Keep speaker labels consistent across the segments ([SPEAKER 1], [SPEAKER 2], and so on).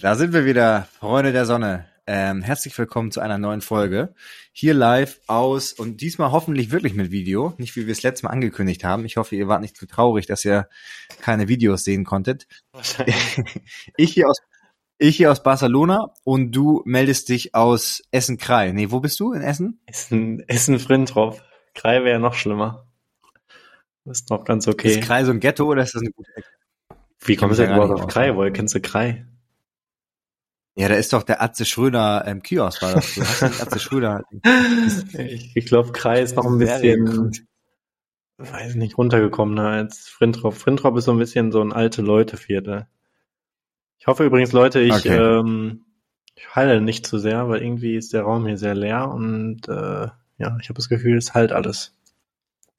[SPEAKER 1] Da sind wir wieder, Freunde der Sonne. Ähm, herzlich willkommen zu einer neuen Folge. Hier live aus und diesmal hoffentlich wirklich mit Video. Nicht wie wir es letztes Mal angekündigt haben. Ich hoffe, ihr wart nicht zu traurig, dass ihr keine Videos sehen konntet. ich hier aus ich hier aus Barcelona und du meldest dich aus Essen-Krei. Nee, wo bist du? In Essen?
[SPEAKER 2] Essen, Essen-Frintrop. Krei wäre noch schlimmer. Das ist noch ganz okay.
[SPEAKER 1] Ist Krei so ein Ghetto oder ist das eine gute Ecke?
[SPEAKER 2] Wie kommst du denn überhaupt auf Krei? Woher kennst du Krei?
[SPEAKER 1] Ja, da ist doch der Atze Schröder ähm, Kiosk, war das. Du hast nicht Atze Schröder.
[SPEAKER 2] ich ich glaube, Krei ist noch ein bisschen, weiß nicht, runtergekommener als Frintrop. Frintrop ist so ein bisschen so ein alte Leute-Viertel. Ich hoffe übrigens, Leute, ich, okay. ähm, ich halle nicht zu sehr, weil irgendwie ist der Raum hier sehr leer und äh, ja, ich habe das Gefühl, es halt alles.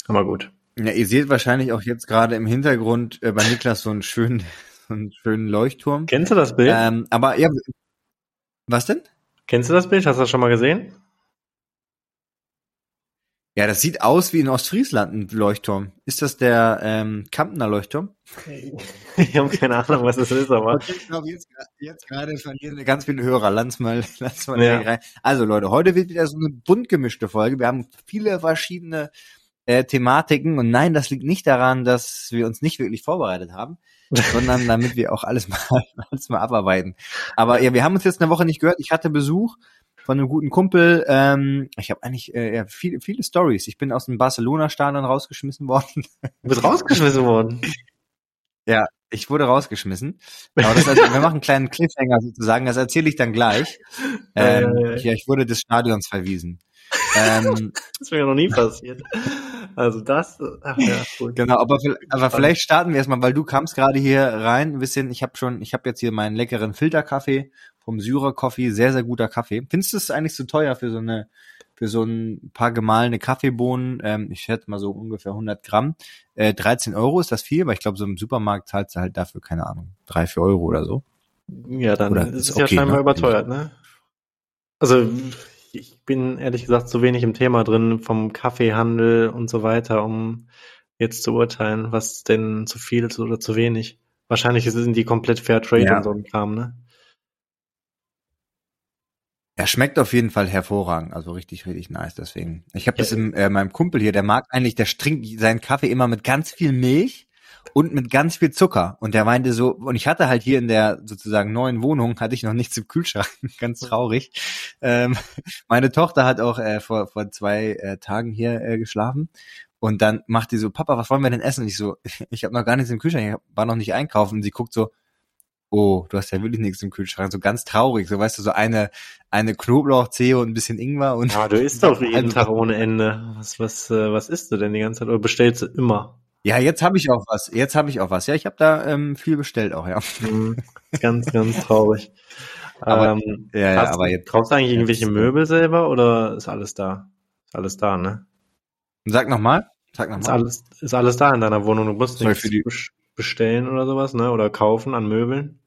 [SPEAKER 2] Aber gut.
[SPEAKER 1] Ja, ihr seht wahrscheinlich auch jetzt gerade im Hintergrund äh, bei Niklas so einen schönen, so einen schönen Leuchtturm.
[SPEAKER 2] Kennst du das Bild?
[SPEAKER 1] Ähm, aber ja, was denn?
[SPEAKER 2] Kennst du das Bild? Hast du das schon mal gesehen?
[SPEAKER 1] Ja, das sieht aus wie in Ostfriesland ein Leuchtturm. Ist das der ähm, Kampner Leuchtturm?
[SPEAKER 2] Ich habe keine Ahnung, was das ist, aber.
[SPEAKER 1] Ich glaube, jetzt, jetzt gerade verlieren wir ganz viele Hörer. Lass mal, lass mal ja. rein. Also Leute, heute wird wieder so eine bunt gemischte Folge. Wir haben viele verschiedene äh, Thematiken und nein, das liegt nicht daran, dass wir uns nicht wirklich vorbereitet haben, sondern damit wir auch alles mal, alles mal abarbeiten. Aber ja, wir haben uns jetzt eine Woche nicht gehört. Ich hatte Besuch von einem guten Kumpel. Ähm, ich habe eigentlich äh, ja, viele, viele Stories. Ich bin aus dem Barcelona-Stadion rausgeschmissen worden.
[SPEAKER 2] Du bist rausgeschmissen worden?
[SPEAKER 1] Ja, ich wurde rausgeschmissen. Aber das, also, wir machen einen kleinen Cliffhanger sozusagen, das erzähle ich dann gleich. Ähm, äh, ja, ich wurde des Stadions verwiesen.
[SPEAKER 2] Ähm, das ist mir noch nie passiert. Also das, ach ja,
[SPEAKER 1] cool. Genau, aber, aber vielleicht starten wir erstmal, weil du kamst gerade hier rein, ein bisschen, ich habe schon, ich habe jetzt hier meinen leckeren Filterkaffee vom Syrer Coffee, sehr, sehr guter Kaffee. Findest du es eigentlich zu teuer für so eine, für so ein paar gemahlene Kaffeebohnen? Ähm, ich schätze mal so ungefähr 100 Gramm. Äh, 13 Euro ist das viel, aber ich glaube, so im Supermarkt zahlst du halt dafür, keine Ahnung, drei, vier Euro oder so.
[SPEAKER 2] Ja, dann oder ist es okay, ja scheinbar ne? überteuert, ne? Also ich bin ehrlich gesagt zu wenig im Thema drin vom Kaffeehandel und so weiter, um jetzt zu urteilen, was denn zu viel ist oder zu wenig. Wahrscheinlich sind die komplett Fair Trade ja. und so ein Kram, ne?
[SPEAKER 1] Er schmeckt auf jeden Fall hervorragend, also richtig, richtig nice. Deswegen, ich habe ja. das in äh, meinem Kumpel hier, der mag eigentlich, der trinkt seinen Kaffee immer mit ganz viel Milch und mit ganz viel Zucker. Und der meinte so, und ich hatte halt hier in der sozusagen neuen Wohnung, hatte ich noch nichts im Kühlschrank, ganz traurig. Ähm, meine Tochter hat auch äh, vor, vor zwei äh, Tagen hier äh, geschlafen. Und dann macht die so, Papa, was wollen wir denn essen? Und ich so, ich habe noch gar nichts im Kühlschrank, ich war noch nicht einkaufen. Und sie guckt so, oh, du hast ja wirklich nichts im Kühlschrank, so ganz traurig, so weißt du, so eine, eine Knoblauchzehe und ein bisschen Ingwer und.
[SPEAKER 2] Ja, du isst doch jeden Tag ohne Ende. Was, was, äh, was isst du denn die ganze Zeit oder bestellst du immer?
[SPEAKER 1] Ja, jetzt habe ich auch was. Jetzt habe ich auch was. Ja, ich habe da ähm, viel bestellt auch, ja.
[SPEAKER 2] Mhm. ganz, ganz traurig.
[SPEAKER 1] aber, ähm, ja, ja, aber jetzt.
[SPEAKER 2] Kaufst du eigentlich irgendwelche Möbel selber oder ist alles da? Ist alles da, ne?
[SPEAKER 1] Sag nochmal. Sag
[SPEAKER 2] nochmal. Ist alles, ist alles da in deiner Wohnung. Du musst nichts bestellen oder sowas, ne? Oder kaufen an Möbeln.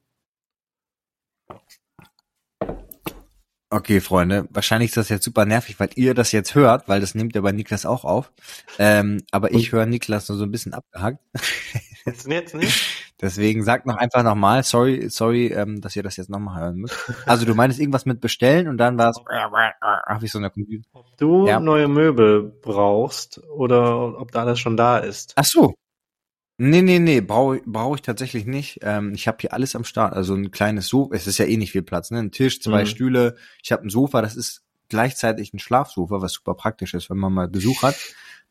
[SPEAKER 1] Okay, Freunde, wahrscheinlich ist das jetzt super nervig, weil ihr das jetzt hört, weil das nimmt ja bei Niklas auch auf. Ähm, aber ich höre Niklas nur so ein bisschen abgehackt.
[SPEAKER 2] Jetzt, jetzt nicht?
[SPEAKER 1] Deswegen sagt noch einfach nochmal, sorry, sorry, ähm, dass ihr das jetzt nochmal hören müsst. Also du meinst irgendwas mit bestellen und dann war es, hab ich so eine
[SPEAKER 2] Ob du ja. neue Möbel brauchst oder ob da alles schon da ist.
[SPEAKER 1] Ach so, Nee, nee, nee, brauche brauch ich tatsächlich nicht. Ähm, ich habe hier alles am Start. Also ein kleines Sofa, es ist ja eh nicht viel Platz, ne? Ein Tisch, zwei mhm. Stühle, ich habe ein Sofa, das ist gleichzeitig ein Schlafsofa, was super praktisch ist, wenn man mal Besuch hat.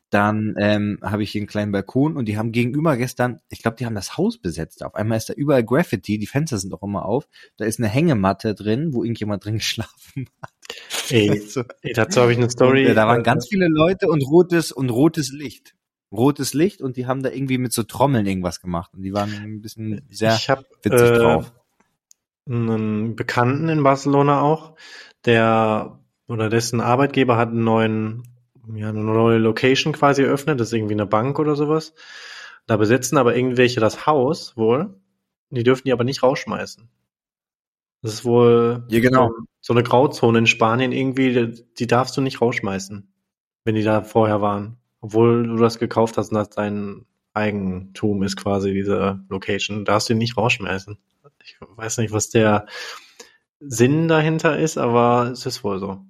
[SPEAKER 1] Dann ähm, habe ich hier einen kleinen Balkon und die haben gegenüber gestern, ich glaube, die haben das Haus besetzt. Auf einmal ist da überall Graffiti, die Fenster sind auch immer auf. Da ist eine Hängematte drin, wo irgendjemand drin geschlafen hat.
[SPEAKER 2] Ey, also, ey dazu habe ich eine Story.
[SPEAKER 1] Und, äh, da waren ganz viele Leute und rotes und rotes Licht rotes Licht und die haben da irgendwie mit so Trommeln irgendwas gemacht und die waren ein bisschen sehr
[SPEAKER 2] ich hab, witzig äh, drauf. Einen Bekannten in Barcelona auch, der oder dessen Arbeitgeber hat einen neuen, ja, eine neue Location quasi eröffnet, das ist irgendwie eine Bank oder sowas. Da besetzen aber irgendwelche das Haus wohl, die dürfen die aber nicht rausschmeißen. Das ist wohl
[SPEAKER 1] ja, genau.
[SPEAKER 2] so eine Grauzone in Spanien irgendwie, die, die darfst du nicht rausschmeißen, wenn die da vorher waren. Obwohl du das gekauft hast und das dein Eigentum ist quasi diese Location, darfst du ihn nicht rausschmeißen. Ich weiß nicht, was der Sinn dahinter ist, aber es ist wohl so.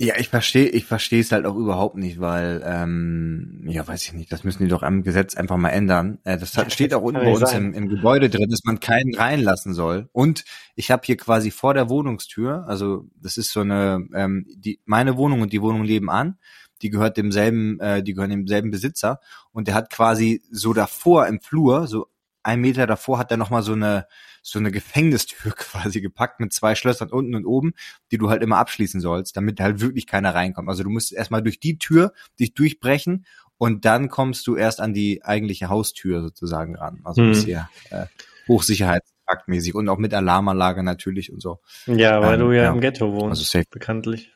[SPEAKER 1] Ja, ich verstehe, ich verstehe es halt auch überhaupt nicht, weil, ähm, ja, weiß ich nicht, das müssen die doch am Gesetz einfach mal ändern. Äh, das hat, steht auch unten bei uns im, im, Gebäude drin, dass man keinen reinlassen soll. Und ich habe hier quasi vor der Wohnungstür, also das ist so eine, ähm, die meine Wohnung und die Wohnung leben an, die gehört demselben, äh, die gehören demselben Besitzer und der hat quasi so davor im Flur, so ein Meter davor hat er nochmal so eine, so eine Gefängnistür quasi gepackt mit zwei Schlössern unten und oben, die du halt immer abschließen sollst, damit halt wirklich keiner reinkommt. Also du musst erstmal durch die Tür dich durchbrechen und dann kommst du erst an die eigentliche Haustür sozusagen ran. Also hm. ist hier äh, Hochsicherheitstraktmäßig und auch mit Alarmanlage natürlich und so.
[SPEAKER 2] Ja, weil ähm, du ja, ja, im Ghetto wohnst, also safe. bekanntlich.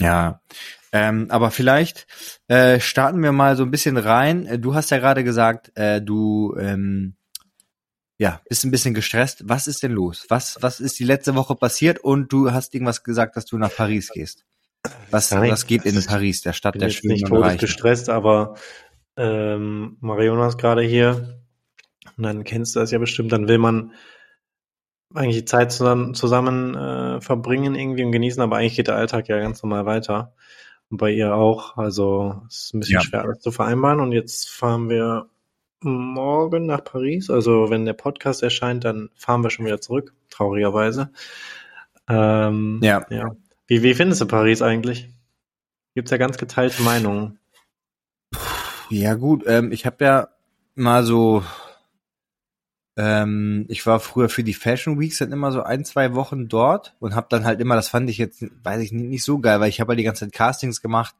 [SPEAKER 1] Ja, ähm, aber vielleicht äh, starten wir mal so ein bisschen rein. Äh, du hast ja gerade gesagt, äh, du ähm, ja, bist ein bisschen gestresst. Was ist denn los? Was, was ist die letzte Woche passiert? Und du hast irgendwas gesagt, dass du nach Paris gehst. Was, Nein, was geht in Paris, der Stadt der schönen
[SPEAKER 2] nicht todes gestresst, aber ähm, Mariona ist gerade hier. Und dann kennst du das ja bestimmt. Dann will man eigentlich die Zeit zusammen, zusammen äh, verbringen irgendwie und genießen, aber eigentlich geht der Alltag ja ganz normal weiter. Und bei ihr auch. Also es ist ein bisschen ja. schwer alles zu vereinbaren. Und jetzt fahren wir morgen nach Paris. Also wenn der Podcast erscheint, dann fahren wir schon wieder zurück, traurigerweise. Ähm, ja. ja. Wie, wie findest du Paris eigentlich? Gibt's ja ganz geteilte Meinungen.
[SPEAKER 1] Ja gut, ähm, ich habe ja mal so ähm, ich war früher für die Fashion Weeks dann immer so ein, zwei Wochen dort und habe dann halt immer, das fand ich jetzt, weiß ich nicht, nicht so geil, weil ich habe halt die ganze Zeit Castings gemacht,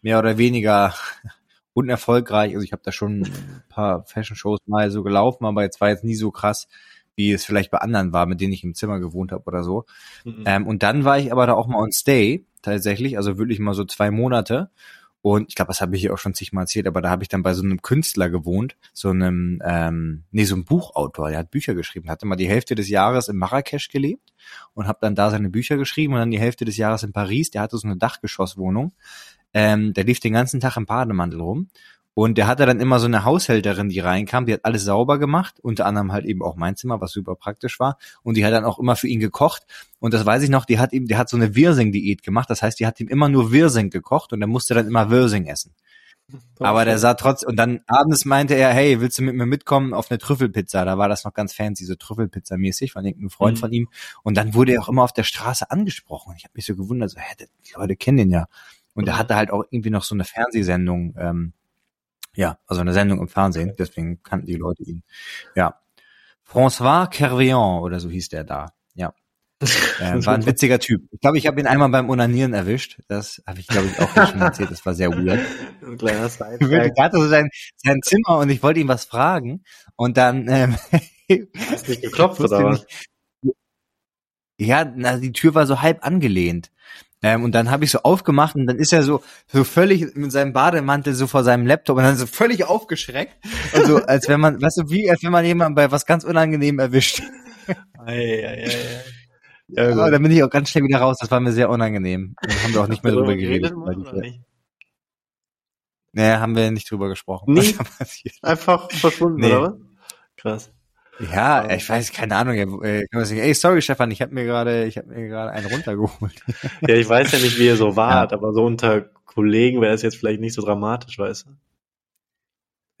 [SPEAKER 1] mehr oder weniger unerfolgreich. Also ich habe da schon ein paar Fashion Shows mal so gelaufen, aber jetzt war jetzt nie so krass, wie es vielleicht bei anderen war, mit denen ich im Zimmer gewohnt habe oder so. Mhm. Ähm, und dann war ich aber da auch mal on Stay tatsächlich, also wirklich mal so zwei Monate und ich glaube, das habe ich hier auch schon zigmal erzählt, aber da habe ich dann bei so einem Künstler gewohnt, so einem, ähm, nee, so einem Buchautor, der hat Bücher geschrieben, hatte mal die Hälfte des Jahres in Marrakesch gelebt und habe dann da seine Bücher geschrieben und dann die Hälfte des Jahres in Paris, der hatte so eine Dachgeschosswohnung. Ähm, der lief den ganzen Tag im Bademantel rum und der hatte dann immer so eine Haushälterin, die reinkam, die hat alles sauber gemacht, unter anderem halt eben auch mein Zimmer, was super praktisch war. Und die hat dann auch immer für ihn gekocht. Und das weiß ich noch, die hat ihm, die hat so eine Wirsing-Diät gemacht. Das heißt, die hat ihm immer nur Wirsing gekocht und er musste dann immer Wirsing essen. Aber der sah trotz, und dann abends meinte er, hey, willst du mit mir mitkommen auf eine Trüffelpizza? Da war das noch ganz fancy, so Trüffelpizza-mäßig von irgendeinem Freund mhm. von ihm. Und dann wurde er auch immer auf der Straße angesprochen. Ich habe mich so gewundert, so, hä, die Leute kennen den ja. Und er mhm. hatte halt auch irgendwie noch so eine Fernsehsendung, ähm, ja, also eine Sendung im Fernsehen, deswegen kannten die Leute ihn. Ja. François Kervion oder so hieß der da. Ja. Äh, war ein witziger Typ. Ich glaube, ich habe ihn einmal beim Onanieren erwischt. Das habe ich, glaube ich, auch schon erzählt. Das war sehr weird. Ein kleiner Er hatte so sein, sein Zimmer und ich wollte ihm was fragen. Und dann ähm,
[SPEAKER 2] Hast nicht geklopft oder was?
[SPEAKER 1] Ja, na, die Tür war so halb angelehnt. Ähm, und dann habe ich so aufgemacht und dann ist er so, so völlig mit seinem Bademantel so vor seinem Laptop und dann so völlig aufgeschreckt. Also als wenn man, weißt du, wie als wenn man jemanden bei was ganz unangenehm erwischt. Ei, ei, ei. Ja, ja, dann bin ich auch ganz schnell wieder raus. Das war mir sehr unangenehm. Dann haben wir auch nicht mehr drüber geredet. geredet Nee, haben wir nicht drüber gesprochen.
[SPEAKER 2] Nee, einfach verschwunden, nee. oder? Krass.
[SPEAKER 1] Ja, ich weiß, keine Ahnung. Äh, ey, sorry, Stefan, ich habe mir gerade, ich habe mir gerade einen runtergeholt.
[SPEAKER 2] ja, ich weiß ja nicht, wie ihr so wart, ja. aber so unter Kollegen wäre es jetzt vielleicht nicht so dramatisch, weißt du?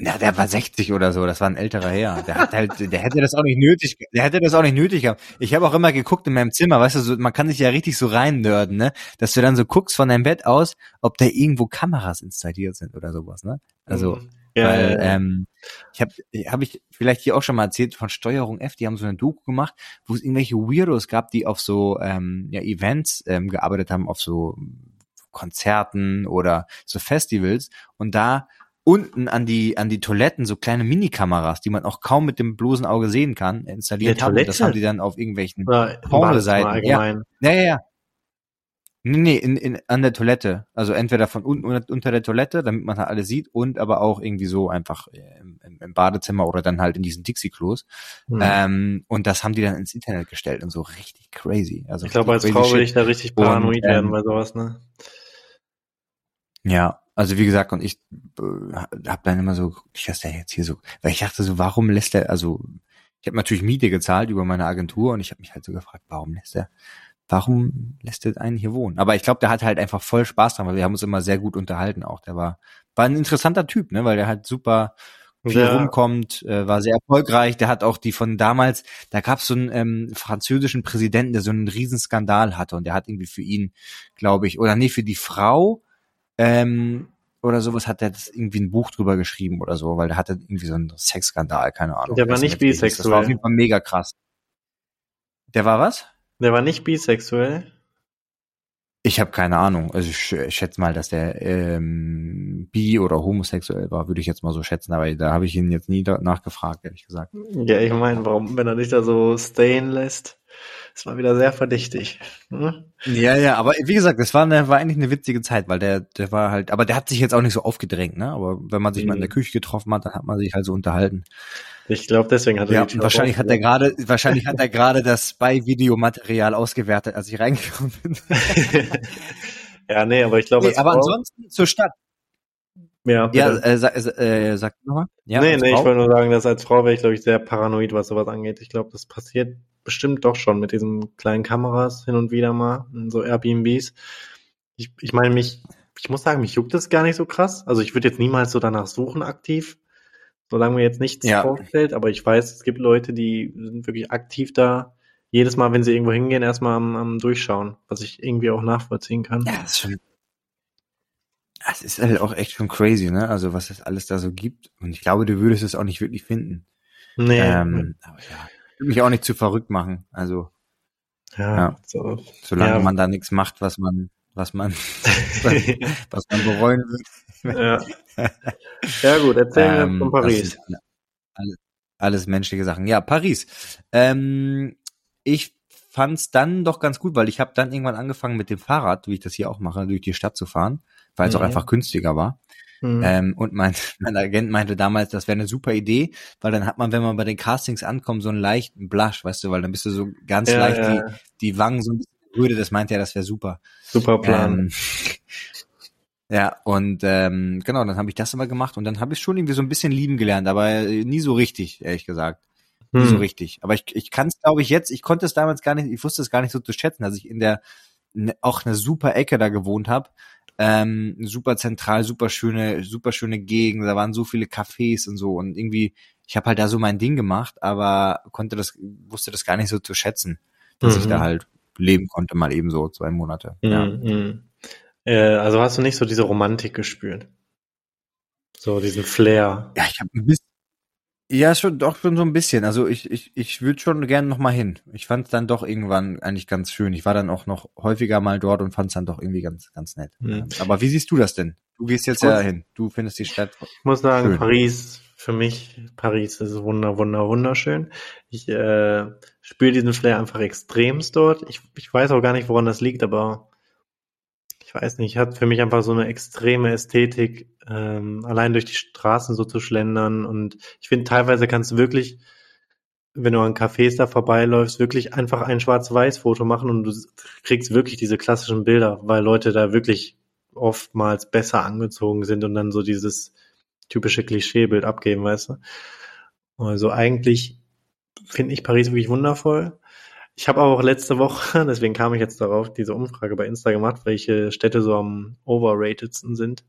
[SPEAKER 1] Ja, der war 60 oder so, das war ein älterer Herr. Der hat halt, der hätte das auch nicht nötig, der hätte das auch nicht nötig gehabt. Ich habe auch immer geguckt in meinem Zimmer, weißt du, so, man kann sich ja richtig so rein nörden, ne? Dass du dann so guckst von deinem Bett aus, ob da irgendwo Kameras installiert sind oder sowas, ne? Also, mhm. Ja, Weil, ähm, ich habe hab ich vielleicht hier auch schon mal erzählt von Steuerung F, die haben so eine Doku gemacht, wo es irgendwelche Weirdos gab, die auf so ähm, ja, Events ähm, gearbeitet haben, auf so Konzerten oder so Festivals und da unten an die an die Toiletten so kleine Minikameras, die man auch kaum mit dem bloßen Auge sehen kann, installiert haben. Das haben die dann auf irgendwelchen Pornoseiten. Ja, ja, ja. Nee, nee, in, in, an der Toilette. Also entweder von unten unter der Toilette, damit man halt alles sieht, und aber auch irgendwie so einfach im, im Badezimmer oder dann halt in diesen Dixie-Klos. Mhm. Ähm, und das haben die dann ins Internet gestellt und so richtig crazy. Also
[SPEAKER 2] ich glaube, als Frau würde ich da richtig paranoid und, werden ähm, bei sowas, ne?
[SPEAKER 1] Ja, Also wie gesagt, und ich äh, habe dann immer so, ich lasse der jetzt hier so, weil ich dachte so, warum lässt er, also ich habe natürlich Miete gezahlt über meine Agentur und ich habe mich halt so gefragt, warum lässt er, warum lässt er einen hier wohnen? Aber ich glaube, der hat halt einfach voll Spaß dran, weil wir haben uns immer sehr gut unterhalten auch. Der war, war ein interessanter Typ, ne, weil der halt super viel ja. rumkommt, äh, war sehr erfolgreich. Der hat auch die von damals, da gab es so einen ähm, französischen Präsidenten, der so einen Riesenskandal hatte und der hat irgendwie für ihn, glaube ich, oder nee, für die Frau ähm, oder sowas hat er das irgendwie ein Buch drüber geschrieben oder so, weil der hatte irgendwie so einen Sexskandal, keine Ahnung.
[SPEAKER 2] Der war nicht bisexuell. Das
[SPEAKER 1] war auf jeden Fall mega krass. Der war was?
[SPEAKER 2] Der war nicht bisexuell.
[SPEAKER 1] Ich habe keine Ahnung. Also ich, ich schätze mal, dass der ähm, bi oder homosexuell war, würde ich jetzt mal so schätzen, aber da habe ich ihn jetzt nie nachgefragt, ehrlich gesagt.
[SPEAKER 2] Ja, ich meine, warum, wenn er dich da so stayen lässt? Das war wieder sehr verdächtig.
[SPEAKER 1] Hm? Ja, ja, aber wie gesagt, das war, eine, war eigentlich eine witzige Zeit, weil der, der war halt, aber der hat sich jetzt auch nicht so aufgedrängt, ne? Aber wenn man sich mhm. mal in der Küche getroffen hat, dann hat man sich halt so unterhalten.
[SPEAKER 2] Ich glaube, deswegen hat er
[SPEAKER 1] ja, die wahrscheinlich hat er gerade, wahrscheinlich hat er gerade das Spy-Videomaterial ausgewertet, als ich reingekommen bin.
[SPEAKER 2] ja, nee, aber ich glaube,
[SPEAKER 1] nee, aber ansonsten zur Stadt.
[SPEAKER 2] Ja,
[SPEAKER 1] ja äh, sag, äh, sag nochmal. Ja,
[SPEAKER 2] nee, nee, Frau? ich wollte nur sagen, dass als Frau wäre ich, glaube ich, sehr paranoid, was sowas angeht. Ich glaube, das passiert bestimmt doch schon mit diesen kleinen Kameras hin und wieder mal in so Airbnbs. Ich, ich meine, mich, ich muss sagen, mich juckt das gar nicht so krass. Also ich würde jetzt niemals so danach suchen aktiv, solange mir jetzt nichts ja. vorstellt, aber ich weiß, es gibt Leute, die sind wirklich aktiv da, jedes Mal, wenn sie irgendwo hingehen, erstmal am, am Durchschauen, was ich irgendwie auch nachvollziehen kann.
[SPEAKER 1] Ja, das ist schon. Das ist halt auch echt schon crazy, ne? Also was es alles da so gibt. Und ich glaube, du würdest es auch nicht wirklich finden. Nee. Ähm, aber ja, mich auch nicht zu verrückt machen. Also ja, ja. So, solange ja. man da nichts macht, was man, was man, was man bereuen will.
[SPEAKER 2] Ja, ja gut, erzähl mir ähm, von Paris.
[SPEAKER 1] Alles, alles, menschliche Sachen. Ja, Paris. Ähm, ich fand's dann doch ganz gut, weil ich habe dann irgendwann angefangen mit dem Fahrrad, wie ich das hier auch mache, durch die Stadt zu fahren, weil es mhm. auch einfach günstiger war. Mhm. Ähm, und mein, mein Agent meinte damals, das wäre eine super Idee, weil dann hat man, wenn man bei den Castings ankommt, so einen leichten Blush, weißt du, weil dann bist du so ganz ja, leicht ja. Die, die Wangen so ein bisschen röde, das meinte er, das wäre super.
[SPEAKER 2] Super Plan. Ähm,
[SPEAKER 1] ja, und ähm, genau, dann habe ich das immer gemacht und dann habe ich schon irgendwie so ein bisschen lieben gelernt, aber nie so richtig, ehrlich gesagt. Nie hm. so richtig. Aber ich, ich kann es, glaube ich, jetzt, ich konnte es damals gar nicht, ich wusste es gar nicht so zu schätzen, dass ich in der ne, auch eine super Ecke da gewohnt habe, ähm, super zentral, super schöne, super schöne Gegend, da waren so viele Cafés und so und irgendwie, ich habe halt da so mein Ding gemacht, aber konnte das, wusste das gar nicht so zu schätzen, dass mhm. ich da mhm. halt leben konnte, mal eben so zwei Monate. Mhm. Ja.
[SPEAKER 2] Äh, also hast du nicht so diese Romantik gespürt? So diesen Flair.
[SPEAKER 1] Ja, ich habe ein bisschen, ja, schon doch schon so ein bisschen. Also ich ich ich würde schon gerne noch mal hin. Ich fand es dann doch irgendwann eigentlich ganz schön. Ich war dann auch noch häufiger mal dort und fand es dann doch irgendwie ganz ganz nett. Mhm. Aber wie siehst du das denn? Du gehst jetzt ja hin. Du findest die Stadt.
[SPEAKER 2] Ich muss sagen, schön. Paris für mich Paris ist wunder wunder wunderschön. Ich äh, spüre diesen Flair einfach extremst dort. Ich ich weiß auch gar nicht, woran das liegt, aber ich weiß nicht, hat für mich einfach so eine extreme Ästhetik, ähm, allein durch die Straßen so zu schlendern. Und ich finde, teilweise kannst du wirklich, wenn du an Cafés da vorbeiläufst, wirklich einfach ein Schwarz-Weiß-Foto machen und du kriegst wirklich diese klassischen Bilder, weil Leute da wirklich oftmals besser angezogen sind und dann so dieses typische Klischeebild abgeben, weißt du? Also eigentlich finde ich Paris wirklich wundervoll. Ich habe auch letzte Woche, deswegen kam ich jetzt darauf, diese Umfrage bei Insta gemacht, welche Städte so am overratedsten sind.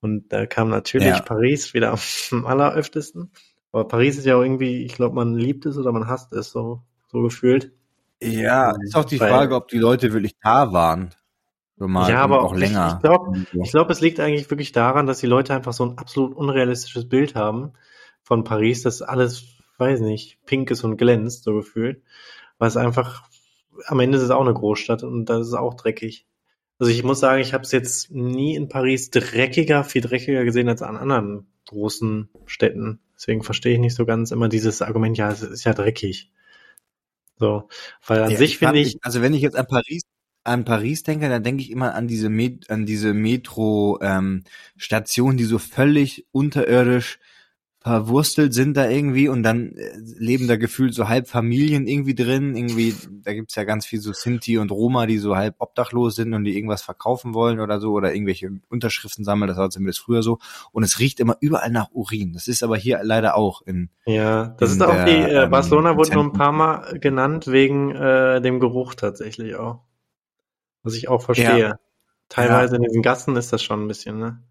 [SPEAKER 2] Und da kam natürlich ja. Paris wieder am alleröftesten. Aber Paris ist ja auch irgendwie, ich glaube, man liebt es oder man hasst es, so, so gefühlt.
[SPEAKER 1] Ja, ist auch die Weil, Frage, ob die Leute wirklich da waren.
[SPEAKER 2] So mal ja, aber auch länger. Ich, ich glaube, ich glaub, es liegt eigentlich wirklich daran, dass die Leute einfach so ein absolut unrealistisches Bild haben von Paris, dass alles, weiß nicht, pink ist und glänzt, so gefühlt weil es einfach, am Ende ist es auch eine Großstadt und da ist es auch dreckig. Also ich muss sagen, ich habe es jetzt nie in Paris dreckiger, viel dreckiger gesehen als an anderen großen Städten. Deswegen verstehe ich nicht so ganz immer dieses Argument, ja, es ist ja dreckig. So, weil an ja, sich finde ich,
[SPEAKER 1] also wenn ich jetzt an Paris an Paris denke, dann denke ich immer an diese Met an diese Metro ähm, Station, die so völlig unterirdisch verwurstelt sind da irgendwie und dann äh, leben da gefühlt so halb Familien irgendwie drin. Irgendwie, da gibt's ja ganz viel so Sinti und Roma, die so halb obdachlos sind und die irgendwas verkaufen wollen oder so oder irgendwelche Unterschriften sammeln. Das war zumindest früher so. Und es riecht immer überall nach Urin. Das ist aber hier leider auch in.
[SPEAKER 2] Ja, das ist auch der, die, äh, ähm, Barcelona wurde nur ein paar Mal genannt wegen äh, dem Geruch tatsächlich auch. Was ich auch verstehe. Ja. Teilweise ja. in diesen Gassen ist das schon ein bisschen, ne?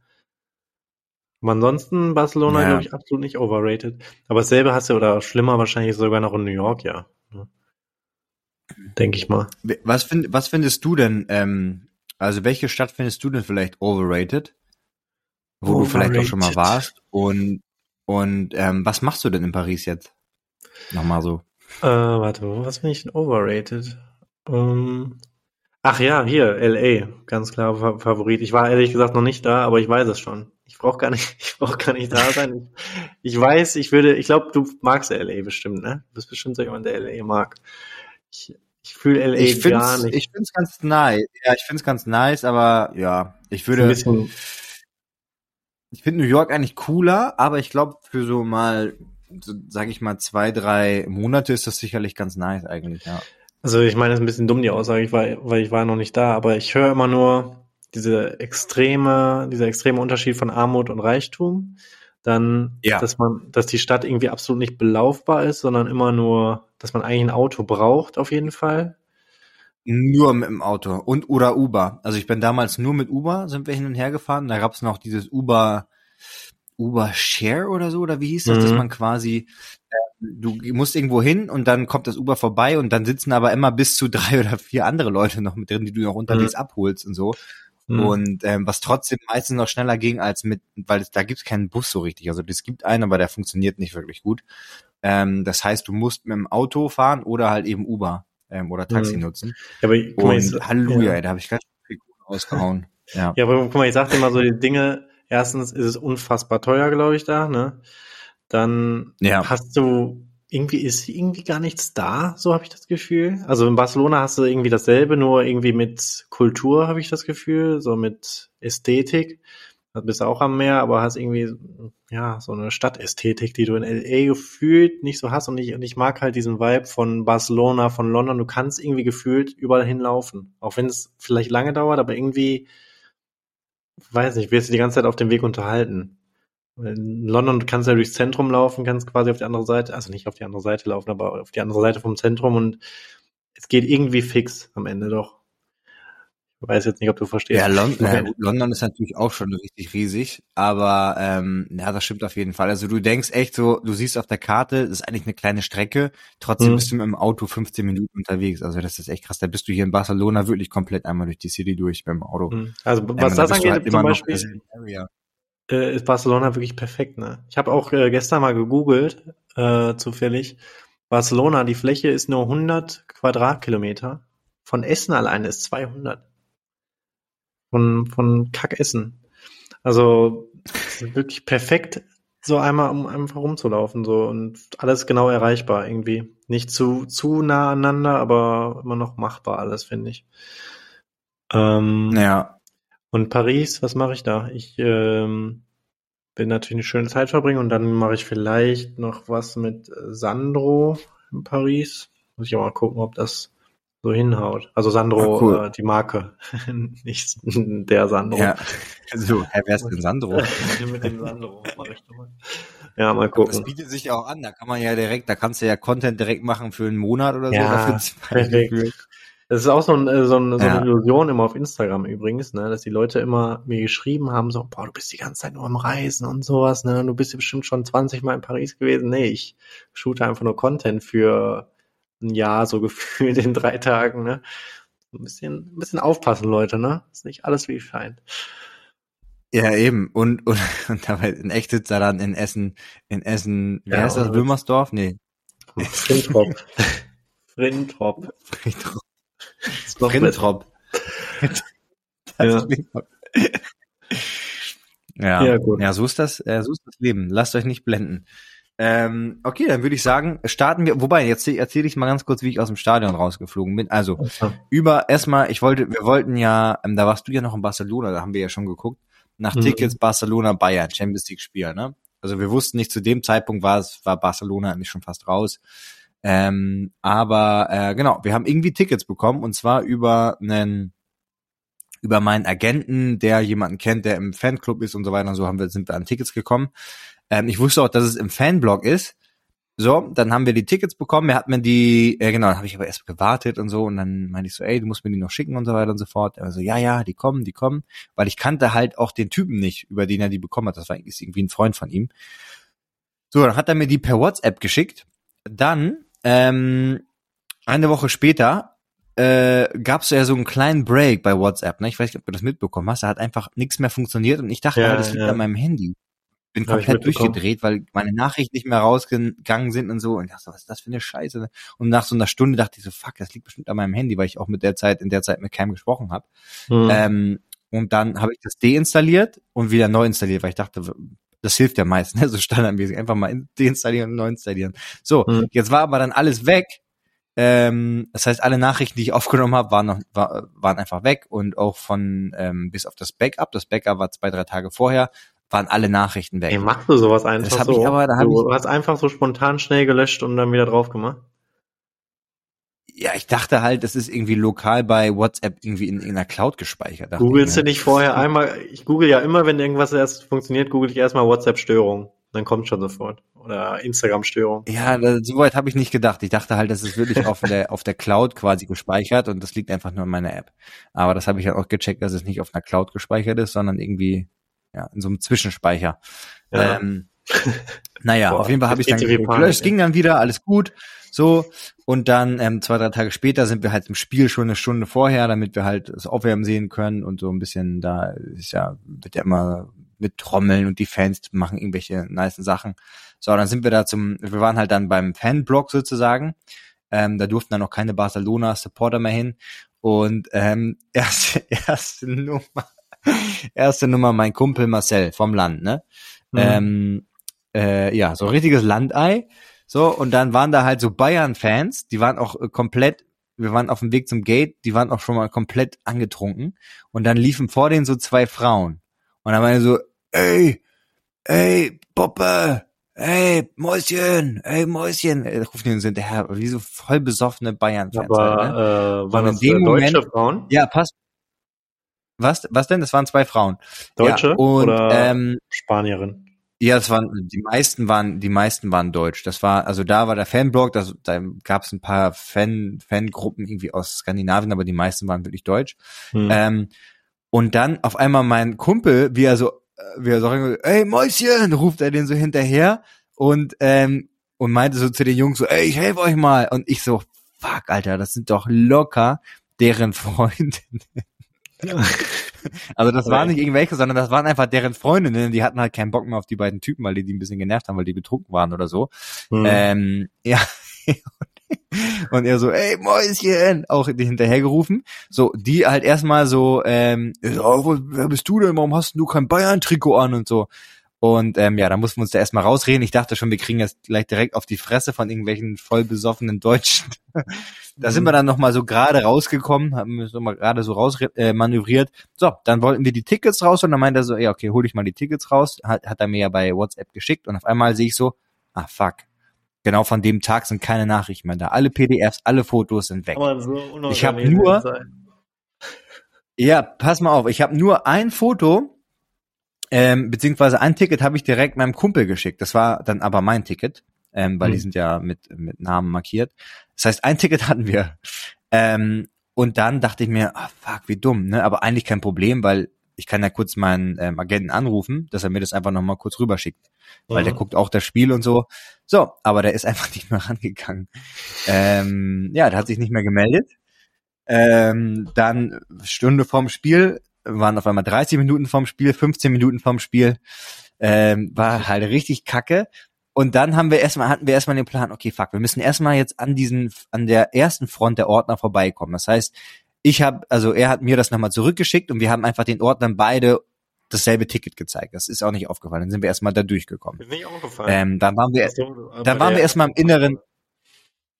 [SPEAKER 2] Aber ansonsten Barcelona, ja. glaube ich, absolut nicht overrated. Aber dasselbe hast du, oder schlimmer wahrscheinlich sogar noch in New York, ja. Denke ich mal.
[SPEAKER 1] Was, find, was findest du denn, ähm, also welche Stadt findest du denn vielleicht overrated? Wo overrated. du vielleicht auch schon mal warst? Und, und ähm, was machst du denn in Paris jetzt? Nochmal so.
[SPEAKER 2] Äh, warte, was finde ich denn overrated? Ähm, ach ja, hier, LA, ganz klar Favorit. Ich war ehrlich gesagt noch nicht da, aber ich weiß es schon. Ich brauche gar nicht, ich brauche gar nicht da sein. Ich, weiß, ich würde, ich glaube, du magst LA bestimmt, ne? Du bist bestimmt so jemand, der LA mag. Ich, ich fühle LA
[SPEAKER 1] ich
[SPEAKER 2] gar nicht.
[SPEAKER 1] Ich finde es ganz nice. Ja, ich finde es ganz nice, aber ja, ich würde. Ich finde New York eigentlich cooler, aber ich glaube, für so mal, so, sag ich mal, zwei, drei Monate ist das sicherlich ganz nice eigentlich, ja.
[SPEAKER 2] Also ich meine, das ist ein bisschen dumm, die Aussage, ich war, weil ich war noch nicht da, aber ich höre immer nur, diese extreme, dieser extreme Unterschied von Armut und Reichtum. Dann, ja. dass man, dass die Stadt irgendwie absolut nicht belaufbar ist, sondern immer nur, dass man eigentlich ein Auto braucht, auf jeden Fall.
[SPEAKER 1] Nur mit dem Auto und oder Uber. Also ich bin damals nur mit Uber, sind wir hin und her gefahren. Da gab's noch dieses Uber, Uber Share oder so, oder wie hieß das, mhm. dass man quasi, du musst irgendwo hin und dann kommt das Uber vorbei und dann sitzen aber immer bis zu drei oder vier andere Leute noch mit drin, die du noch unterwegs mhm. abholst und so. Mhm. Und ähm, was trotzdem meistens noch schneller ging als mit, weil es, da gibt es keinen Bus so richtig. Also es gibt einen, aber der funktioniert nicht wirklich gut. Ähm, das heißt, du musst mit dem Auto fahren oder halt eben Uber ähm, oder Taxi mhm. nutzen. Ja, aber, guck mal, Und Halleluja, ja. ey, da habe ich ganz viel rausgehauen.
[SPEAKER 2] Ja. ja, aber guck mal, ich sagte immer so die Dinge, erstens ist es unfassbar teuer, glaube ich, da, ne? Dann ja. hast du irgendwie ist irgendwie gar nichts da, so habe ich das Gefühl. Also in Barcelona hast du irgendwie dasselbe, nur irgendwie mit Kultur habe ich das Gefühl, so mit Ästhetik. Du bist auch am Meer, aber hast irgendwie ja so eine Stadtästhetik, die du in LA gefühlt nicht so hast und ich und ich mag halt diesen Vibe von Barcelona, von London. Du kannst irgendwie gefühlt überall hinlaufen, auch wenn es vielleicht lange dauert, aber irgendwie weiß nicht, wirst du die ganze Zeit auf dem Weg unterhalten. In London kannst du ja durchs Zentrum laufen, kannst quasi auf die andere Seite, also nicht auf die andere Seite laufen, aber auf die andere Seite vom Zentrum und es geht irgendwie fix am Ende doch. Ich weiß jetzt nicht, ob du verstehst.
[SPEAKER 1] Ja, London, ja, London ist natürlich auch schon richtig riesig, aber ähm, ja, das stimmt auf jeden Fall. Also du denkst echt so, du siehst auf der Karte, das ist eigentlich eine kleine Strecke, trotzdem mhm. bist du mit dem Auto 15 Minuten unterwegs. Also das ist echt krass. Da bist du hier in Barcelona wirklich komplett einmal durch die City durch beim Auto.
[SPEAKER 2] Mhm. Also was ja, das angeht, halt zum Beispiel, äh, ist Barcelona wirklich perfekt. Ne? Ich habe auch äh, gestern mal gegoogelt, äh, zufällig. Barcelona, die Fläche ist nur 100 Quadratkilometer. Von Essen alleine ist 200. Von, von Kackessen. Also wirklich perfekt, so einmal um einfach rumzulaufen so und alles genau erreichbar irgendwie. Nicht zu zu nah aneinander, aber immer noch machbar alles finde ich.
[SPEAKER 1] Ähm, ja.
[SPEAKER 2] Und Paris, was mache ich da? Ich ähm, will natürlich eine schöne Zeit verbringen und dann mache ich vielleicht noch was mit äh, Sandro in Paris. Muss ich auch mal gucken, ob das so hinhaut. Also Sandro, ah, cool. äh, die Marke, nicht der Sandro. Ja.
[SPEAKER 1] So, Herr, wer ist denn Sandro?
[SPEAKER 2] mit dem Sandro mache ich mal. Ja, mal gucken.
[SPEAKER 1] Das bietet sich ja auch an, da kann man ja direkt, da kannst du ja Content direkt machen für einen Monat oder so.
[SPEAKER 2] Ja, zwei das ist auch so, ein, äh, so, ein, so eine ja. Illusion immer auf Instagram übrigens, ne, dass die Leute immer mir geschrieben haben, so, boah, du bist die ganze Zeit nur am Reisen und sowas, ne, du bist ja bestimmt schon 20 Mal in Paris gewesen. Nee, ich shoote einfach nur Content für ein Jahr, so gefühlt in drei Tagen, ne. Ein bisschen, ein bisschen aufpassen, Leute, ne. Ist nicht alles wie es scheint.
[SPEAKER 1] Ja, eben. Und, und, und dabei in echt sitzt er dann in Essen, in Essen, wie ja, heißt das, Wilmersdorf? Nee.
[SPEAKER 2] Frintrop. Frintrop. Frintrop.
[SPEAKER 1] Sprintrop. ja. ja. Ja, gut. ja, so ist das, äh, so ist das Leben. Lasst euch nicht blenden. Ähm, okay, dann würde ich sagen, starten wir. Wobei, jetzt erzähle ich mal ganz kurz, wie ich aus dem Stadion rausgeflogen bin. Also okay. über erstmal, ich wollte, wir wollten ja, ähm, da warst du ja noch in Barcelona, da haben wir ja schon geguckt, nach mhm. Tickets Barcelona Bayern Champions League Spiel, ne? Also wir wussten nicht, zu dem Zeitpunkt war es, war Barcelona eigentlich schon fast raus. Ähm, aber äh, genau, wir haben irgendwie Tickets bekommen und zwar über einen über meinen Agenten, der jemanden kennt, der im Fanclub ist und so weiter und so haben wir sind wir an Tickets gekommen. Ähm, ich wusste auch, dass es im Fanblog ist. So, dann haben wir die Tickets bekommen. Er hat mir die, äh, genau, dann habe ich aber erst gewartet und so und dann meinte ich so, ey, du musst mir die noch schicken und so weiter und so fort. Er so, ja, ja, die kommen, die kommen, weil ich kannte halt auch den Typen nicht, über den er die bekommen hat. Das war irgendwie ein Freund von ihm. So, dann hat er mir die per WhatsApp geschickt. Dann ähm, eine Woche später äh, gab es ja so einen kleinen Break bei WhatsApp. Ne? Ich weiß nicht, ob du das mitbekommen hast. Da hat einfach nichts mehr funktioniert und ich dachte, ja, halt, das liegt ja. an meinem Handy. Bin komplett durchgedreht, weil meine Nachrichten nicht mehr rausgegangen sind und so. Und ich dachte, was ist das für eine Scheiße? Und nach so einer Stunde dachte ich so, fuck, das liegt bestimmt an meinem Handy, weil ich auch mit der Zeit, in der Zeit mit Cam gesprochen habe. Mhm. Ähm, und dann habe ich das deinstalliert und wieder neu installiert, weil ich dachte, das hilft ja meist, ne? so standardmäßig. Einfach mal deinstallieren und neu installieren. So, mhm. jetzt war aber dann alles weg. Ähm, das heißt, alle Nachrichten, die ich aufgenommen habe, waren noch, war, waren einfach weg und auch von ähm, bis auf das Backup. Das Backup war zwei, drei Tage vorher, waren alle Nachrichten weg.
[SPEAKER 2] Ey, machst du sowas einfach das hab so? Ich aber, da du ich, hast einfach so spontan schnell gelöscht und dann wieder drauf gemacht?
[SPEAKER 1] Ja, ich dachte halt, das ist irgendwie lokal bei WhatsApp irgendwie in, in einer Cloud gespeichert.
[SPEAKER 2] Googlest du nicht vorher einmal, ich google ja immer, wenn irgendwas erst funktioniert, google ich erstmal WhatsApp-Störung. Dann kommt schon sofort. Oder Instagram-Störung.
[SPEAKER 1] Ja, soweit habe ich nicht gedacht. Ich dachte halt, das ist wirklich auf der, auf der Cloud quasi gespeichert und das liegt einfach nur in meiner App. Aber das habe ich ja auch gecheckt, dass es nicht auf einer Cloud gespeichert ist, sondern irgendwie ja, in so einem Zwischenspeicher. Ja. Ähm, naja, Boah, auf jeden Fall habe ich dann gelöscht. Es ging dann wieder, alles gut. So, und dann ähm, zwei, drei Tage später sind wir halt im Spiel schon eine Stunde vorher, damit wir halt das Aufwärmen sehen können und so ein bisschen, da ist ja, wird ja immer mit Trommeln und die Fans machen irgendwelche nice Sachen. So, dann sind wir da zum, wir waren halt dann beim Fanblock sozusagen. Ähm, da durften dann noch keine Barcelona-Supporter mehr hin. Und ähm, erste, erste Nummer, erste Nummer mein Kumpel Marcel vom Land, ne? Mhm. Ähm, äh, ja, so richtiges Landei. So, und dann waren da halt so Bayern-Fans, die waren auch äh, komplett, wir waren auf dem Weg zum Gate, die waren auch schon mal komplett angetrunken. Und dann liefen vor denen so zwei Frauen. Und dann waren so, ey, ey, Poppe, ey, Mäuschen, ey, Mäuschen. Äh, rufen die uns hinterher, wie so voll besoffene Bayern-Fans.
[SPEAKER 2] Aber halt, ne? äh, waren das dem deutsche Moment, Frauen?
[SPEAKER 1] Ja, passt. Was, was denn? Das waren zwei Frauen.
[SPEAKER 2] Deutsche
[SPEAKER 1] ja, und,
[SPEAKER 2] oder ähm, Spanierin?
[SPEAKER 1] Ja, das waren die meisten waren die meisten waren deutsch. Das war also da war der Fanblog, das, da gab es ein paar Fan Fangruppen irgendwie aus Skandinavien, aber die meisten waren wirklich deutsch. Hm. Ähm, und dann auf einmal mein Kumpel, wie er so äh, wie er so ey Mäuschen, ruft er den so hinterher und ähm, und meinte so zu den Jungs so, ey, ich helfe euch mal und ich so fuck, Alter, das sind doch locker deren Freundinnen. Also das waren nicht irgendwelche, sondern das waren einfach deren Freundinnen, die hatten halt keinen Bock mehr auf die beiden Typen, weil die die ein bisschen genervt haben, weil die betrunken waren oder so. Mhm. Ähm, ja. Und er so, ey Mäuschen, auch die hinterhergerufen. So, die halt erstmal so, ähm, wer bist du denn? Warum hast du kein Bayern-Trikot an und so? Und ähm, ja, da mussten wir uns da erstmal rausreden. Ich dachte schon, wir kriegen jetzt gleich direkt auf die Fresse von irgendwelchen voll besoffenen Deutschen. da mhm. sind wir dann nochmal so gerade rausgekommen, haben wir nochmal gerade so raus äh, manövriert. So, dann wollten wir die Tickets raus und dann meinte er so, ja, okay, hol ich mal die Tickets raus. Hat, hat er mir ja bei WhatsApp geschickt und auf einmal sehe ich so, ah fuck. Genau von dem Tag sind keine Nachrichten mehr da. Alle PDFs, alle Fotos sind weg. So ich habe nur, ja, pass mal auf, ich habe nur ein Foto ähm, beziehungsweise ein Ticket habe ich direkt meinem Kumpel geschickt. Das war dann aber mein Ticket, ähm, weil mhm. die sind ja mit, mit Namen markiert. Das heißt, ein Ticket hatten wir. Ähm, und dann dachte ich mir, oh, fuck, wie dumm, ne? Aber eigentlich kein Problem, weil ich kann ja kurz meinen ähm, Agenten anrufen, dass er mir das einfach nochmal kurz rüberschickt. Mhm. Weil der mhm. guckt auch das Spiel und so. So, aber der ist einfach nicht mehr rangegangen. Ähm, ja, der hat sich nicht mehr gemeldet. Ähm, dann Stunde vorm Spiel waren auf einmal 30 Minuten vorm Spiel, 15 Minuten vorm Spiel. Ähm, war halt richtig kacke. Und dann haben wir erstmal, hatten wir erstmal den Plan, okay, fuck, wir müssen erstmal jetzt an diesen, an der ersten Front der Ordner vorbeikommen. Das heißt, ich habe, also er hat mir das nochmal zurückgeschickt und wir haben einfach den Ordnern beide dasselbe Ticket gezeigt. Das ist auch nicht aufgefallen. Dann sind wir erstmal da durchgekommen. Ist nicht aufgefallen. Ähm, dann waren wir, dann waren wir erstmal im Inneren,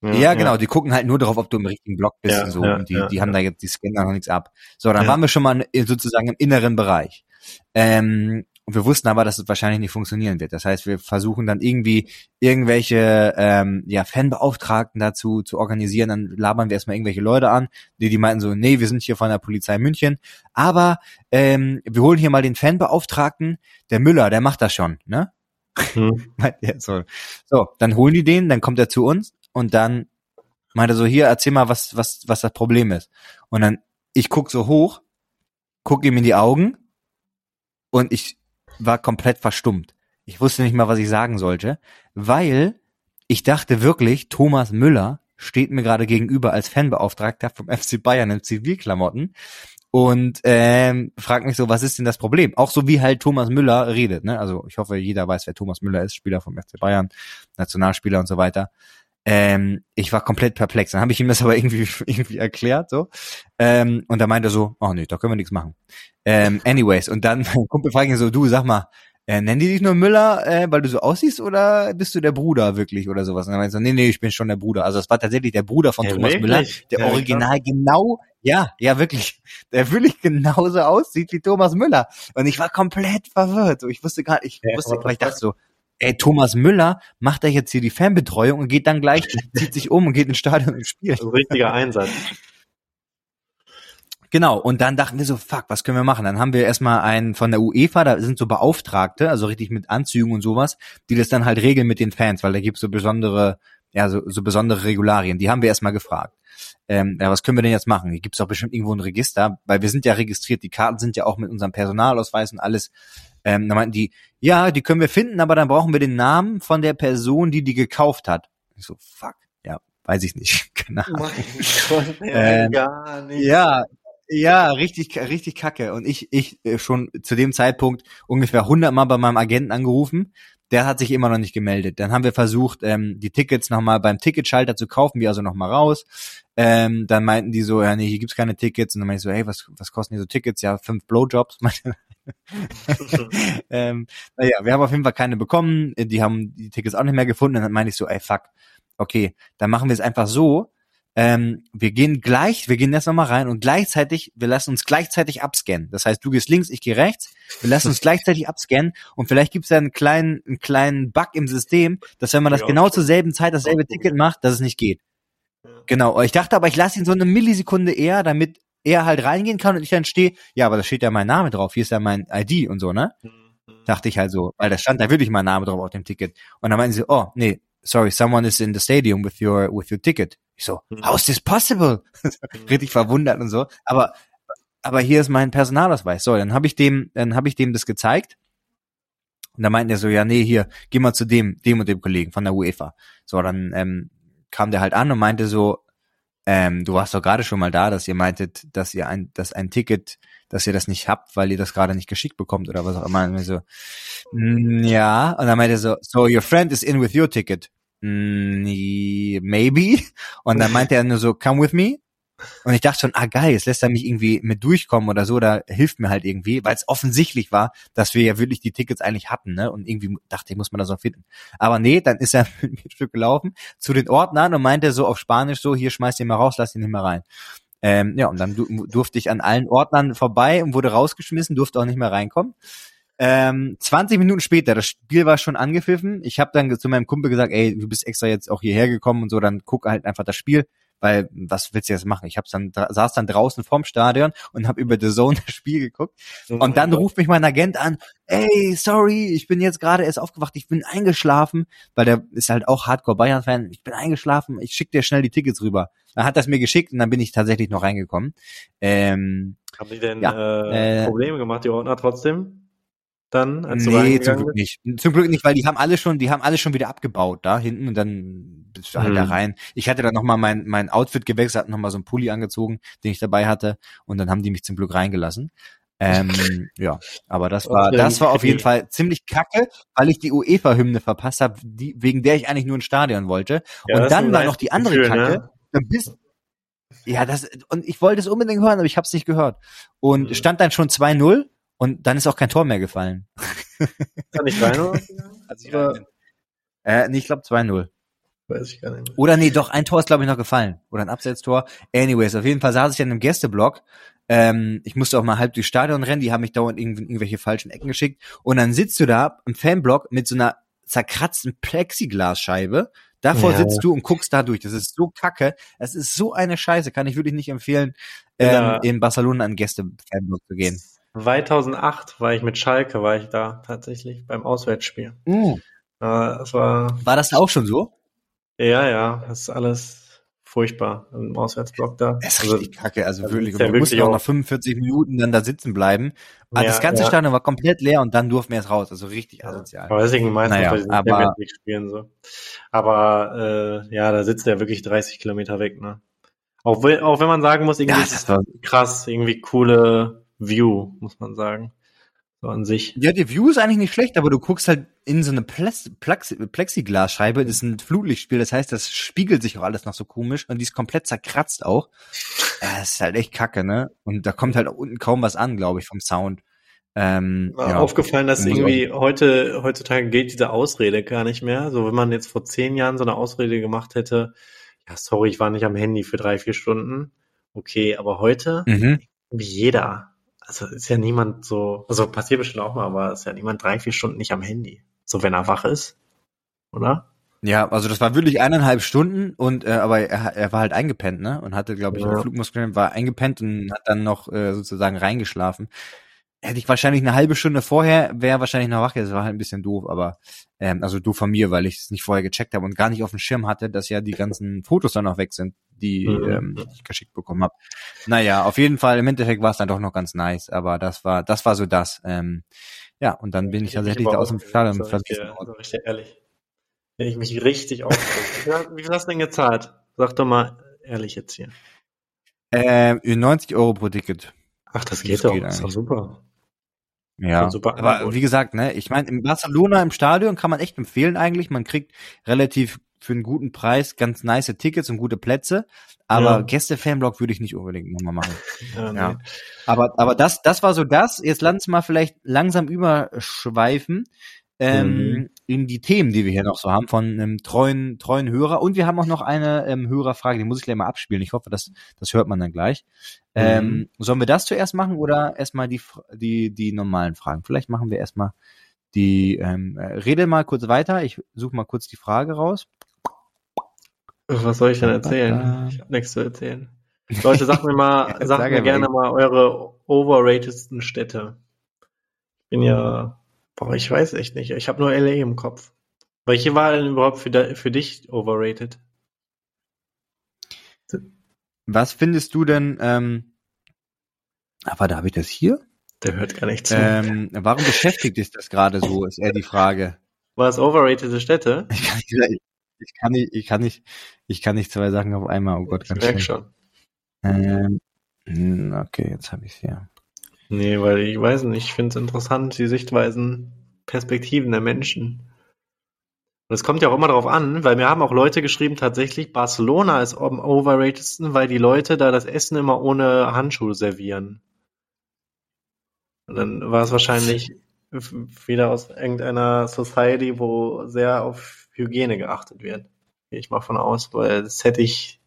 [SPEAKER 1] ja, ja, genau, die gucken halt nur darauf, ob du im richtigen Block bist ja, und so. Und die, die haben da jetzt, die scannen da noch nichts ab. So, dann waren wir schon mal sozusagen im inneren Bereich. Ähm, und wir wussten aber, dass es wahrscheinlich nicht funktionieren wird. Das heißt, wir versuchen dann irgendwie irgendwelche ähm, ja, Fanbeauftragten dazu zu organisieren. Dann labern wir erstmal irgendwelche Leute an, die die meinten so, nee, wir sind hier von der Polizei München, aber ähm, wir holen hier mal den Fanbeauftragten, der Müller, der macht das schon, ne? Hm. so. so, dann holen die den, dann kommt er zu uns und dann meinte so, hier, erzähl mal, was, was, was das Problem ist. Und dann, ich guck so hoch, guck ihm in die Augen und ich war komplett verstummt. Ich wusste nicht mal, was ich sagen sollte, weil ich dachte wirklich, Thomas Müller steht mir gerade gegenüber als Fanbeauftragter vom FC Bayern in Zivilklamotten und ähm, fragt mich so, was ist denn das Problem? Auch so wie halt Thomas Müller redet. Ne? Also ich hoffe, jeder weiß, wer Thomas Müller ist, Spieler vom FC Bayern, Nationalspieler und so weiter. Ähm, ich war komplett perplex. Dann habe ich ihm das aber irgendwie irgendwie erklärt so. Ähm, und da meinte er so, oh nee, da können wir nichts machen. Ähm, anyways, und dann mein Kumpel fragt ihn so, du sag mal, äh, nennen die dich nur Müller, äh, weil du so aussiehst oder bist du der Bruder wirklich oder sowas? Und dann meinte er so, nee, nee, ich bin schon der Bruder. Also es war tatsächlich der Bruder von ja, Thomas wirklich? Müller, der ja, Original genau, ja, ja wirklich, der wirklich genauso aussieht wie Thomas Müller. Und ich war komplett verwirrt. So, ich wusste gar nicht, ich ja, wusste, ich dachte so, ey, Thomas Müller macht da jetzt hier die Fanbetreuung und geht dann gleich, zieht sich um und geht ins Stadion und spielt.
[SPEAKER 2] Ein richtiger Einsatz.
[SPEAKER 1] Genau, und dann dachten wir so, fuck, was können wir machen? Dann haben wir erstmal einen von der UEFA, da sind so Beauftragte, also richtig mit Anzügen und sowas, die das dann halt regeln mit den Fans, weil da gibt's so besondere, ja, so, so besondere Regularien. Die haben wir erstmal gefragt. Ähm, ja, was können wir denn jetzt machen? Hier gibt's doch bestimmt irgendwo ein Register, weil wir sind ja registriert, die Karten sind ja auch mit unserem Personalausweis und alles ähm, da meinten die, ja, die können wir finden, aber dann brauchen wir den Namen von der Person, die die gekauft hat. Ich so, fuck, ja, weiß ich nicht. Keine Ahnung. Gott, ähm, gar nicht. Ja, ja, richtig, richtig kacke. Und ich, ich äh, schon zu dem Zeitpunkt ungefähr hundertmal bei meinem Agenten angerufen. Der hat sich immer noch nicht gemeldet. Dann haben wir versucht, ähm, die Tickets nochmal beim Ticketschalter zu kaufen, wir also nochmal raus. Ähm, dann meinten die so, ja, nee, hier gibt's keine Tickets. Und dann meinte ich so, hey, was, was kosten hier so Tickets? Ja, fünf Blowjobs. ähm, naja, wir haben auf jeden Fall keine bekommen. Die haben die Tickets auch nicht mehr gefunden. Und dann meine ich so, ey, fuck, okay, dann machen wir es einfach so. Ähm, wir gehen gleich, wir gehen jetzt nochmal rein und gleichzeitig, wir lassen uns gleichzeitig abscannen. Das heißt, du gehst links, ich gehe rechts, wir lassen uns gleichzeitig abscannen und vielleicht gibt es ja einen kleinen, einen kleinen Bug im System, dass wenn man das genau zur selben Zeit dasselbe Ticket macht, dass es nicht geht. Genau. Ich dachte aber, ich lasse ihn so eine Millisekunde eher, damit er halt reingehen kann und ich dann stehe, ja, aber da steht ja mein Name drauf, hier ist ja mein ID und so, ne? Mhm. Dachte ich halt so, weil da stand da wirklich mein Name drauf auf dem Ticket. Und dann meinten sie, oh, nee, sorry, someone is in the stadium with your, with your ticket. Ich so, mhm. how is this possible? Mhm. Richtig verwundert und so. Aber, aber hier ist mein Personalausweis. So, dann habe ich dem, dann habe ich dem das gezeigt. Und dann meinten er so, ja, nee, hier, geh mal zu dem, dem und dem Kollegen von der UEFA. So, dann ähm, kam der halt an und meinte so, ähm, du warst doch gerade schon mal da, dass ihr meintet, dass ihr ein, dass ein Ticket, dass ihr das nicht habt, weil ihr das gerade nicht geschickt bekommt oder was auch immer. Und so, mm, ja. Und dann meinte er so, so your friend is in with your ticket. Mm, maybe. Und dann meinte er nur so, come with me. Und ich dachte schon, ah geil, jetzt lässt er mich irgendwie mit durchkommen oder so, da hilft mir halt irgendwie, weil es offensichtlich war, dass wir ja wirklich die Tickets eigentlich hatten, ne? Und irgendwie dachte ich, muss man das auch finden. Aber nee, dann ist er mit mir ein Stück gelaufen zu den Ordnern und meinte so auf Spanisch so, hier schmeiß den mal raus, lass den nicht mehr rein. Ähm, ja, und dann durfte ich an allen Ordnern vorbei und wurde rausgeschmissen, durfte auch nicht mehr reinkommen. Ähm, 20 Minuten später, das Spiel war schon angepfiffen. Ich habe dann zu meinem Kumpel gesagt, ey, du bist extra jetzt auch hierher gekommen und so, dann guck halt einfach das Spiel weil was willst du jetzt machen? Ich hab's dann saß dann draußen vorm Stadion und habe über The Zone das Spiel geguckt und dann ruft mich mein Agent an, ey, sorry, ich bin jetzt gerade erst aufgewacht, ich bin eingeschlafen, weil der ist halt auch Hardcore Bayern Fan, ich bin eingeschlafen, ich schick dir schnell die Tickets rüber. Dann hat das mir geschickt und dann bin ich tatsächlich noch reingekommen. Ähm,
[SPEAKER 2] Haben die denn ja, äh, Probleme gemacht, die Ordner trotzdem? Dann,
[SPEAKER 1] als Nee, zum Glück nicht. Zum Glück nicht, weil die haben alle schon, die haben alle schon wieder abgebaut da hinten und dann bist du halt mhm. da rein. Ich hatte dann nochmal mein, mein Outfit gewechselt, hatte nochmal so einen Pulli angezogen, den ich dabei hatte und dann haben die mich zum Glück reingelassen. Ähm, ja, aber das war, das war auf jeden Fall ziemlich kacke, weil ich die UEFA-Hymne verpasst habe, wegen der ich eigentlich nur ein Stadion wollte. Ja, und dann war noch die andere Gefühl, Kacke. Ne? Dann bist, ja, das, und ich wollte es unbedingt hören, aber ich habe es nicht gehört. Und mhm. stand dann schon 2-0 und dann ist auch kein Tor mehr gefallen.
[SPEAKER 2] Kann ich 3-0
[SPEAKER 1] also ja, äh, nee, ich glaube 2-0.
[SPEAKER 2] Weiß ich gar nicht.
[SPEAKER 1] Oder nee, doch, ein Tor ist, glaube ich, noch gefallen. Oder ein Absetztor. Anyways, auf jeden Fall saß ich dann im Gästeblock Ähm, ich musste auch mal halb durchs Stadion rennen, die haben mich dauernd in irgendwelche falschen Ecken geschickt. Und dann sitzt du da im Fanblock mit so einer zerkratzten Plexiglasscheibe. Davor ja. sitzt du und guckst da durch. Das ist so kacke. Es ist so eine Scheiße. Kann ich wirklich nicht empfehlen, ähm, in Barcelona an Gäste-Fanblock zu gehen.
[SPEAKER 2] 2008 war ich mit Schalke, war ich da tatsächlich beim Auswärtsspiel. Uh.
[SPEAKER 1] das war, war das da auch schon so?
[SPEAKER 2] Ja, ja, das ist alles furchtbar im Auswärtsblock da.
[SPEAKER 1] Das ist also, richtig kacke, also wirklich. Ja wir mussten auch nach 45 Minuten dann da sitzen bleiben. Also ja, das ganze ja. Stadion war komplett leer und dann durften wir es raus. Also richtig asozial.
[SPEAKER 2] Aber deswegen meistens naja, bei aber, spielen so. Aber äh, ja, da sitzt er wirklich 30 Kilometer weg, ne? Auch, auch wenn man sagen muss, irgendwie ja, ist krass, irgendwie coole View, muss man sagen. So an sich.
[SPEAKER 1] Ja, die View ist eigentlich nicht schlecht, aber du guckst halt in so eine Plex Plex Plexiglasscheibe, das ist ein Flutlichtspiel, das heißt, das spiegelt sich auch alles noch so komisch und die ist komplett zerkratzt auch. Das ist halt echt kacke, ne? Und da kommt halt unten kaum was an, glaube ich, vom Sound.
[SPEAKER 2] Ähm, War ja. aufgefallen, dass irgendwie heute, heutzutage geht diese Ausrede gar nicht mehr. So, wenn man jetzt vor zehn Jahren so eine Ausrede gemacht hätte, ja, sorry, ich war nicht am Handy für drei, vier Stunden. Okay, aber heute, mhm. wie jeder, also ist ja niemand so, also passiert bestimmt auch mal, aber ist ja niemand drei, vier Stunden nicht am Handy. So wenn er wach ist, oder?
[SPEAKER 1] Ja, also das war wirklich eineinhalb Stunden und äh, aber er, er war halt eingepennt, ne? Und hatte, glaube ich, ja. Flugmuskeln, war eingepennt und hat dann noch äh, sozusagen reingeschlafen hätte ich wahrscheinlich eine halbe Stunde vorher, wäre wahrscheinlich noch wach. Das war halt ein bisschen doof, aber ähm, also doof von mir, weil ich es nicht vorher gecheckt habe und gar nicht auf dem Schirm hatte, dass ja die ganzen Fotos dann noch weg sind, die, mhm. ähm, ich geschickt bekommen habe. Naja, auf jeden Fall, im Endeffekt war es dann doch noch ganz nice, aber das war, das war so das. Ähm, ja, und dann bin ich tatsächlich da aus dem Stadion
[SPEAKER 2] so vergessen. So richtig ehrlich. Wenn ich mich richtig aufrege. Wie viel hast du denn gezahlt? Sag doch mal ehrlich jetzt hier.
[SPEAKER 1] Ähm, 90 Euro pro Ticket.
[SPEAKER 2] Ach, das, das geht doch. Das ist doch super.
[SPEAKER 1] Ja, aber wie gesagt, ne, ich meine, in Barcelona im Stadion kann man echt empfehlen eigentlich. Man kriegt relativ für einen guten Preis ganz nice Tickets und gute Plätze. Aber ja. Gäste-Fanblock würde ich nicht unbedingt nochmal machen. ja, nee. ja. Aber, aber das, das war so das. Jetzt lass uns mal vielleicht langsam überschweifen ähm, mhm. in die Themen, die wir hier noch so haben von einem treuen, treuen Hörer. Und wir haben auch noch eine ähm, Hörerfrage, die muss ich gleich mal abspielen. Ich hoffe, das, das hört man dann gleich. Ähm, mhm. sollen wir das zuerst machen oder erstmal die, die, die normalen Fragen? Vielleicht machen wir erstmal die, ähm, äh, rede mal kurz weiter. Ich suche mal kurz die Frage raus.
[SPEAKER 2] Was soll ich denn erzählen? Ich habe nichts zu erzählen. Leute, sagt mir mal, sagt mir gerne mal eure overratedsten Städte. Ich bin ja Boah, ich weiß echt nicht. Ich habe nur LA im Kopf. Welche war denn überhaupt für, für dich overrated?
[SPEAKER 1] Was findest du denn, ähm, aber da habe ich das hier?
[SPEAKER 2] Der hört gar nicht zu.
[SPEAKER 1] Ähm, warum beschäftigt dich das gerade so, ist eher die Frage.
[SPEAKER 2] War es overrated Städte?
[SPEAKER 1] Ich kann, nicht, ich kann nicht, ich kann nicht, ich kann nicht zwei Sachen auf einmal, oh Gott,
[SPEAKER 2] ganz ich schon.
[SPEAKER 1] Ähm, hm, okay, jetzt habe ich es hier.
[SPEAKER 2] Nee, weil ich weiß nicht, ich finde es interessant, die Sichtweisen, Perspektiven der Menschen. Und es kommt ja auch immer darauf an, weil mir haben auch Leute geschrieben, tatsächlich Barcelona ist am overratedsten, weil die Leute da das Essen immer ohne Handschuhe servieren. Und dann war es wahrscheinlich wieder aus irgendeiner Society, wo sehr auf Hygiene geachtet wird. Ich mal von aus, weil das hätte ich,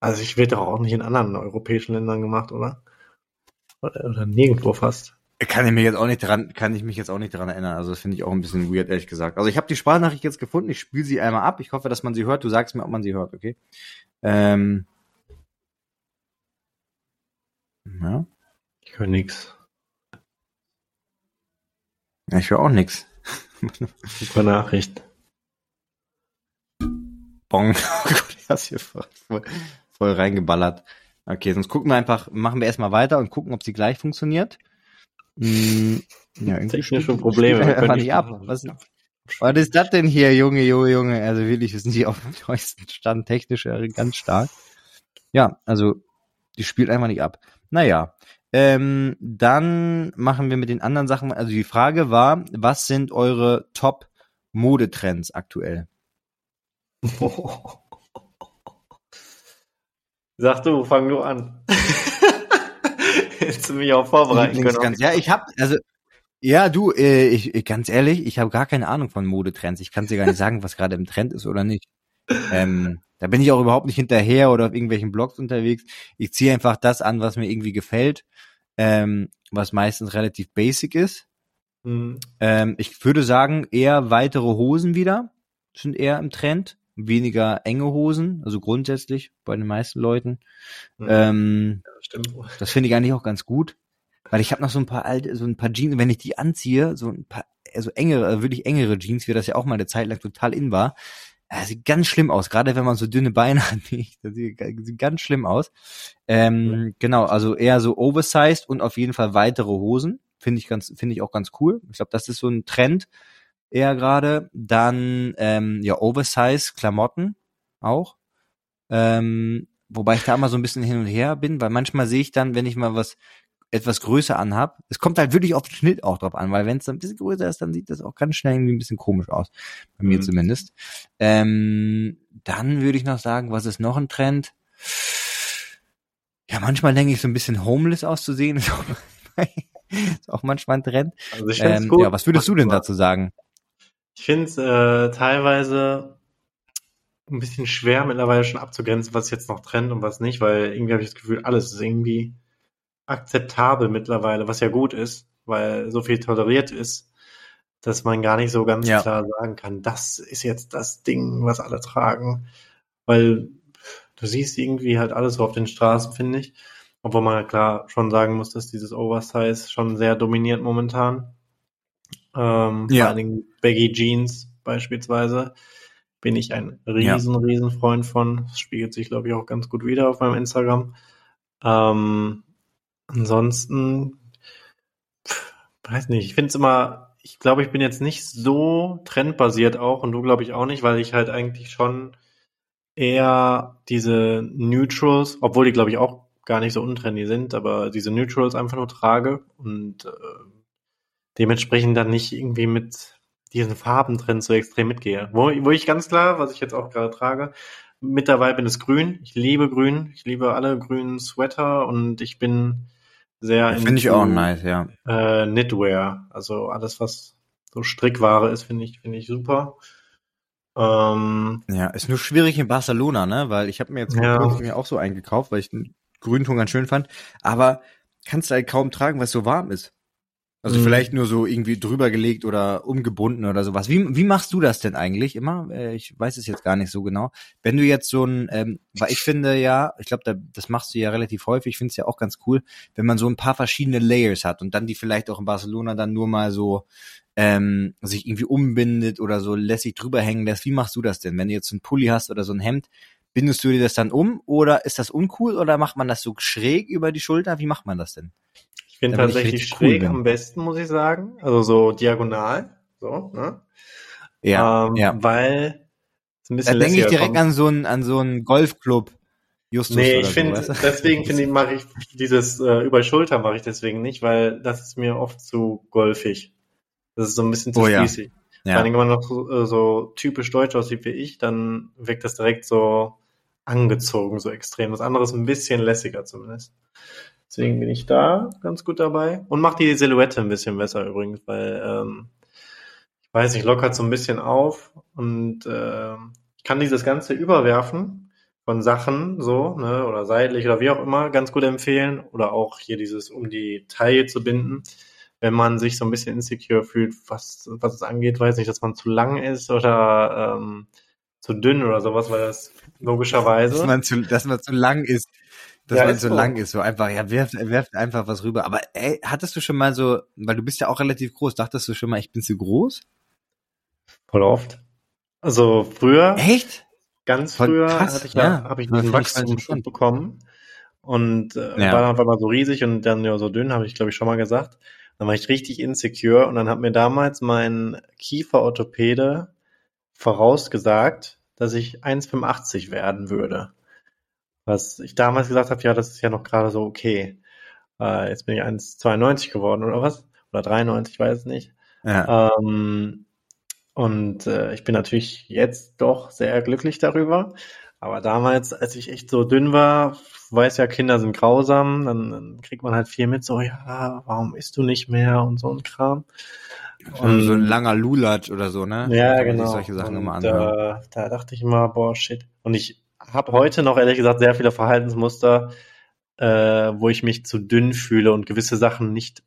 [SPEAKER 2] also ich wird doch auch nicht in anderen europäischen Ländern gemacht, oder? Oder nirgendwo fast.
[SPEAKER 1] Kann ich mich jetzt auch nicht dran, kann ich mich jetzt auch nicht dran erinnern. Also das finde ich auch ein bisschen weird, ehrlich gesagt. Also ich habe die Sprachnachricht jetzt gefunden. Ich spiele sie einmal ab. Ich hoffe, dass man sie hört. Du sagst mir, ob man sie hört, okay? Ähm.
[SPEAKER 2] Ja. Ich höre nix.
[SPEAKER 1] Ja, ich höre auch nix.
[SPEAKER 2] Super Nachricht.
[SPEAKER 1] Bong. Oh Gott, hast hier voll, voll reingeballert. Okay, sonst gucken wir einfach, machen wir erstmal weiter und gucken, ob sie gleich funktioniert.
[SPEAKER 2] Hm, ja, irgendwie Technische Probleme.
[SPEAKER 1] Einfach nicht ab. Was, was ist das denn hier, Junge, Junge, Junge? Also wirklich, wir sind hier auf dem neuesten Stand, technisch ganz stark. Ja, also die spielt einfach nicht ab. Naja, ähm, dann machen wir mit den anderen Sachen. Also die Frage war, was sind eure Top-Modetrends aktuell?
[SPEAKER 2] Sag du, fang du an. Hättest du mich auch vorbereiten können.
[SPEAKER 1] Ganz, ja, ich hab, also, ja, du, äh, ich, ganz ehrlich, ich habe gar keine Ahnung von Modetrends. Ich kann dir gar nicht sagen, was gerade im Trend ist oder nicht. ähm, da bin ich auch überhaupt nicht hinterher oder auf irgendwelchen Blogs unterwegs. Ich ziehe einfach das an, was mir irgendwie gefällt, ähm, was meistens relativ basic ist. Mhm. Ähm, ich würde sagen, eher weitere Hosen wieder sind eher im Trend. Weniger enge Hosen, also grundsätzlich bei den meisten Leuten. Mhm. Ähm, ja, stimmt. Das finde ich eigentlich auch ganz gut. Weil ich habe noch so ein paar alte, so ein paar Jeans, wenn ich die anziehe, so ein paar, also engere, wirklich engere Jeans, wie das ja auch mal eine Zeit lang total in war, das sieht ganz schlimm aus, gerade wenn man so dünne Beine hat. Das sieht, sieht ganz schlimm aus. Ähm, Genau, also eher so oversized und auf jeden Fall weitere Hosen. Finde ich ganz, finde ich auch ganz cool. Ich glaube, das ist so ein Trend eher gerade. Dann ähm, ja oversize Klamotten auch. Ähm, wobei ich da immer so ein bisschen hin und her bin, weil manchmal sehe ich dann, wenn ich mal was etwas größer anhab. Es kommt halt wirklich auf den Schnitt auch drauf an, weil wenn es ein bisschen größer ist, dann sieht das auch ganz schnell irgendwie ein bisschen komisch aus. Bei mhm. mir zumindest. Ähm, dann würde ich noch sagen, was ist noch ein Trend? Ja, manchmal denke ich so ein bisschen homeless auszusehen. Ist auch, ist auch manchmal ein Trend. Also ich ähm. Ja, was würdest du denn dazu sagen?
[SPEAKER 2] Ich finde es äh, teilweise ein bisschen schwer mittlerweile schon abzugrenzen, was jetzt noch Trend und was nicht, weil irgendwie habe ich das Gefühl, alles ist irgendwie akzeptabel mittlerweile, was ja gut ist, weil so viel toleriert ist, dass man gar nicht so ganz ja. klar sagen kann, das ist jetzt das Ding, was alle tragen. Weil du siehst irgendwie halt alles so auf den Straßen, finde ich. Obwohl man ja klar schon sagen muss, dass dieses Oversize schon sehr dominiert momentan. Ähm, ja. Vor allen Dingen Baggy Jeans beispielsweise bin ich ein riesen, ja. riesen Freund von. Das spiegelt sich, glaube ich, auch ganz gut wieder auf meinem Instagram. Ähm, Ansonsten, weiß nicht, ich finde es immer, ich glaube, ich bin jetzt nicht so trendbasiert auch und du glaube ich auch nicht, weil ich halt eigentlich schon eher diese Neutrals, obwohl die glaube ich auch gar nicht so untrendy sind, aber diese Neutrals einfach nur trage und äh, dementsprechend dann nicht irgendwie mit diesen Farbentrend so extrem mitgehe. Wo, wo ich ganz klar, was ich jetzt auch gerade trage, mit dabei bin, ist grün. Ich liebe grün. Ich liebe alle grünen Sweater und ich bin sehr
[SPEAKER 1] Finde ich auch nice, ja.
[SPEAKER 2] Äh, Knitwear. Also alles, was so Strickware ist, finde ich, finde ich super.
[SPEAKER 1] Ähm, ja, ist nur schwierig in Barcelona, ne? Weil ich habe mir jetzt ja. mir auch so eingekauft, weil ich den Grünton ganz schön fand. Aber kannst du halt kaum tragen, weil es so warm ist. Also mhm. vielleicht nur so irgendwie drüber gelegt oder umgebunden oder sowas. Wie, wie machst du das denn eigentlich immer? Äh, ich weiß es jetzt gar nicht so genau. Wenn du jetzt so ein, ähm, weil ich finde ja, ich glaube, da, das machst du ja relativ häufig, ich finde es ja auch ganz cool, wenn man so ein paar verschiedene Layers hat und dann die vielleicht auch in Barcelona dann nur mal so ähm, sich irgendwie umbindet oder so lässig drüber hängen lässt. Wie machst du das denn? Wenn du jetzt einen Pulli hast oder so ein Hemd, bindest du dir das dann um oder ist das uncool oder macht man das so schräg über die Schulter? Wie macht man das denn?
[SPEAKER 2] Ich bin tatsächlich schräg cool am besten, muss ich sagen. Also so diagonal. So, ne?
[SPEAKER 1] Ja, ähm, ja.
[SPEAKER 2] Weil
[SPEAKER 1] es ein bisschen Da denke ich direkt kommt. an so einen, an so einen Golfclub.
[SPEAKER 2] Justus nee, ich finde, so, deswegen finde ich, mache ich dieses äh, über Schulter mache ich deswegen nicht, weil das ist mir oft zu golfig. Das ist so ein bisschen zu oh, spießig. Ja. Vor allem, wenn man noch so, äh, so typisch deutsch aussieht wie ich, dann wirkt das direkt so angezogen, so extrem. Das andere ist ein bisschen lässiger zumindest. Deswegen bin ich da ganz gut dabei. Und macht die Silhouette ein bisschen besser übrigens, weil ähm, ich weiß nicht, lockert so ein bisschen auf und äh, ich kann dieses Ganze überwerfen von Sachen, so, ne, oder seitlich oder wie auch immer, ganz gut empfehlen. Oder auch hier dieses um die Taille zu binden, wenn man sich so ein bisschen insecure fühlt, was, was es angeht, weiß nicht, dass man zu lang ist oder ähm, zu dünn oder sowas, weil das logischerweise.
[SPEAKER 1] Dass man zu, dass man zu lang ist dass ja, man so, so lang ist, so einfach, ja, werft, werft einfach was rüber. Aber ey, hattest du schon mal so, weil du bist ja auch relativ groß, dachtest du schon mal, ich bin zu groß?
[SPEAKER 2] Voll oft. Also früher.
[SPEAKER 1] Echt?
[SPEAKER 2] Ganz früher krass, hatte ich ja, ja habe ich diesen Wachstumsschub bekommen und äh, ja. war dann auf einmal so riesig und dann ja so dünn, habe ich glaube ich schon mal gesagt. Dann war ich richtig insecure und dann hat mir damals mein Kieferorthopäde vorausgesagt, dass ich 1,85 werden würde. Was ich damals gesagt habe, ja, das ist ja noch gerade so okay. Äh, jetzt bin ich 1,92 geworden oder was? Oder 93, ich weiß es nicht. Ja. Ähm, und äh, ich bin natürlich jetzt doch sehr glücklich darüber. Aber damals, als ich echt so dünn war, weiß ja, Kinder sind grausam, dann, dann kriegt man halt viel mit, so, ja, warum isst du nicht mehr und so ein Kram.
[SPEAKER 1] Und so ein langer Lulatsch oder so, ne?
[SPEAKER 2] Ja, genau.
[SPEAKER 1] solche Sachen
[SPEAKER 2] und,
[SPEAKER 1] immer
[SPEAKER 2] äh, da dachte ich immer, boah, shit. Und ich habe heute noch ehrlich gesagt sehr viele Verhaltensmuster, äh, wo ich mich zu dünn fühle und gewisse Sachen nicht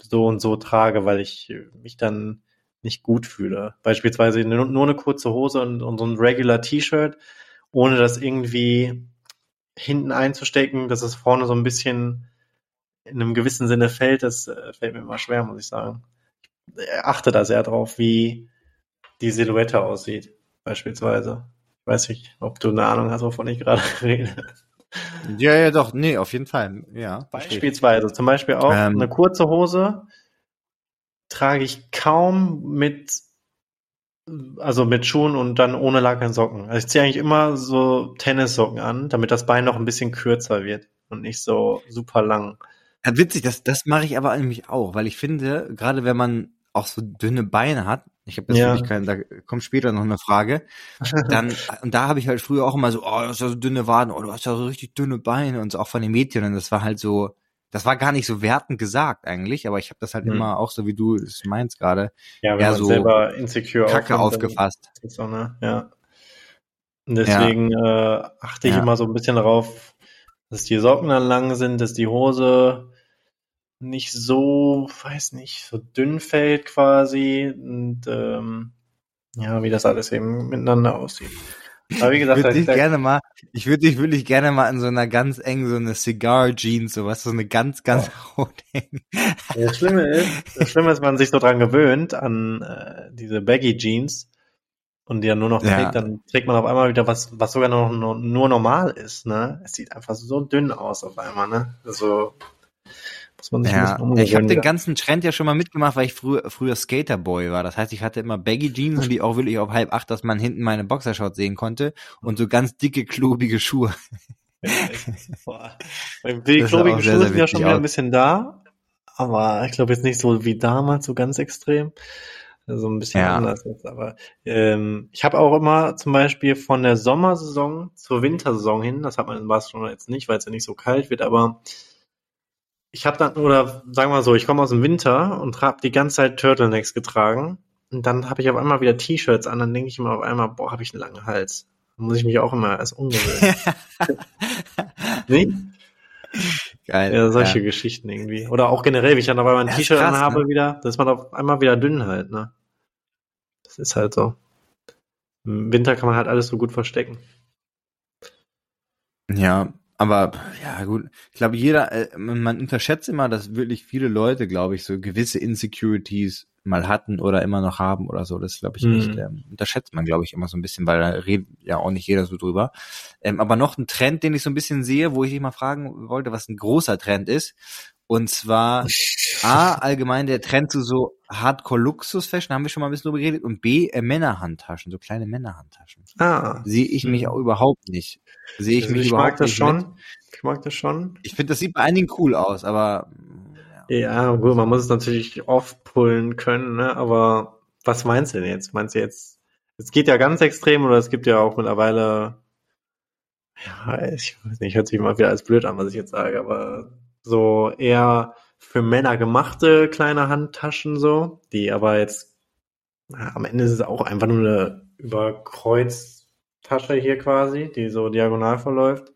[SPEAKER 2] so und so trage, weil ich mich dann nicht gut fühle. Beispielsweise nur, eine kurze Hose und, und so ein regular T-Shirt, ohne das irgendwie hinten einzustecken, dass es vorne so ein bisschen in einem gewissen Sinne fällt, das äh, fällt mir immer schwer, muss ich sagen. Ich achte da sehr drauf, wie die Silhouette aussieht, beispielsweise. Ich weiß nicht, ob du eine Ahnung hast, wovon ich gerade rede.
[SPEAKER 1] Ja, ja, doch, nee, auf jeden Fall, ja.
[SPEAKER 2] Beispielsweise, zum Beispiel auch ähm, eine kurze Hose trage ich kaum mit, also mit Schuhen und dann ohne Lack Socken. Also ich ziehe eigentlich immer so Tennissocken an, damit das Bein noch ein bisschen kürzer wird und nicht so super lang.
[SPEAKER 1] Ja, witzig, das, das mache ich aber nämlich auch, weil ich finde, gerade wenn man auch so dünne Beine hat, ich habe jetzt ja. wirklich keinen, da kommt später noch eine Frage, dann, und da habe ich halt früher auch immer so, oh, du hast ja so dünne Waden, oh, du hast ja so richtig dünne Beine und so, auch von den Mädchen, und das war halt so, das war gar nicht so wertend gesagt eigentlich, aber ich habe das halt hm. immer auch so wie du es meinst gerade,
[SPEAKER 2] ja, eher so
[SPEAKER 1] selber insecure Kacke aufgefasst.
[SPEAKER 2] So, ne? Ja. Und deswegen ja. äh, achte ich ja. immer so ein bisschen darauf, dass die Socken dann lang sind, dass die Hose nicht so, weiß nicht, so dünn fällt quasi und ähm, ja, wie das alles eben miteinander aussieht.
[SPEAKER 1] Aber wie gesagt, ich würde dich gerne mal, ich würde dich wirklich gerne mal in so einer ganz engen, so eine Cigar Jeans, so was, so eine ganz, ganz
[SPEAKER 2] oh. hängen. Das Schlimme ist, das Schlimme ist, man sich so dran gewöhnt an äh, diese Baggy Jeans und die ja nur noch trägt, ja. dann trägt man auf einmal wieder was, was sogar noch nur, nur normal ist, ne? Es sieht einfach so dünn aus auf einmal, ne? Also
[SPEAKER 1] muss man sich ja. ein Ich habe den ganzen Trend ja schon mal mitgemacht, weil ich früher, früher Skaterboy war. Das heißt, ich hatte immer Baggy Jeans und die auch wirklich auf halb acht, dass man hinten meine Boxershorts sehen konnte und so ganz dicke, klobige Schuhe.
[SPEAKER 2] Die klobigen Schuhe sind ja schon wieder ein bisschen da, aber ich glaube jetzt nicht so wie damals, so ganz extrem. So ein bisschen ja. anders jetzt. Aber ähm, ich habe auch immer zum Beispiel von der Sommersaison zur Wintersaison hin, das hat man in Barcelona jetzt nicht, weil es ja nicht so kalt wird, aber ich habe dann, oder sagen wir mal so, ich komme aus dem Winter und habe die ganze Zeit Turtlenecks getragen. Und dann habe ich auf einmal wieder T-Shirts an, dann denke ich immer auf einmal, boah, habe ich einen langen Hals. Dann muss ich mich auch immer als ungewöhnen. nee? Geil. Ja, solche ja. Geschichten irgendwie. Oder auch generell, wie ich dann auf einmal ein T-Shirt anhabe ne? wieder, dann ist man auf einmal wieder dünn halt, ne? Das ist halt so. Im Winter kann man halt alles so gut verstecken.
[SPEAKER 1] Ja, aber ja gut, ich glaube jeder, äh, man unterschätzt immer, dass wirklich viele Leute, glaube ich, so gewisse Insecurities mal hatten oder immer noch haben oder so. Das glaube ich mhm. echt, ähm, unterschätzt man, glaube ich, immer so ein bisschen, weil da redet ja auch nicht jeder so drüber. Ähm, aber noch ein Trend, den ich so ein bisschen sehe, wo ich dich mal fragen wollte, was ein großer Trend ist. Und zwar A, allgemein der Trend zu so Hardcore-Luxus-Fashion, haben wir schon mal ein bisschen drüber geredet. Und B, äh, Männerhandtaschen, so kleine Männerhandtaschen. Ah. Sehe ich mich auch überhaupt nicht. Sehe ich also mich ich überhaupt
[SPEAKER 2] mag das
[SPEAKER 1] nicht
[SPEAKER 2] schon.
[SPEAKER 1] Mit.
[SPEAKER 2] Ich mag das schon.
[SPEAKER 1] Ich finde, das sieht bei einigen cool aus, aber.
[SPEAKER 2] Ja, ja gut, man muss es natürlich aufpullen können, ne? aber was meinst du denn jetzt? Meinst du jetzt, es geht ja ganz extrem oder es gibt ja auch mittlerweile, ja, ich weiß nicht, hört sich immer wieder als blöd an, was ich jetzt sage, aber so eher für Männer gemachte kleine Handtaschen so, die aber jetzt, na, am Ende ist es auch einfach nur eine Überkreuztasche hier quasi, die so diagonal verläuft.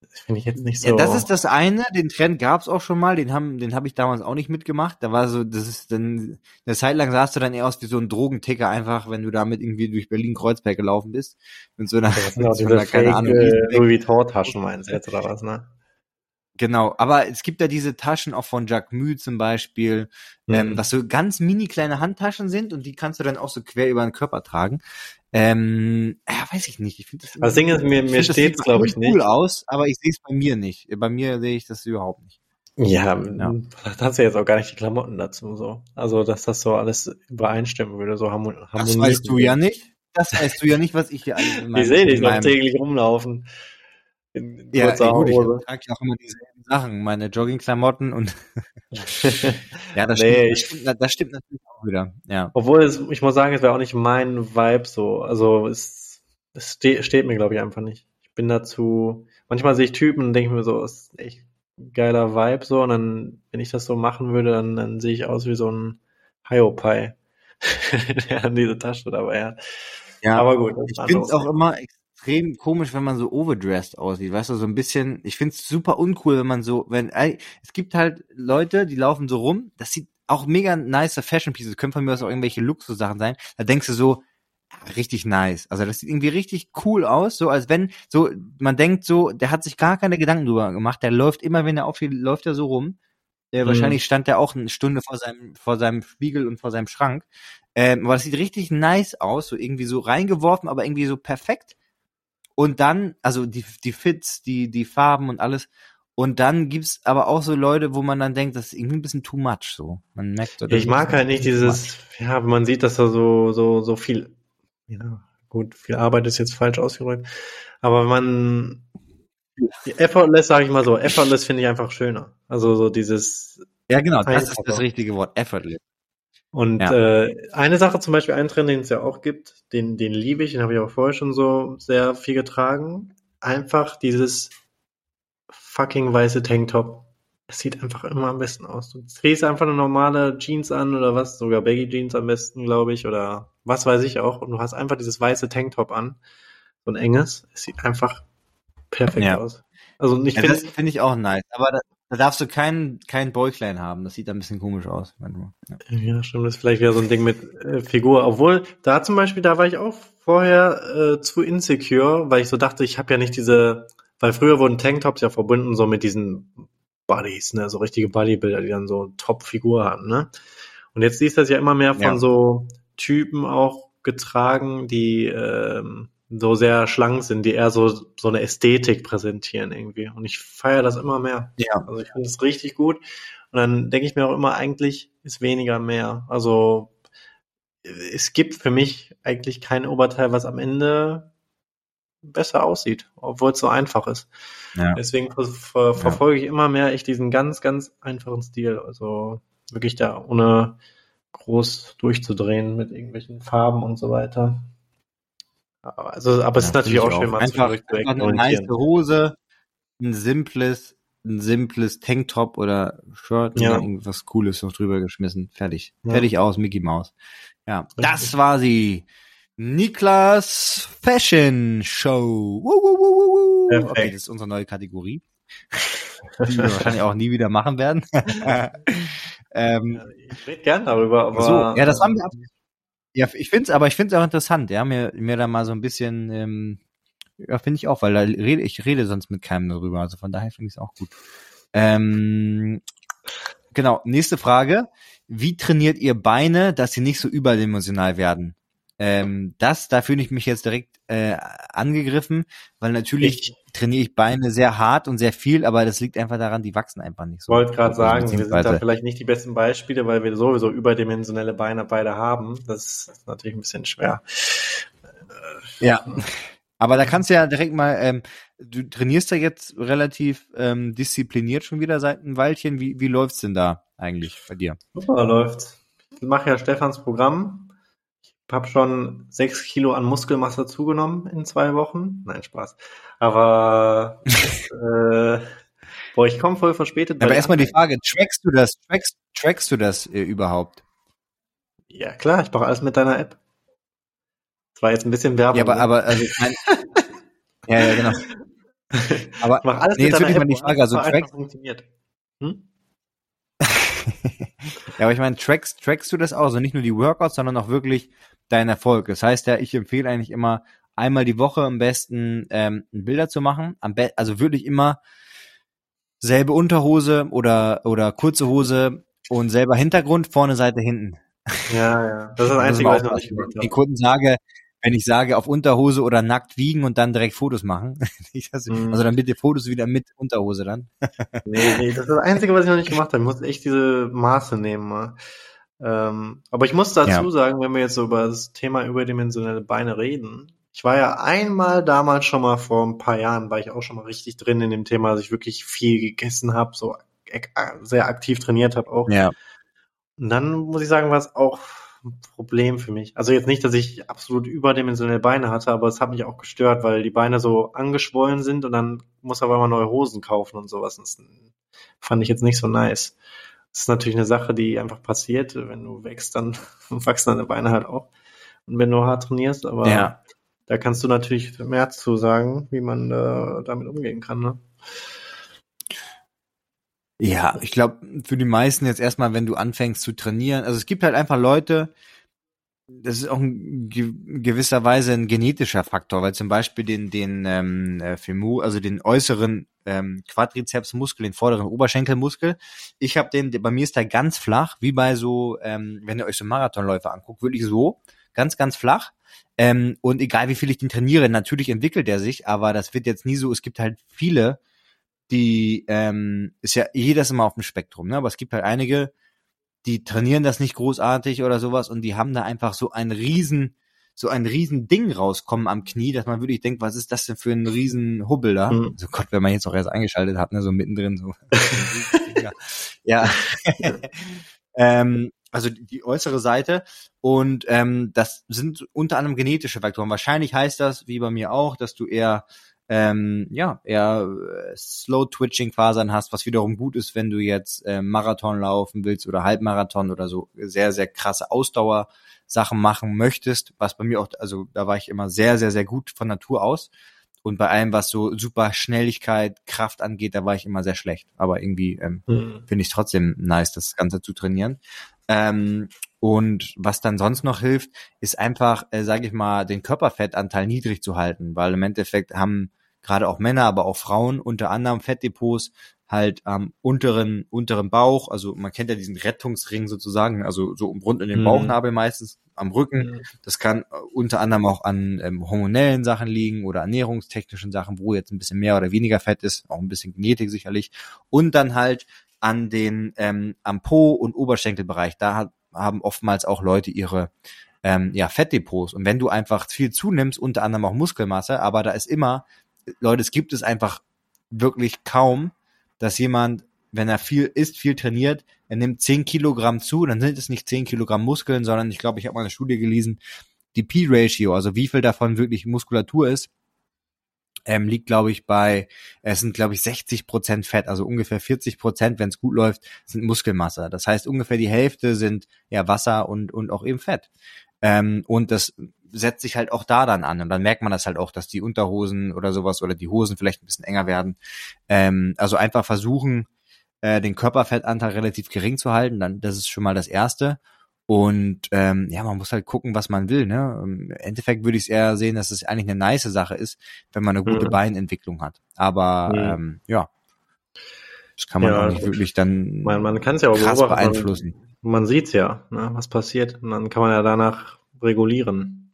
[SPEAKER 2] Das finde ich jetzt nicht so. Ja,
[SPEAKER 1] das ist das eine, den Trend gab's auch schon mal, den haben, den habe ich damals auch nicht mitgemacht. Da war so, das ist dann, eine Zeit lang sahst du dann eher aus wie so ein Drogenticker, einfach, wenn du damit irgendwie durch Berlin-Kreuzberg gelaufen bist. Mit so einer, ja,
[SPEAKER 2] mit so einer keine Ahnung. Louis Vuitton-Taschen meinst du jetzt oder was, ne?
[SPEAKER 1] Genau, aber es gibt ja diese Taschen auch von Jacques Mü zum Beispiel, ähm, mhm. ähm, was so ganz mini kleine Handtaschen sind und die kannst du dann auch so quer über den Körper tragen. Ähm, ja, weiß ich nicht. Ich
[SPEAKER 2] finde das. Das Ding ist, mir, mir steht glaube ich, nicht.
[SPEAKER 1] cool aus, aber ich sehe es bei mir nicht. Bei mir sehe ich das überhaupt nicht.
[SPEAKER 2] Ja, ja. da hast du jetzt auch gar nicht die Klamotten dazu, so. Also, dass das so alles übereinstimmen würde, so harmonieren.
[SPEAKER 1] Das weißt du ja nicht. Das weißt du ja nicht, was ich hier alles
[SPEAKER 2] in meinem, Ich sehe dich noch täglich rumlaufen.
[SPEAKER 1] In ja, ey, gut, ich trage ja auch immer dieselben Sachen, meine Joggingklamotten und ja, das, nee, stimmt, das, das, stimmt, natürlich auch wieder. Ja.
[SPEAKER 2] Obwohl es, ich muss sagen, es wäre auch nicht mein Vibe so. Also es, es ste steht mir, glaube ich, einfach nicht. Ich bin dazu. Manchmal sehe ich Typen und denke mir so, ist echt geiler Vibe so. Und dann, wenn ich das so machen würde, dann, dann sehe ich aus wie so ein Hiopai, der an diese Tasche dabei hat.
[SPEAKER 1] Ja, aber gut. Ich finde es auch immer extrem komisch, wenn man so overdressed aussieht. Weißt du, so ein bisschen, ich finde es super uncool, wenn man so, wenn, es gibt halt Leute, die laufen so rum, das sieht auch mega nice Fashion Pieces, können von mir aus auch irgendwelche Luxus-Sachen sein. Da denkst du so, richtig nice. Also das sieht irgendwie richtig cool aus, so als wenn so man denkt so, der hat sich gar keine Gedanken drüber gemacht, der läuft immer, wenn er aufsteht, läuft er so rum. Äh, mhm. Wahrscheinlich stand er auch eine Stunde vor seinem vor seinem Spiegel und vor seinem Schrank. Ähm, aber das sieht richtig nice aus, so irgendwie so reingeworfen, aber irgendwie so perfekt. Und dann, also die die Fits, die die Farben und alles. Und dann gibt's aber auch so Leute, wo man dann denkt, das ist irgendwie ein bisschen too much so. Man merkt,
[SPEAKER 2] ich mag halt nicht dieses, ja, man sieht, dass da so so so viel ja, gut, viel Arbeit ist jetzt falsch ausgerollt. Aber man effortless, sage ich mal so, effortless finde ich einfach schöner. Also so dieses.
[SPEAKER 1] Ja, genau, das ist das richtige Wort, effortless.
[SPEAKER 2] Und ja. äh, eine Sache zum Beispiel, ein Trend, den es ja auch gibt, den, den liebe ich, den habe ich auch vorher schon so sehr viel getragen. Einfach dieses fucking weiße Tanktop es sieht einfach immer am besten aus. Du drehst einfach eine normale Jeans an oder was, sogar Baggy Jeans am besten, glaube ich, oder was weiß ich auch. Und du hast einfach dieses weiße Tanktop an, so ein enges. Es sieht einfach perfekt ja. aus.
[SPEAKER 1] Also ich ja, finde, das finde ich auch nice. Aber da, da darfst du keinen kein Bäuchlein haben. Das sieht ein bisschen komisch aus manchmal.
[SPEAKER 2] Ja, ja stimmt. Das ist vielleicht wieder so ein Ding mit äh, Figur. Obwohl da zum Beispiel, da war ich auch vorher äh, zu insecure, weil ich so dachte, ich habe ja nicht diese, weil früher wurden Tanktops ja verbunden so mit diesen Buddies, ne, so richtige Bodybuilder, die dann so Top-Figur haben, ne. Und jetzt siehst du das ja immer mehr von ja. so Typen auch getragen, die ähm, so sehr schlank sind, die eher so so eine Ästhetik präsentieren irgendwie. Und ich feiere das immer mehr. Ja. Also ich finde es richtig gut. Und dann denke ich mir auch immer, eigentlich ist weniger mehr. Also es gibt für mich eigentlich kein Oberteil, was am Ende besser aussieht, obwohl es so einfach ist. Ja. Deswegen ver ver verfolge ich immer mehr echt diesen ganz, ganz einfachen Stil. Also wirklich da ohne groß durchzudrehen mit irgendwelchen Farben und so weiter. Also, aber es ist natürlich auch schön,
[SPEAKER 1] mal einfach, einfach eine nice Hose, ein simples, ein simples Tanktop oder Shirt ja. oder irgendwas Cooles noch drüber geschmissen. Fertig. Ja. Fertig aus, Mickey Mouse. Ja, Richtig. das war sie. Niklas Fashion Show. Woo, woo, woo, woo. Okay, das ist unsere neue Kategorie, die wir wahrscheinlich auch nie wieder machen werden.
[SPEAKER 2] ähm, ich rede gern darüber, aber
[SPEAKER 1] so, ja, das haben wir. Ja, ich finde es, aber ich finde es auch interessant, ja, mir mir da mal so ein bisschen, ähm, ja, finde ich auch, weil da rede ich rede sonst mit keinem darüber, also von daher finde ich es auch gut. Ähm, genau, nächste Frage: Wie trainiert ihr Beine, dass sie nicht so überdimensional werden? Ähm, das, da fühle ich mich jetzt direkt äh, angegriffen, weil natürlich ich, trainiere ich Beine sehr hart und sehr viel, aber das liegt einfach daran, die wachsen einfach nicht so.
[SPEAKER 2] Ich wollte gerade sagen, wir sind da vielleicht nicht die besten Beispiele, weil wir sowieso überdimensionelle Beine beide haben. Das ist natürlich ein bisschen schwer.
[SPEAKER 1] Ja. Aber da kannst du ja direkt mal, ähm, du trainierst ja jetzt relativ ähm, diszipliniert schon wieder seit einem Weilchen. Wie, wie läuft's denn da eigentlich bei dir?
[SPEAKER 2] Super läuft's. Ich mache ja Stefans Programm habe schon sechs Kilo an Muskelmasse zugenommen in zwei Wochen. Nein, Spaß. Aber äh, boah, ich komme voll verspätet.
[SPEAKER 1] Aber erstmal die Frage, trackst du das, trackst, trackst du das äh, überhaupt?
[SPEAKER 2] Ja, klar, ich mache alles mit deiner App. Das war jetzt ein bisschen Werbung.
[SPEAKER 1] Ja, aber, ne? aber also ich mein, Ja, ja, genau. Aber
[SPEAKER 2] ich mach alles nee, mit deiner App. Die Frage, also trackst, funktioniert. Hm?
[SPEAKER 1] ja, aber ich meine, trackst, trackst du das auch? Also nicht nur die Workouts, sondern auch wirklich dein Erfolg. Das heißt ja, ich empfehle eigentlich immer einmal die Woche am besten ähm, Bilder zu machen. Am be also wirklich immer selbe Unterhose oder oder kurze Hose und selber Hintergrund, vorne Seite hinten.
[SPEAKER 2] Ja, ja. Das ist das Einzige, was ich noch nicht
[SPEAKER 1] gemacht habe. Die Kunden sage, wenn ich sage, auf Unterhose oder nackt wiegen und dann direkt Fotos machen. Mhm. also dann bitte Fotos wieder mit Unterhose dann.
[SPEAKER 2] nee, nee, das ist das Einzige, was ich noch nicht gemacht habe. Ich muss echt diese Maße nehmen. Mal. Ähm, aber ich muss dazu ja. sagen, wenn wir jetzt so über das Thema überdimensionelle Beine reden, ich war ja einmal damals schon mal vor ein paar Jahren, war ich auch schon mal richtig drin in dem Thema, dass ich wirklich viel gegessen habe, so sehr aktiv trainiert habe auch.
[SPEAKER 1] Ja.
[SPEAKER 2] Und dann muss ich sagen, war es auch ein Problem für mich. Also jetzt nicht, dass ich absolut überdimensionelle Beine hatte, aber es hat mich auch gestört, weil die Beine so angeschwollen sind und dann muss aber immer neue Hosen kaufen und sowas. Das fand ich jetzt nicht so nice. Das ist natürlich eine Sache, die einfach passiert. Wenn du wächst, dann wachsen deine Beine halt auch. Und wenn du hart trainierst, aber ja. da kannst du natürlich mehr zu sagen, wie man äh, damit umgehen kann. Ne?
[SPEAKER 1] Ja, ich glaube, für die meisten jetzt erstmal, wenn du anfängst zu trainieren, also es gibt halt einfach Leute, das ist auch in gewisser Weise ein genetischer Faktor, weil zum Beispiel den, den ähm, äh, Femur, also den äußeren ähm, Quadrizepsmuskel, den vorderen Oberschenkelmuskel, ich habe den, bei mir ist der ganz flach, wie bei so, ähm, wenn ihr euch so Marathonläufer anguckt, wirklich so, ganz, ganz flach. Ähm, und egal wie viel ich den trainiere, natürlich entwickelt er sich, aber das wird jetzt nie so, es gibt halt viele, die, ähm, ist ja jedes immer auf dem Spektrum, ne? aber es gibt halt einige, die trainieren das nicht großartig oder sowas und die haben da einfach so ein riesen, so ein riesen Ding rauskommen am Knie, dass man wirklich denkt, was ist das denn für ein riesen Hubbel da? Mhm. Also Gott, wenn man jetzt auch erst eingeschaltet hat, ne, so mittendrin so. ja. ähm, also die äußere Seite und ähm, das sind unter anderem genetische Faktoren. Wahrscheinlich heißt das, wie bei mir auch, dass du eher ähm, ja, eher äh, Slow-Twitching-Fasern hast, was wiederum gut ist, wenn du jetzt äh, Marathon laufen willst oder Halbmarathon oder so sehr, sehr krasse Ausdauer-Sachen machen möchtest, was bei mir auch, also da war ich immer sehr, sehr, sehr gut von Natur aus. Und bei allem, was so super Schnelligkeit, Kraft angeht, da war ich immer sehr schlecht. Aber irgendwie ähm, mhm. finde ich trotzdem nice, das Ganze zu trainieren. Ähm, und was dann sonst noch hilft, ist einfach, äh, sage ich mal, den Körperfettanteil niedrig zu halten, weil im Endeffekt haben gerade auch Männer, aber auch Frauen unter anderem Fettdepots halt am unteren unteren Bauch, also man kennt ja diesen Rettungsring sozusagen, also so rund in den mhm. Bauchnabel meistens, am Rücken. Mhm. Das kann äh, unter anderem auch an ähm, hormonellen Sachen liegen oder ernährungstechnischen Sachen, wo jetzt ein bisschen mehr oder weniger Fett ist, auch ein bisschen Genetik sicherlich. Und dann halt an den ähm, am Po und Oberschenkelbereich. Da hat, haben oftmals auch Leute ihre ähm, ja, Fettdepots. Und wenn du einfach viel zunimmst, unter anderem auch Muskelmasse, aber da ist immer Leute, es gibt es einfach wirklich kaum, dass jemand, wenn er viel isst, viel trainiert, er nimmt 10 Kilogramm zu, dann sind es nicht 10 Kilogramm Muskeln, sondern ich glaube, ich habe mal eine Studie gelesen, die P-Ratio, also wie viel davon wirklich Muskulatur ist, ähm, liegt, glaube ich, bei, es sind, glaube ich, 60 Prozent Fett, also ungefähr 40 Prozent, wenn es gut läuft, sind Muskelmasse. Das heißt, ungefähr die Hälfte sind ja Wasser und, und auch eben Fett. Ähm, und das setzt sich halt auch da dann an. Und dann merkt man das halt auch, dass die Unterhosen oder sowas oder die Hosen vielleicht ein bisschen enger werden. Ähm, also einfach versuchen, äh, den Körperfettanteil relativ gering zu halten. Dann, das ist schon mal das Erste. Und ähm, ja, man muss halt gucken, was man will. Ne? Im Endeffekt würde ich es eher sehen, dass es eigentlich eine nice Sache ist, wenn man eine gute mhm. Beinentwicklung hat. Aber mhm. ähm, ja, das kann man ja, auch nicht wirklich dann
[SPEAKER 2] man, man kann es ja auch krass beeinflussen. Man, man sieht ja, ne, was passiert. Und dann kann man ja danach regulieren.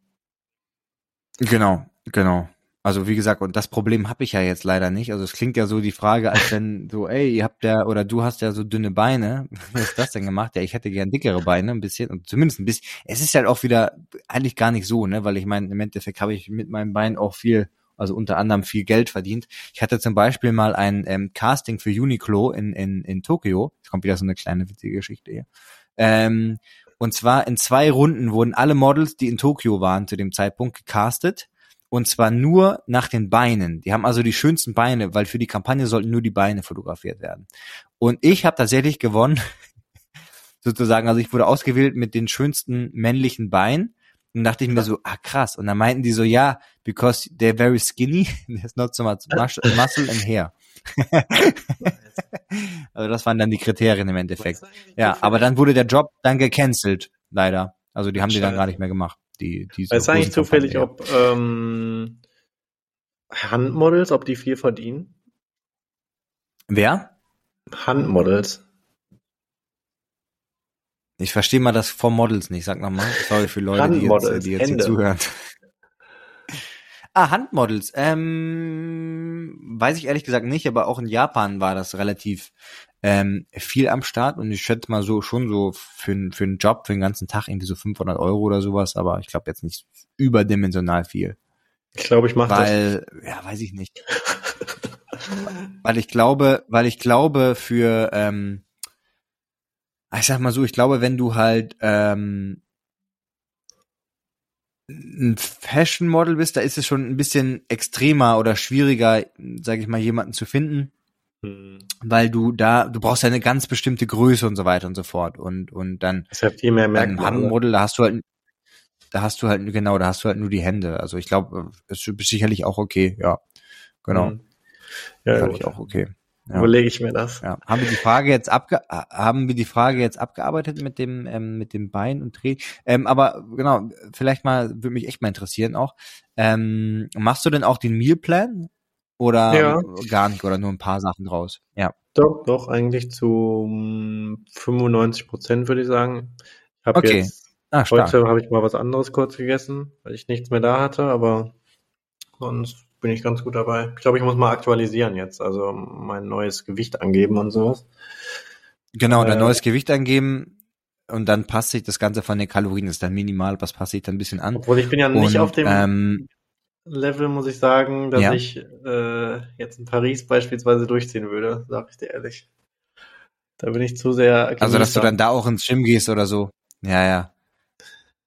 [SPEAKER 1] Genau, genau. Also wie gesagt, und das Problem habe ich ja jetzt leider nicht. Also es klingt ja so die Frage, als wenn so, ey, ihr habt ja oder du hast ja so dünne Beine. Wie hast das denn gemacht? Ja, ich hätte gern dickere Beine, ein bisschen und zumindest ein bisschen. Es ist halt auch wieder eigentlich gar nicht so, ne, weil ich meine, im Endeffekt habe ich mit meinem Bein auch viel, also unter anderem viel Geld verdient. Ich hatte zum Beispiel mal ein ähm, Casting für Uniqlo in in in Tokio. Jetzt kommt wieder so eine kleine witzige Geschichte hier. Ähm, und zwar in zwei Runden wurden alle Models, die in Tokio waren zu dem Zeitpunkt, gecastet. Und zwar nur nach den Beinen. Die haben also die schönsten Beine, weil für die Kampagne sollten nur die Beine fotografiert werden. Und ich habe tatsächlich gewonnen, sozusagen. Also ich wurde ausgewählt mit den schönsten männlichen Beinen. Und dachte ich mir so, ah krass. Und dann meinten die so, ja, because they're very skinny, there's not so much muscle and hair. also das waren dann die Kriterien im Endeffekt. Ja, aber dann wurde der Job dann gecancelt, leider. Also die haben die dann gar nicht mehr gemacht. Die,
[SPEAKER 2] diese Weiß eigentlich zufällig, ob ähm, Handmodels, ob die viel verdienen?
[SPEAKER 1] Wer?
[SPEAKER 2] Handmodels.
[SPEAKER 1] Ich verstehe mal das von Models nicht. Sag nochmal. Sorry für Leute, die jetzt, die jetzt hier zuhören. Ah, Handmodels. Ähm, weiß ich ehrlich gesagt nicht, aber auch in Japan war das relativ ähm, viel am Start und ich schätze mal so schon so für, für einen Job, für den ganzen Tag irgendwie so 500 Euro oder sowas, aber ich glaube jetzt nicht überdimensional viel.
[SPEAKER 2] Ich glaube, ich mache
[SPEAKER 1] das. Weil, ja, weiß ich nicht. weil ich glaube, weil ich glaube für, ähm, ich sag mal so, ich glaube, wenn du halt ähm, ein Fashion Model bist, da ist es schon ein bisschen extremer oder schwieriger, sage ich mal, jemanden zu finden, hm. weil du da, du brauchst ja eine ganz bestimmte Größe und so weiter und so fort und und dann
[SPEAKER 2] ist ja viel mehr Merkmale.
[SPEAKER 1] Handmodel, da hast du halt da hast du halt genau, da hast du halt nur die Hände. Also ich glaube, es ist sicherlich auch okay, ja. Genau. Mhm. Ja, Fand ich auch okay.
[SPEAKER 2] Ja. Überlege ich mir das.
[SPEAKER 1] Ja. Haben wir die Frage jetzt abge haben wir die Frage jetzt abgearbeitet mit dem ähm, mit dem Bein und Dreh? Ähm, aber genau, vielleicht mal würde mich echt mal interessieren auch. Ähm, machst du denn auch den Mealplan oder ja. gar nicht oder nur ein paar Sachen draus? Ja.
[SPEAKER 2] Doch, doch eigentlich zu 95 Prozent würde ich sagen. Ich habe okay. jetzt ah, heute habe ich mal was anderes kurz gegessen, weil ich nichts mehr da hatte, aber sonst bin ich ganz gut dabei. Ich glaube, ich muss mal aktualisieren jetzt, also mein neues Gewicht angeben und sowas.
[SPEAKER 1] Genau, dein äh, neues Gewicht angeben und dann passt sich das Ganze von den Kalorien, ist dann minimal, was passt sich dann ein bisschen an.
[SPEAKER 2] Obwohl ich bin ja nicht und, auf dem ähm, Level, muss ich sagen, dass ja. ich äh, jetzt in Paris beispielsweise durchziehen würde, sag ich dir ehrlich. Da bin ich zu sehr.
[SPEAKER 1] Also, dass du dann da auch ins Gym gehst oder so. Ja, ja.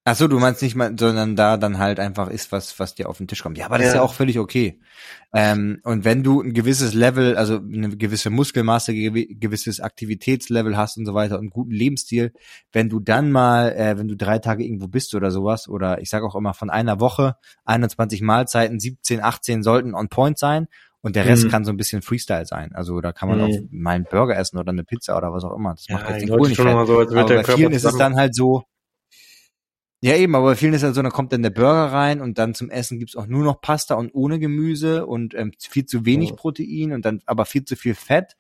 [SPEAKER 1] Ach so, du meinst nicht mal, sondern da dann halt einfach ist was, was dir auf den Tisch kommt. Ja, aber das ja. ist ja auch völlig okay. Ähm, und wenn du ein gewisses Level, also eine gewisse Muskelmasse, gewisses Aktivitätslevel hast und so weiter und einen guten Lebensstil, wenn du dann mal, äh, wenn du drei Tage irgendwo bist oder sowas, oder ich sage auch immer von einer Woche, 21 Mahlzeiten, 17, 18 sollten on point sein und der Rest mhm. kann so ein bisschen Freestyle sein. Also da kann man mhm. auch mal einen Burger essen oder eine Pizza oder was auch immer. Das macht ja, jetzt den Kohl nicht fett. So, aber bei vielen ist es dann halt so, ja, eben, aber bei vielen ist ja so, dann kommt dann der Burger rein und dann zum Essen gibt's auch nur noch Pasta und ohne Gemüse und ähm, viel zu wenig oh. Protein und dann aber viel zu viel Fett.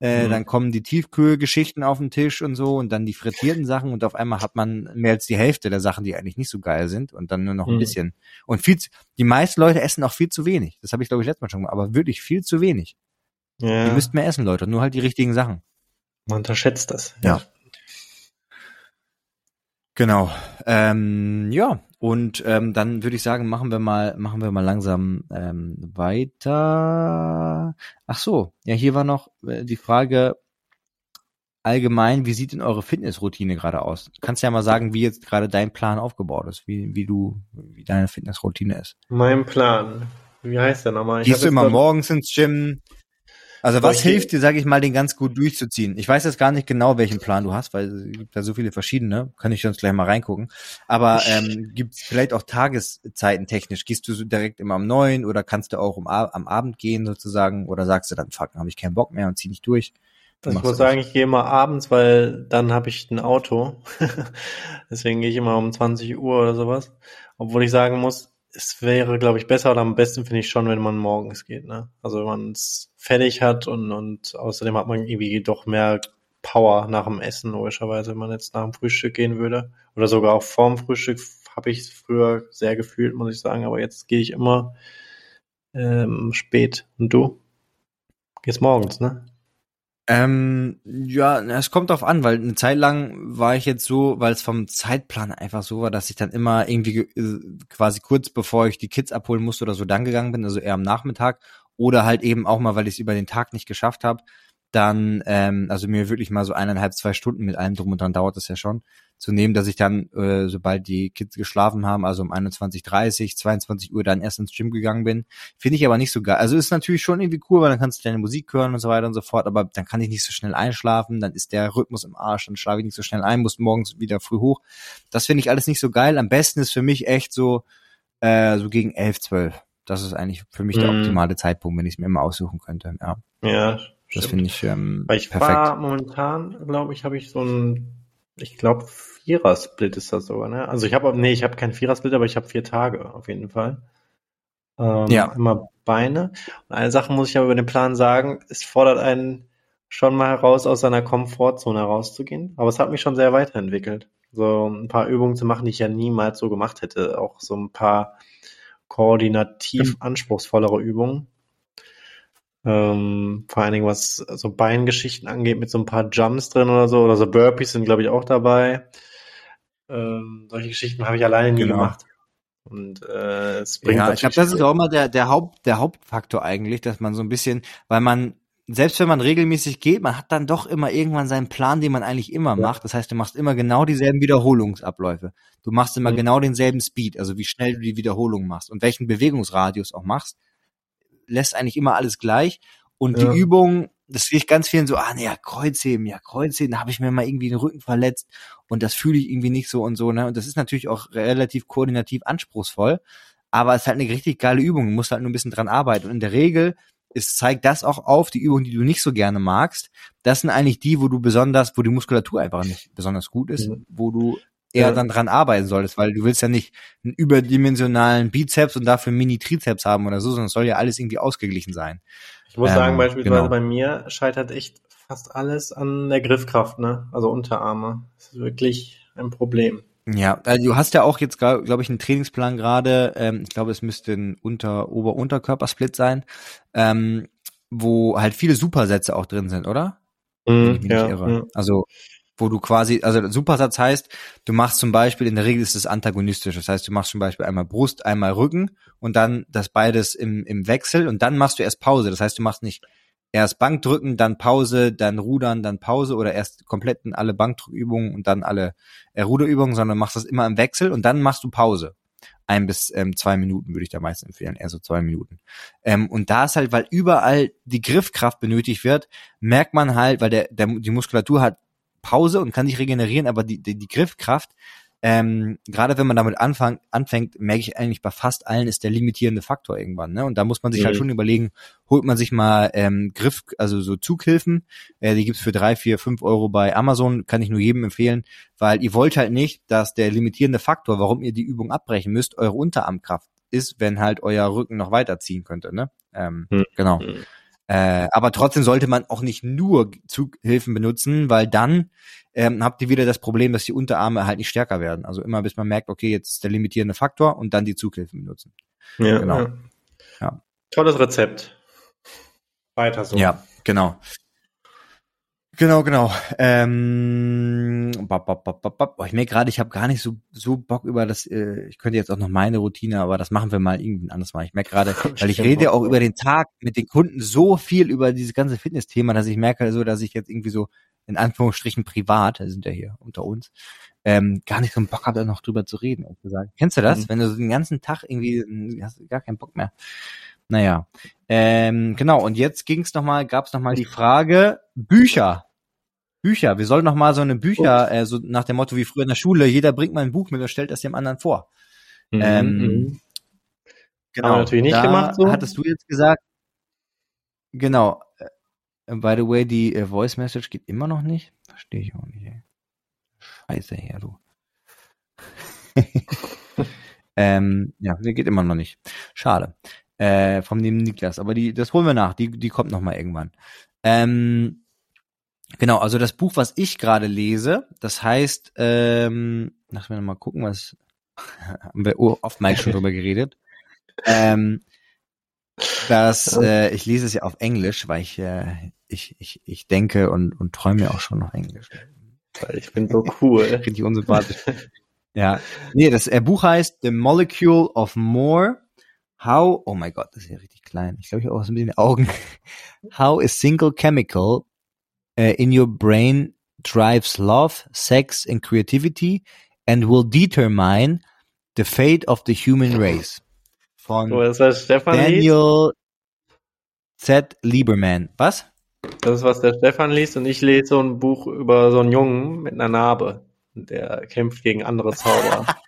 [SPEAKER 1] Äh, mhm. Dann kommen die Tiefkühlgeschichten auf den Tisch und so und dann die frittierten Sachen und auf einmal hat man mehr als die Hälfte der Sachen, die eigentlich nicht so geil sind und dann nur noch ein mhm. bisschen. Und viel zu, die meisten Leute essen auch viel zu wenig. Das habe ich glaube ich letztes Mal schon gemacht, aber wirklich viel zu wenig. Ja. Ihr müsst mehr essen, Leute, nur halt die richtigen Sachen.
[SPEAKER 2] Man unterschätzt das.
[SPEAKER 1] Ja. ja. Genau. Ähm, ja, und ähm, dann würde ich sagen, machen wir mal, machen wir mal langsam ähm, weiter. Ach so, ja, hier war noch äh, die Frage allgemein, wie sieht denn eure Fitnessroutine gerade aus? Du kannst ja mal sagen, wie jetzt gerade dein Plan aufgebaut ist, wie, wie du, wie deine Fitnessroutine ist.
[SPEAKER 2] Mein Plan. Wie heißt der nochmal?
[SPEAKER 1] Ich Gehst du immer morgens ins Gym? Also was hilft dir, sage ich mal, den ganz gut durchzuziehen? Ich weiß jetzt gar nicht genau, welchen Plan du hast, weil es gibt da so viele verschiedene. Kann ich sonst gleich mal reingucken. Aber ähm, gibt es vielleicht auch Tageszeiten technisch? Gehst du so direkt immer um neun oder kannst du auch um, am Abend gehen sozusagen? Oder sagst du dann, fuck, habe ich keinen Bock mehr und zieh nicht durch?
[SPEAKER 2] Ich muss sagen, ich gehe immer abends, weil dann habe ich ein Auto. Deswegen gehe ich immer um 20 Uhr oder sowas. Obwohl ich sagen muss, es wäre, glaube ich, besser oder am besten finde ich schon, wenn man morgens geht, ne? Also wenn man es fertig hat und, und außerdem hat man irgendwie doch mehr Power nach dem Essen, logischerweise, wenn man jetzt nach dem Frühstück gehen würde. Oder sogar auch vorm Frühstück habe ich es früher sehr gefühlt, muss ich sagen, aber jetzt gehe ich immer ähm, spät. Und du? Gehst morgens, ne?
[SPEAKER 1] Ähm, ja, es kommt drauf an, weil eine Zeit lang war ich jetzt so, weil es vom Zeitplan einfach so war, dass ich dann immer irgendwie äh, quasi kurz bevor ich die Kids abholen musste oder so dann gegangen bin, also eher am Nachmittag oder halt eben auch mal, weil ich es über den Tag nicht geschafft habe, dann, ähm, also mir wirklich mal so eineinhalb, zwei Stunden mit allem drum und dran dauert das ja schon, zu nehmen, dass ich dann, äh, sobald die Kids geschlafen haben, also um 21.30, 22 Uhr dann erst ins Gym gegangen bin. Finde ich aber nicht so geil. Also ist natürlich schon irgendwie cool, weil dann kannst du deine Musik hören und so weiter und so fort, aber dann kann ich nicht so schnell einschlafen, dann ist der Rhythmus im Arsch, dann schlafe ich nicht so schnell ein, muss morgens wieder früh hoch. Das finde ich alles nicht so geil. Am besten ist für mich echt so, äh, so gegen 11, 12. Das ist eigentlich für mich der mhm. optimale Zeitpunkt, wenn ich es mir immer aussuchen könnte. Ja.
[SPEAKER 2] Ja,
[SPEAKER 1] das finde ich ähm,
[SPEAKER 2] Weil ich perfekt. War momentan, glaube ich, habe ich so ein, ich glaube, Vierer-Split ist das sogar, ne? Also ich habe, nee, ich habe keinen Vierer-Split, aber ich habe vier Tage auf jeden Fall. Ähm, ja. Immer Beine. Und eine Sache muss ich aber über den Plan sagen, es fordert einen schon mal heraus, aus seiner Komfortzone herauszugehen. Aber es hat mich schon sehr weiterentwickelt. So ein paar Übungen zu machen, die ich ja niemals so gemacht hätte. Auch so ein paar koordinativ anspruchsvollere Übungen. Ähm, vor allen Dingen, was so Beingeschichten angeht, mit so ein paar Jumps drin oder so, oder so Burpees sind, glaube ich, auch dabei. Ähm, solche Geschichten habe ich alleine nie genau. gemacht. Und äh, es bringt
[SPEAKER 1] ja, ich glaube, das ist auch immer der, der, Haupt, der Hauptfaktor eigentlich, dass man so ein bisschen, weil man, selbst wenn man regelmäßig geht, man hat dann doch immer irgendwann seinen Plan, den man eigentlich immer ja. macht. Das heißt, du machst immer genau dieselben Wiederholungsabläufe. Du machst immer mhm. genau denselben Speed, also wie schnell du die Wiederholung machst und welchen Bewegungsradius auch machst lässt eigentlich immer alles gleich. Und ja. die Übungen, das sehe ich ganz vielen so, ah, ne, ja, Kreuzheben, ja, Kreuzheben, da habe ich mir mal irgendwie den Rücken verletzt und das fühle ich irgendwie nicht so und so, ne? Und das ist natürlich auch relativ koordinativ anspruchsvoll, aber es ist halt eine richtig geile Übung, du musst halt nur ein bisschen dran arbeiten. Und in der Regel ist, zeigt das auch auf, die Übungen, die du nicht so gerne magst, das sind eigentlich die, wo du besonders, wo die Muskulatur einfach nicht besonders gut ist, wo du eher ja. dann dran arbeiten solltest, weil du willst ja nicht einen überdimensionalen Bizeps und dafür Mini-Trizeps haben oder so, sondern es soll ja alles irgendwie ausgeglichen sein.
[SPEAKER 2] Ich muss ähm, sagen, beispielsweise genau. bei mir scheitert echt fast alles an der Griffkraft, ne? Also Unterarme. Das ist wirklich ein Problem.
[SPEAKER 1] Ja, also du hast ja auch jetzt, glaube glaub ich, einen Trainingsplan gerade. Ähm, ich glaube, es müsste ein Unter Ober-Unterkörpersplit sein, ähm, wo halt viele Supersätze auch drin sind, oder?
[SPEAKER 2] Mm, ja, ja,
[SPEAKER 1] Also wo du quasi, also Supersatz heißt, du machst zum Beispiel, in der Regel ist es antagonistisch, das heißt, du machst zum Beispiel einmal Brust, einmal Rücken und dann das beides im, im Wechsel und dann machst du erst Pause. Das heißt, du machst nicht erst Bankdrücken, dann Pause, dann Rudern, dann Pause oder erst komplett in alle Bankdrückübungen und dann alle äh, Ruderübungen, sondern machst das immer im Wechsel und dann machst du Pause. Ein bis ähm, zwei Minuten würde ich da meist empfehlen, eher so zwei Minuten. Ähm, und da ist halt, weil überall die Griffkraft benötigt wird, merkt man halt, weil der, der die Muskulatur hat Pause und kann sich regenerieren, aber die, die, die Griffkraft ähm, gerade wenn man damit anfang, anfängt, merke ich eigentlich bei fast allen ist der limitierende Faktor irgendwann. Ne? Und da muss man sich halt mhm. halt schon überlegen, holt man sich mal ähm, Griff, also so Zughilfen, äh, die gibt's für drei, vier, fünf Euro bei Amazon, kann ich nur jedem empfehlen, weil ihr wollt halt nicht, dass der limitierende Faktor, warum ihr die Übung abbrechen müsst, eure Unterarmkraft ist, wenn halt euer Rücken noch weiterziehen könnte. Ne? Ähm, mhm. Genau. Mhm. Äh, aber trotzdem sollte man auch nicht nur Zughilfen benutzen, weil dann ähm, habt ihr wieder das Problem, dass die Unterarme halt nicht stärker werden. Also immer bis man merkt, okay, jetzt ist der limitierende Faktor und dann die Zughilfen benutzen.
[SPEAKER 2] Ja, genau. Ja. ja. Tolles Rezept. Weiter so.
[SPEAKER 1] Ja, genau. Genau, genau. Ähm, bop, bop, bop, bop, bop. Ich merke gerade, ich habe gar nicht so so Bock über das. Äh, ich könnte jetzt auch noch meine Routine, aber das machen wir mal irgendwann anders mal. Ich merke gerade, weil ich rede auch über den Tag mit den Kunden so viel über dieses ganze Fitness-Thema, dass ich merke so, dass ich jetzt irgendwie so in Anführungsstrichen privat, da sind ja hier unter uns, ähm, gar nicht so einen Bock habe, da noch drüber zu reden, ehrlich gesagt. Kennst du das? Mhm. Wenn du so den ganzen Tag irgendwie hast du gar keinen Bock mehr. Naja. Ähm, genau, und jetzt ging's noch mal, gab's noch mal die Frage, Bücher. Bücher. Wir sollen noch mal so eine Bücher, äh, so nach dem Motto wie früher in der Schule, jeder bringt mal ein Buch mit und stellt das dem anderen vor. Mhm. Ähm, mhm. genau. Haben wir natürlich nicht gemacht so. Hattest du jetzt gesagt, genau, By the way, die äh, Voice Message geht immer noch nicht. Verstehe ich auch nicht. Ey. Scheiße her, du. ähm, ja, die geht immer noch nicht. Schade. Äh, vom dem Niklas. Aber die, das holen wir nach. Die, die kommt noch mal irgendwann. Ähm, genau, also das Buch, was ich gerade lese, das heißt, ähm, lass mir noch mal gucken, was haben wir oft mal schon drüber geredet. Ähm, dass äh, ich lese es ja auf Englisch, weil ich äh, ich, ich, ich denke und, und träume auch schon auf Englisch.
[SPEAKER 2] Weil ich bin so cool.
[SPEAKER 1] Richtig unsympathisch. ja. Nee, das äh, Buch heißt The Molecule of More. How, oh mein Gott, das ist ja richtig klein. Ich glaube, ich habe auch so ein bisschen Augen. How a single chemical uh, in your brain drives love, sex and creativity and will determine the fate of the human race. Von
[SPEAKER 2] oh,
[SPEAKER 1] Daniel Z. Lieberman. Was?
[SPEAKER 2] Das ist, was der Stefan liest und ich lese so ein Buch über so einen Jungen mit einer Narbe. Der kämpft gegen andere Zauber.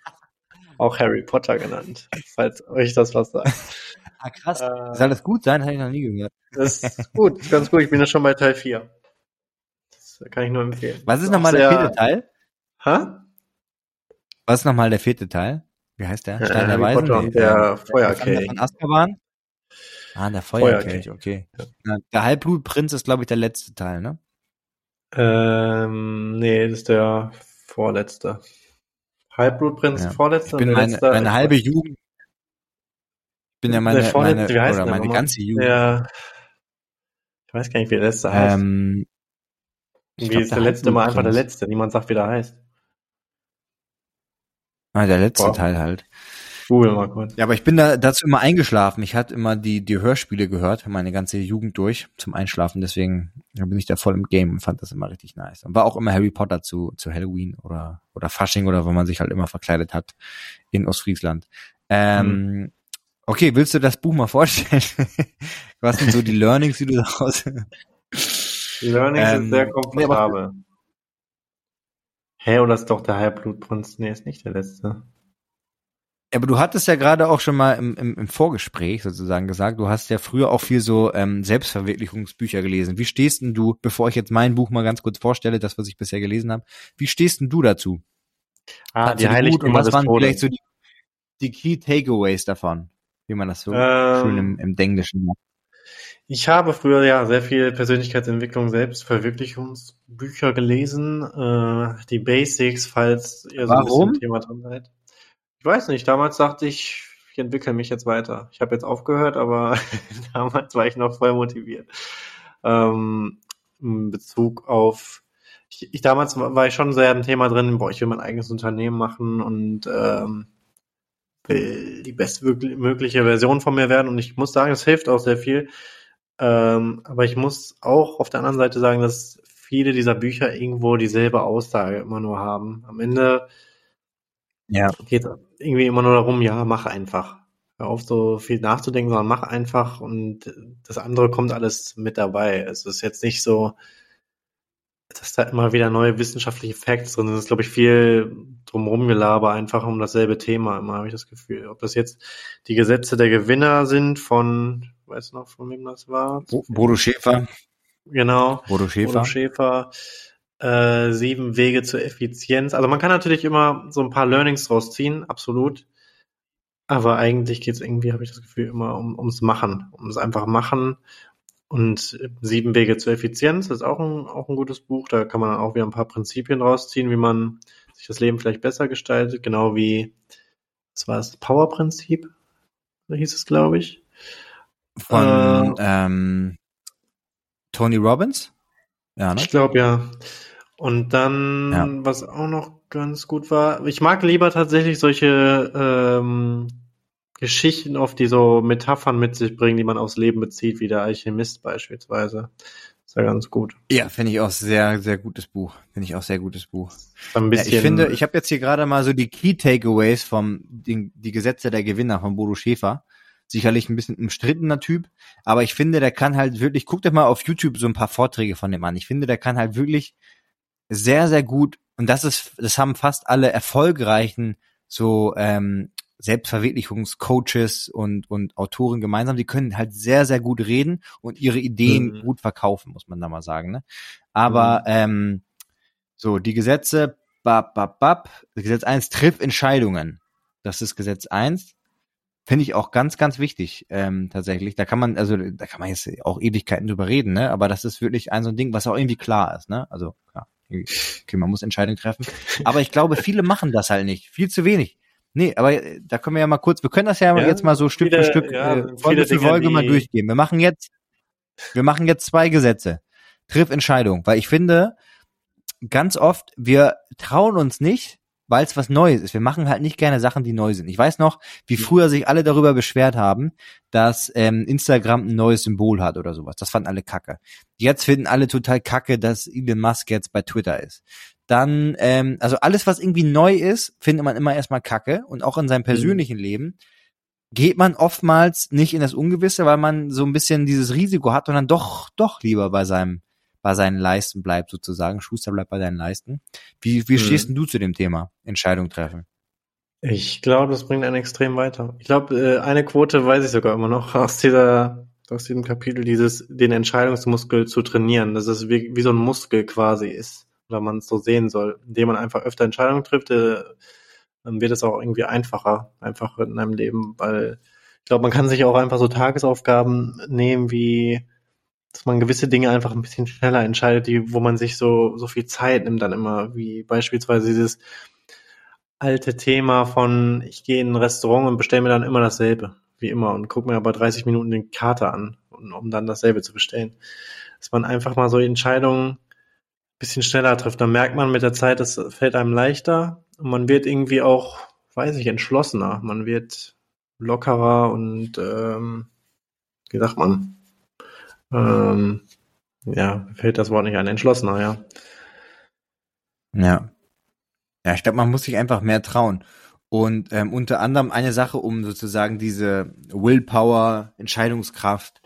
[SPEAKER 2] Auch Harry Potter genannt, falls euch das was sagt.
[SPEAKER 1] Ah, krass. Äh, Soll das gut sein? Habe ich noch nie gehört.
[SPEAKER 2] Das ist gut, ganz gut. Ich bin ja schon bei Teil 4. Das kann ich nur empfehlen.
[SPEAKER 1] Was ist nochmal der vierte Teil?
[SPEAKER 2] Hä?
[SPEAKER 1] Was ist nochmal der vierte Teil? Wie heißt der?
[SPEAKER 2] Stein der Weisen? Potter und der Feuerkelch.
[SPEAKER 1] Von Azkaban? Ah, der Feuerkelch, okay. Ja. Der Halbblutprinz ist, glaube ich, der letzte Teil, ne?
[SPEAKER 2] Ähm, nee, das ist der vorletzte. Halbblutprinz ja. vorletzte.
[SPEAKER 1] Ich bin meine, letzte, meine halbe Jugend. Ich bin ja meine, meine, oder meine ganze Jugend.
[SPEAKER 2] Der, ich weiß gar nicht, wie der letzte heißt. Ähm, wie glaub, ist der, der letzte mal einfach der letzte? Niemand sagt, wie der heißt.
[SPEAKER 1] Ah, der letzte Boah. Teil halt. Google mal kurz. Ja, aber ich bin da dazu immer eingeschlafen. Ich hatte immer die, die Hörspiele gehört, meine ganze Jugend durch zum Einschlafen. Deswegen bin ich da voll im Game und fand das immer richtig nice. Und war auch immer Harry Potter zu, zu Halloween oder, oder Fasching oder wo man sich halt immer verkleidet hat in Ostfriesland. Ähm, mhm. Okay, willst du das Buch mal vorstellen? Was sind so die Learnings, die du daraus
[SPEAKER 2] Learnings ähm, ist sehr komfortabel. Hä, hey, oder ist doch der Halbblutprinz? Nee, ist nicht der letzte.
[SPEAKER 1] Aber du hattest ja gerade auch schon mal im, im, im Vorgespräch sozusagen gesagt, du hast ja früher auch viel so ähm, Selbstverwirklichungsbücher gelesen. Wie stehst denn du, bevor ich jetzt mein Buch mal ganz kurz vorstelle, das, was ich bisher gelesen habe, wie stehst denn du dazu?
[SPEAKER 2] Ah, Fandst die Heiligtümer
[SPEAKER 1] und was waren Todes. vielleicht so die, die Key Takeaways davon, wie man das so ähm, schön im, im Englischen macht?
[SPEAKER 2] Ich habe früher ja sehr viel Persönlichkeitsentwicklung, Selbstverwirklichungsbücher gelesen. Äh, die Basics, falls ihr so
[SPEAKER 1] Warum?
[SPEAKER 2] ein bisschen Thema drin seid. Ich weiß nicht, damals dachte ich, ich entwickle mich jetzt weiter. Ich habe jetzt aufgehört, aber damals war ich noch voll motiviert. Ähm, in Bezug auf ich, ich damals war ich schon sehr im Thema drin, boah, ich will mein eigenes Unternehmen machen und ähm, will die bestmögliche Version von mir werden und ich muss sagen, es hilft auch sehr viel, ähm, aber ich muss auch auf der anderen Seite sagen, dass viele dieser Bücher irgendwo dieselbe Aussage immer nur haben. Am Ende ja. geht irgendwie immer nur darum, ja, mach einfach. Hör auf, so viel nachzudenken, sondern mach einfach und das andere kommt alles mit dabei. Es ist jetzt nicht so, dass da immer wieder neue wissenschaftliche Facts drin sind. Es ist, glaube ich, viel drumherum gelaber, einfach um dasselbe Thema immer, habe ich das Gefühl. Ob das jetzt die Gesetze der Gewinner sind von, weißt du noch, von wem das war?
[SPEAKER 1] Bodo Schäfer.
[SPEAKER 2] Genau.
[SPEAKER 1] Bodo Schäfer. Bodo
[SPEAKER 2] Schäfer. Äh, sieben Wege zur Effizienz. Also man kann natürlich immer so ein paar Learnings rausziehen, absolut. Aber eigentlich geht es irgendwie, habe ich das Gefühl, immer um, ums Machen, ums einfach Machen und Sieben Wege zur Effizienz ist auch ein, auch ein gutes Buch. Da kann man dann auch wieder ein paar Prinzipien rausziehen, wie man sich das Leben vielleicht besser gestaltet. Genau wie, was war das, Power-Prinzip? Hieß es, glaube ich.
[SPEAKER 1] Von äh, ähm, Tony Robbins?
[SPEAKER 2] Ja, ne? Ich glaube, ja. Und dann, ja. was auch noch ganz gut war, ich mag lieber tatsächlich solche ähm, Geschichten oft, die so Metaphern mit sich bringen, die man aufs Leben bezieht, wie der Alchemist beispielsweise. Ist ja ganz gut.
[SPEAKER 1] Ja, finde ich auch sehr, sehr gutes Buch. Finde ich auch sehr gutes Buch. Ein bisschen, ja, ich finde, ich habe jetzt hier gerade mal so die Key Takeaways vom die, die Gesetze der Gewinner von Bodo Schäfer. Sicherlich ein bisschen umstrittener Typ, aber ich finde, der kann halt wirklich, guckt euch mal auf YouTube so ein paar Vorträge von dem an. Ich finde, der kann halt wirklich sehr, sehr gut, und das ist, das haben fast alle erfolgreichen so ähm, Selbstverwirklichungscoaches und, und Autoren gemeinsam, die können halt sehr, sehr gut reden und ihre Ideen mhm. gut verkaufen, muss man da mal sagen. Ne? Aber mhm. ähm, so, die Gesetze, bap, bap, bap, Gesetz 1, triff Entscheidungen. Das ist Gesetz 1. Finde ich auch ganz, ganz wichtig, ähm, tatsächlich. Da kann man, also da kann man jetzt auch Ewigkeiten drüber reden, ne? Aber das ist wirklich ein so ein Ding, was auch irgendwie klar ist, ne? Also, klar, okay, man muss Entscheidungen treffen. Aber ich glaube, viele machen das halt nicht. Viel zu wenig. Nee, aber äh, da können wir ja mal kurz, wir können das ja, ja jetzt mal so Stück viele, für Stück, ja, äh, Folge für Folge mal durchgehen. Wir machen jetzt, wir machen jetzt zwei Gesetze. Triff Entscheidung, weil ich finde, ganz oft, wir trauen uns nicht, weil es was Neues ist. Wir machen halt nicht gerne Sachen, die neu sind. Ich weiß noch, wie früher sich alle darüber beschwert haben, dass ähm, Instagram ein neues Symbol hat oder sowas. Das fanden alle kacke. Jetzt finden alle total kacke, dass Elon Musk jetzt bei Twitter ist dann, ähm, also alles, was irgendwie neu ist, findet man immer erstmal Kacke und auch in seinem mhm. persönlichen mhm. Leben geht man oftmals nicht in das Ungewisse, weil man so ein bisschen dieses Risiko hat und dann doch, doch lieber bei seinem, bei seinen Leisten bleibt sozusagen. Schuster bleibt bei deinen Leisten. Wie, wie mhm. stehst denn du zu dem Thema Entscheidung treffen?
[SPEAKER 2] Ich glaube, das bringt einen extrem weiter. Ich glaube, äh, eine Quote weiß ich sogar immer noch aus dieser, aus diesem Kapitel, dieses, den Entscheidungsmuskel zu trainieren, dass es wie, wie so ein Muskel quasi ist oder man es so sehen soll, indem man einfach öfter Entscheidungen trifft, äh, dann wird es auch irgendwie einfacher, einfacher in einem Leben, weil ich glaube, man kann sich auch einfach so Tagesaufgaben nehmen, wie dass man gewisse Dinge einfach ein bisschen schneller entscheidet, die, wo man sich so, so viel Zeit nimmt dann immer, wie beispielsweise dieses alte Thema von, ich gehe in ein Restaurant und bestelle mir dann immer dasselbe, wie immer, und gucke mir aber 30 Minuten den Kater an, um dann dasselbe zu bestellen. Dass man einfach mal so Entscheidungen bisschen schneller trifft. Dann merkt man mit der Zeit, es fällt einem leichter und man wird irgendwie auch, weiß ich, entschlossener. Man wird lockerer und ähm, wie sagt man? Ähm, ja, fällt das Wort nicht ein, entschlossener, ja.
[SPEAKER 1] Ja. Ja, ich glaube, man muss sich einfach mehr trauen. Und ähm, unter anderem eine Sache, um sozusagen diese Willpower, Entscheidungskraft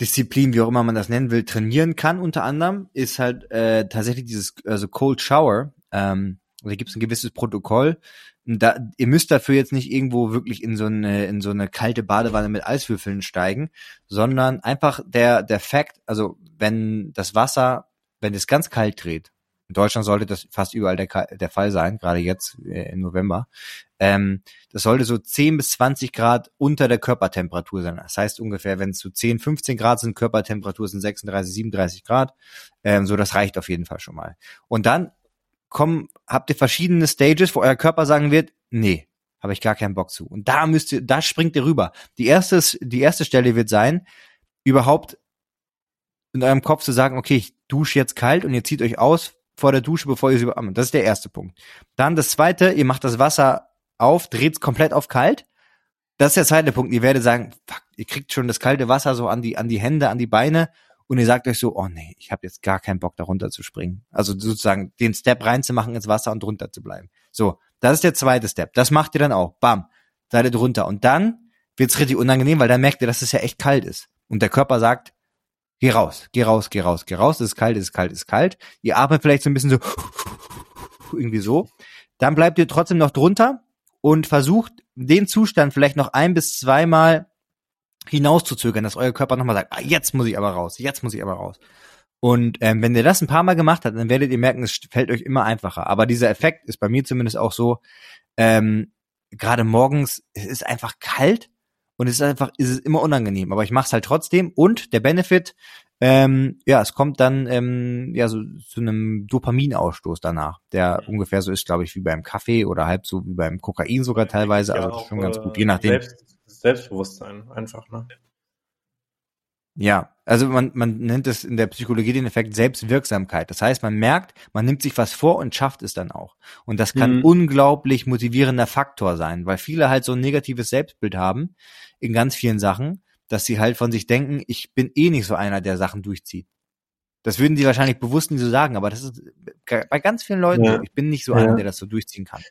[SPEAKER 1] Disziplin, wie auch immer man das nennen will, trainieren kann, unter anderem, ist halt äh, tatsächlich dieses also Cold Shower. Ähm, da gibt es ein gewisses Protokoll. Da, ihr müsst dafür jetzt nicht irgendwo wirklich in so eine in so eine kalte Badewanne mit Eiswürfeln steigen, sondern einfach der der Fakt, also wenn das Wasser, wenn es ganz kalt dreht, in Deutschland sollte das fast überall der, der Fall sein, gerade jetzt äh, im November. Ähm, das sollte so 10 bis 20 Grad unter der Körpertemperatur sein. Das heißt ungefähr, wenn es so 10, 15 Grad sind, Körpertemperatur sind 36, 37 Grad. Ähm, so, das reicht auf jeden Fall schon mal. Und dann kommen, habt ihr verschiedene Stages, wo euer Körper sagen wird, nee, habe ich gar keinen Bock zu. Und da müsst ihr, da springt ihr rüber. Die erste, die erste Stelle wird sein, überhaupt in eurem Kopf zu sagen, okay, ich dusche jetzt kalt und ihr zieht euch aus, vor der Dusche, bevor ihr sie überarmt. Das ist der erste Punkt. Dann das zweite, ihr macht das Wasser auf, dreht es komplett auf kalt. Das ist der zweite Punkt. Ihr werdet sagen, fuck, ihr kriegt schon das kalte Wasser so an die, an die Hände, an die Beine und ihr sagt euch so, oh nee, ich habe jetzt gar keinen Bock, da runter zu springen. Also sozusagen den Step reinzumachen ins Wasser und runter zu bleiben. So, das ist der zweite Step. Das macht ihr dann auch. Bam, seid ihr drunter. Und dann wird's richtig unangenehm, weil dann merkt ihr, dass es ja echt kalt ist. Und der Körper sagt, Geh raus, geh raus, geh raus, geh raus, es ist kalt, es ist kalt, es ist kalt. Ihr atmet vielleicht so ein bisschen so, irgendwie so. Dann bleibt ihr trotzdem noch drunter und versucht den Zustand vielleicht noch ein bis zweimal hinauszuzögern, dass euer Körper nochmal sagt, ah, jetzt muss ich aber raus, jetzt muss ich aber raus. Und ähm, wenn ihr das ein paar Mal gemacht habt, dann werdet ihr merken, es fällt euch immer einfacher. Aber dieser Effekt ist bei mir zumindest auch so, ähm, gerade morgens, es ist einfach kalt und es ist einfach, es ist immer unangenehm, aber ich mache es halt trotzdem und der Benefit, ähm, ja, es kommt dann ähm, ja so zu einem Dopaminausstoß danach, der ungefähr so ist, glaube ich, wie beim Kaffee oder halb so wie beim Kokain sogar teilweise, also schon ganz gut, je nachdem.
[SPEAKER 2] Selbst, Selbstbewusstsein einfach, ne?
[SPEAKER 1] Ja, also man, man nennt es in der Psychologie den Effekt Selbstwirksamkeit. Das heißt, man merkt, man nimmt sich was vor und schafft es dann auch. Und das kann mhm. unglaublich motivierender Faktor sein, weil viele halt so ein negatives Selbstbild haben in ganz vielen Sachen, dass sie halt von sich denken, ich bin eh nicht so einer, der Sachen durchzieht. Das würden sie wahrscheinlich bewusst nicht so sagen, aber das ist bei ganz vielen Leuten ja. so. Ich bin nicht so ja. einer, der das so durchziehen kann.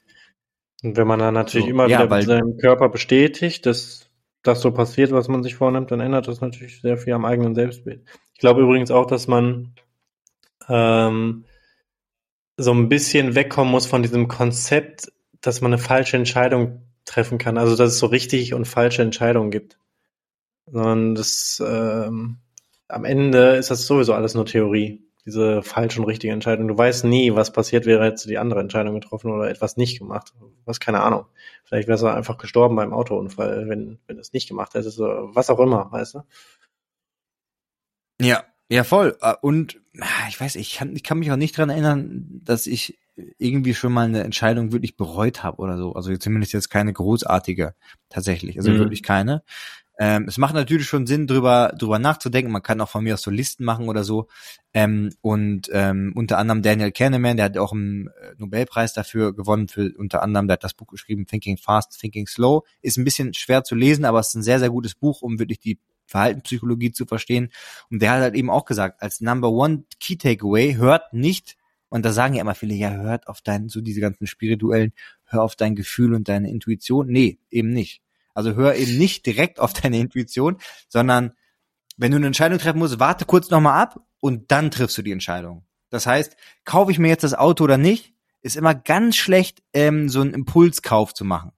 [SPEAKER 2] Und wenn man dann natürlich so, immer ja, wieder seinem Körper bestätigt, dass das so passiert, was man sich vornimmt, dann ändert das natürlich sehr viel am eigenen Selbstbild. Ich glaube übrigens auch, dass man ähm, so ein bisschen wegkommen muss von diesem Konzept, dass man eine falsche Entscheidung treffen kann. Also dass es so richtig und falsche Entscheidungen gibt. Sondern das ähm, am Ende ist das sowieso alles nur Theorie. Diese falsche und richtige Entscheidung. Du weißt nie, was passiert wäre, hättest du die andere Entscheidung getroffen oder etwas nicht gemacht. Was keine Ahnung. Vielleicht wärst du einfach gestorben beim Autounfall, wenn, wenn du es nicht gemacht hättest, was auch immer, weißt du?
[SPEAKER 1] Ja, ja, voll. Äh, und ah, ich weiß, ich kann, ich kann mich auch nicht dran erinnern, dass ich irgendwie schon mal eine Entscheidung wirklich bereut habe oder so. Also zumindest jetzt keine großartige tatsächlich. Also mhm. wirklich keine. Ähm, es macht natürlich schon Sinn, drüber, drüber nachzudenken. Man kann auch von mir aus so Listen machen oder so. Ähm, und ähm, unter anderem Daniel Kahneman, der hat auch einen äh, Nobelpreis dafür gewonnen, für unter anderem, der hat das Buch geschrieben, Thinking Fast, Thinking Slow. Ist ein bisschen schwer zu lesen, aber es ist ein sehr, sehr gutes Buch, um wirklich die Verhaltenspsychologie zu verstehen. Und der hat halt eben auch gesagt, als Number One Key Takeaway, hört nicht, und da sagen ja immer viele, ja, hört auf dein, so diese ganzen spirituellen, hör auf dein Gefühl und deine Intuition. Nee, eben nicht. Also hör eben nicht direkt auf deine Intuition, sondern wenn du eine Entscheidung treffen musst, warte kurz nochmal ab und dann triffst du die Entscheidung. Das heißt, kaufe ich mir jetzt das Auto oder nicht, ist immer ganz schlecht, ähm, so einen Impulskauf zu machen.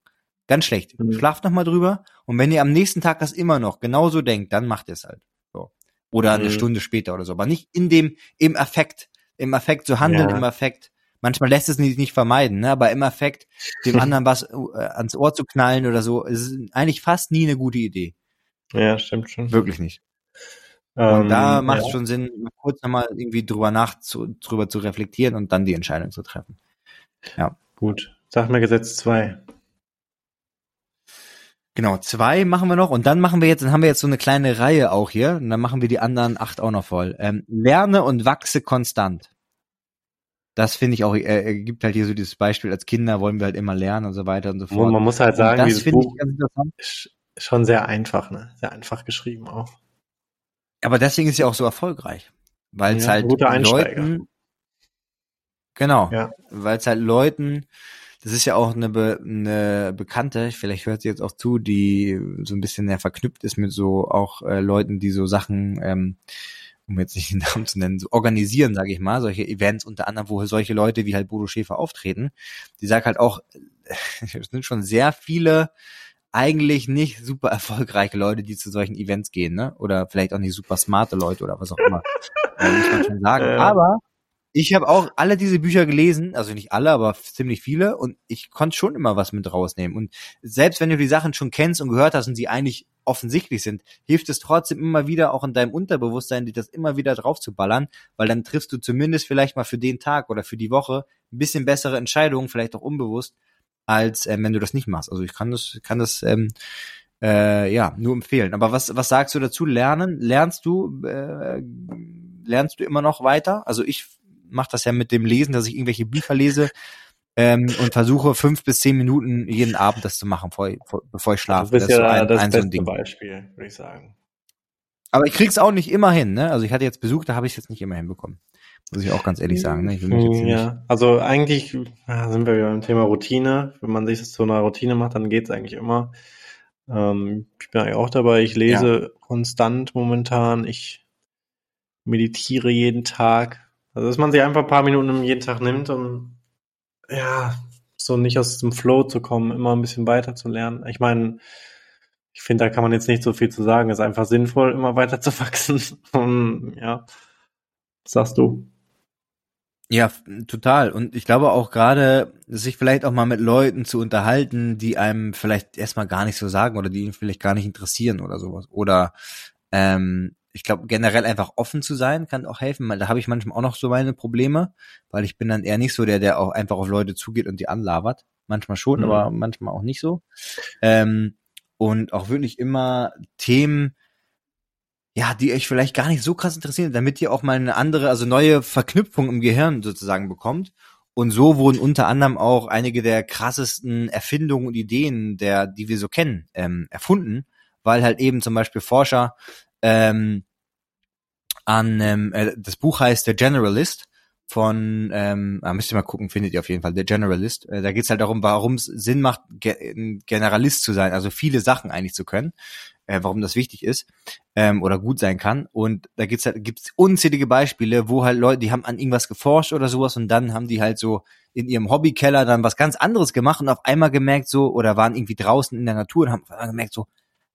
[SPEAKER 1] Ganz schlecht. Mhm. Schlaft nochmal drüber und wenn ihr am nächsten Tag das immer noch genauso denkt, dann macht ihr es halt. So. Oder mhm. eine Stunde später oder so. Aber nicht in dem, im Affekt. Im Affekt zu handeln, ja. im Affekt manchmal lässt es nicht, nicht vermeiden, ne? aber im Affekt dem anderen was äh, ans Ohr zu knallen oder so, ist eigentlich fast nie eine gute Idee.
[SPEAKER 2] Ja, stimmt schon.
[SPEAKER 1] Wirklich nicht. Und ähm, da macht es ja. schon Sinn, kurz nochmal irgendwie drüber nach zu, drüber zu reflektieren und dann die Entscheidung zu treffen.
[SPEAKER 2] Ja. Gut. Sag mir Gesetz zwei.
[SPEAKER 1] Genau, zwei machen wir noch und dann machen wir jetzt, dann haben wir jetzt so eine kleine Reihe auch hier und dann machen wir die anderen acht auch noch voll. Ähm, lerne und wachse konstant das finde ich auch, er, er gibt halt hier so dieses Beispiel, als Kinder wollen wir halt immer lernen und so weiter und so fort.
[SPEAKER 2] Man muss halt sagen, das finde ich ganz interessant. Schon sehr einfach, ne? Sehr einfach geschrieben auch.
[SPEAKER 1] Aber deswegen ist ja auch so erfolgreich. Weil es ja, halt Leuten, genau, ja. weil es halt Leuten das ist ja auch eine, Be eine Bekannte, vielleicht hört sie jetzt auch zu, die so ein bisschen mehr verknüpft ist mit so auch äh, Leuten, die so Sachen, ähm, um jetzt nicht den Namen zu nennen, so organisieren, sage ich mal, solche Events unter anderem, wo solche Leute wie halt Bodo Schäfer auftreten. Die sagt halt auch, es sind schon sehr viele eigentlich nicht super erfolgreiche Leute, die zu solchen Events gehen, ne? Oder vielleicht auch nicht super smarte Leute oder was auch immer. muss man schon sagen. Aber ich habe auch alle diese Bücher gelesen, also nicht alle, aber ziemlich viele, und ich konnte schon immer was mit rausnehmen. Und selbst wenn du die Sachen schon kennst und gehört hast und sie eigentlich offensichtlich sind, hilft es trotzdem immer wieder auch in deinem Unterbewusstsein, dir das immer wieder drauf zu ballern, weil dann triffst du zumindest vielleicht mal für den Tag oder für die Woche ein bisschen bessere Entscheidungen, vielleicht auch unbewusst, als äh, wenn du das nicht machst. Also ich kann das, kann das ähm, äh, ja nur empfehlen. Aber was was sagst du dazu? Lernen? Lernst du äh, lernst du immer noch weiter? Also ich mache das ja mit dem Lesen, dass ich irgendwelche Bücher lese ähm, und versuche fünf bis zehn Minuten jeden Abend das zu machen, bevor ich, bevor ich schlafe.
[SPEAKER 2] Also das ist ja so ein, das ein beste so Beispiel, würde ich sagen.
[SPEAKER 1] Aber ich krieg's auch nicht immer hin, ne? Also ich hatte jetzt Besuch, da habe ich jetzt nicht immer hinbekommen. Muss ich auch ganz ehrlich sagen. Ne?
[SPEAKER 2] Ja, also eigentlich ja, sind wir wieder beim Thema Routine. Wenn man sich das zu einer Routine macht, dann geht's eigentlich immer. Ähm, ich bin eigentlich auch dabei. Ich lese ja. konstant momentan. Ich meditiere jeden Tag. Also dass man sich einfach ein paar Minuten jeden Tag nimmt, um ja so nicht aus dem Flow zu kommen, immer ein bisschen weiter zu lernen. Ich meine, ich finde, da kann man jetzt nicht so viel zu sagen. Es ist einfach sinnvoll, immer weiter zu wachsen. um, ja, was sagst du?
[SPEAKER 1] Ja, total. Und ich glaube auch gerade, sich vielleicht auch mal mit Leuten zu unterhalten, die einem vielleicht erstmal gar nicht so sagen oder die ihn vielleicht gar nicht interessieren oder sowas. Oder ähm, ich glaube, generell einfach offen zu sein, kann auch helfen. Da habe ich manchmal auch noch so meine Probleme, weil ich bin dann eher nicht so der, der auch einfach auf Leute zugeht und die anlabert. Manchmal schon, mhm. aber manchmal auch nicht so. Ähm, und auch wirklich immer Themen, ja, die euch vielleicht gar nicht so krass interessieren, damit ihr auch mal eine andere, also neue Verknüpfung im Gehirn sozusagen bekommt. Und so wurden unter anderem auch einige der krassesten Erfindungen und Ideen, der, die wir so kennen, ähm, erfunden, weil halt eben zum Beispiel Forscher ähm, an ähm, äh, das Buch heißt The Generalist von, ähm, ah, müsst ihr mal gucken, findet ihr auf jeden Fall, The Generalist. Äh, da geht's halt darum, warum es Sinn macht, Ge Generalist zu sein, also viele Sachen eigentlich zu können äh, warum das wichtig ist ähm, oder gut sein kann. Und da gibt's halt gibt's unzählige Beispiele, wo halt Leute, die haben an irgendwas geforscht oder sowas und dann haben die halt so in ihrem Hobbykeller dann was ganz anderes gemacht und auf einmal gemerkt so oder waren irgendwie draußen in der Natur und haben gemerkt so,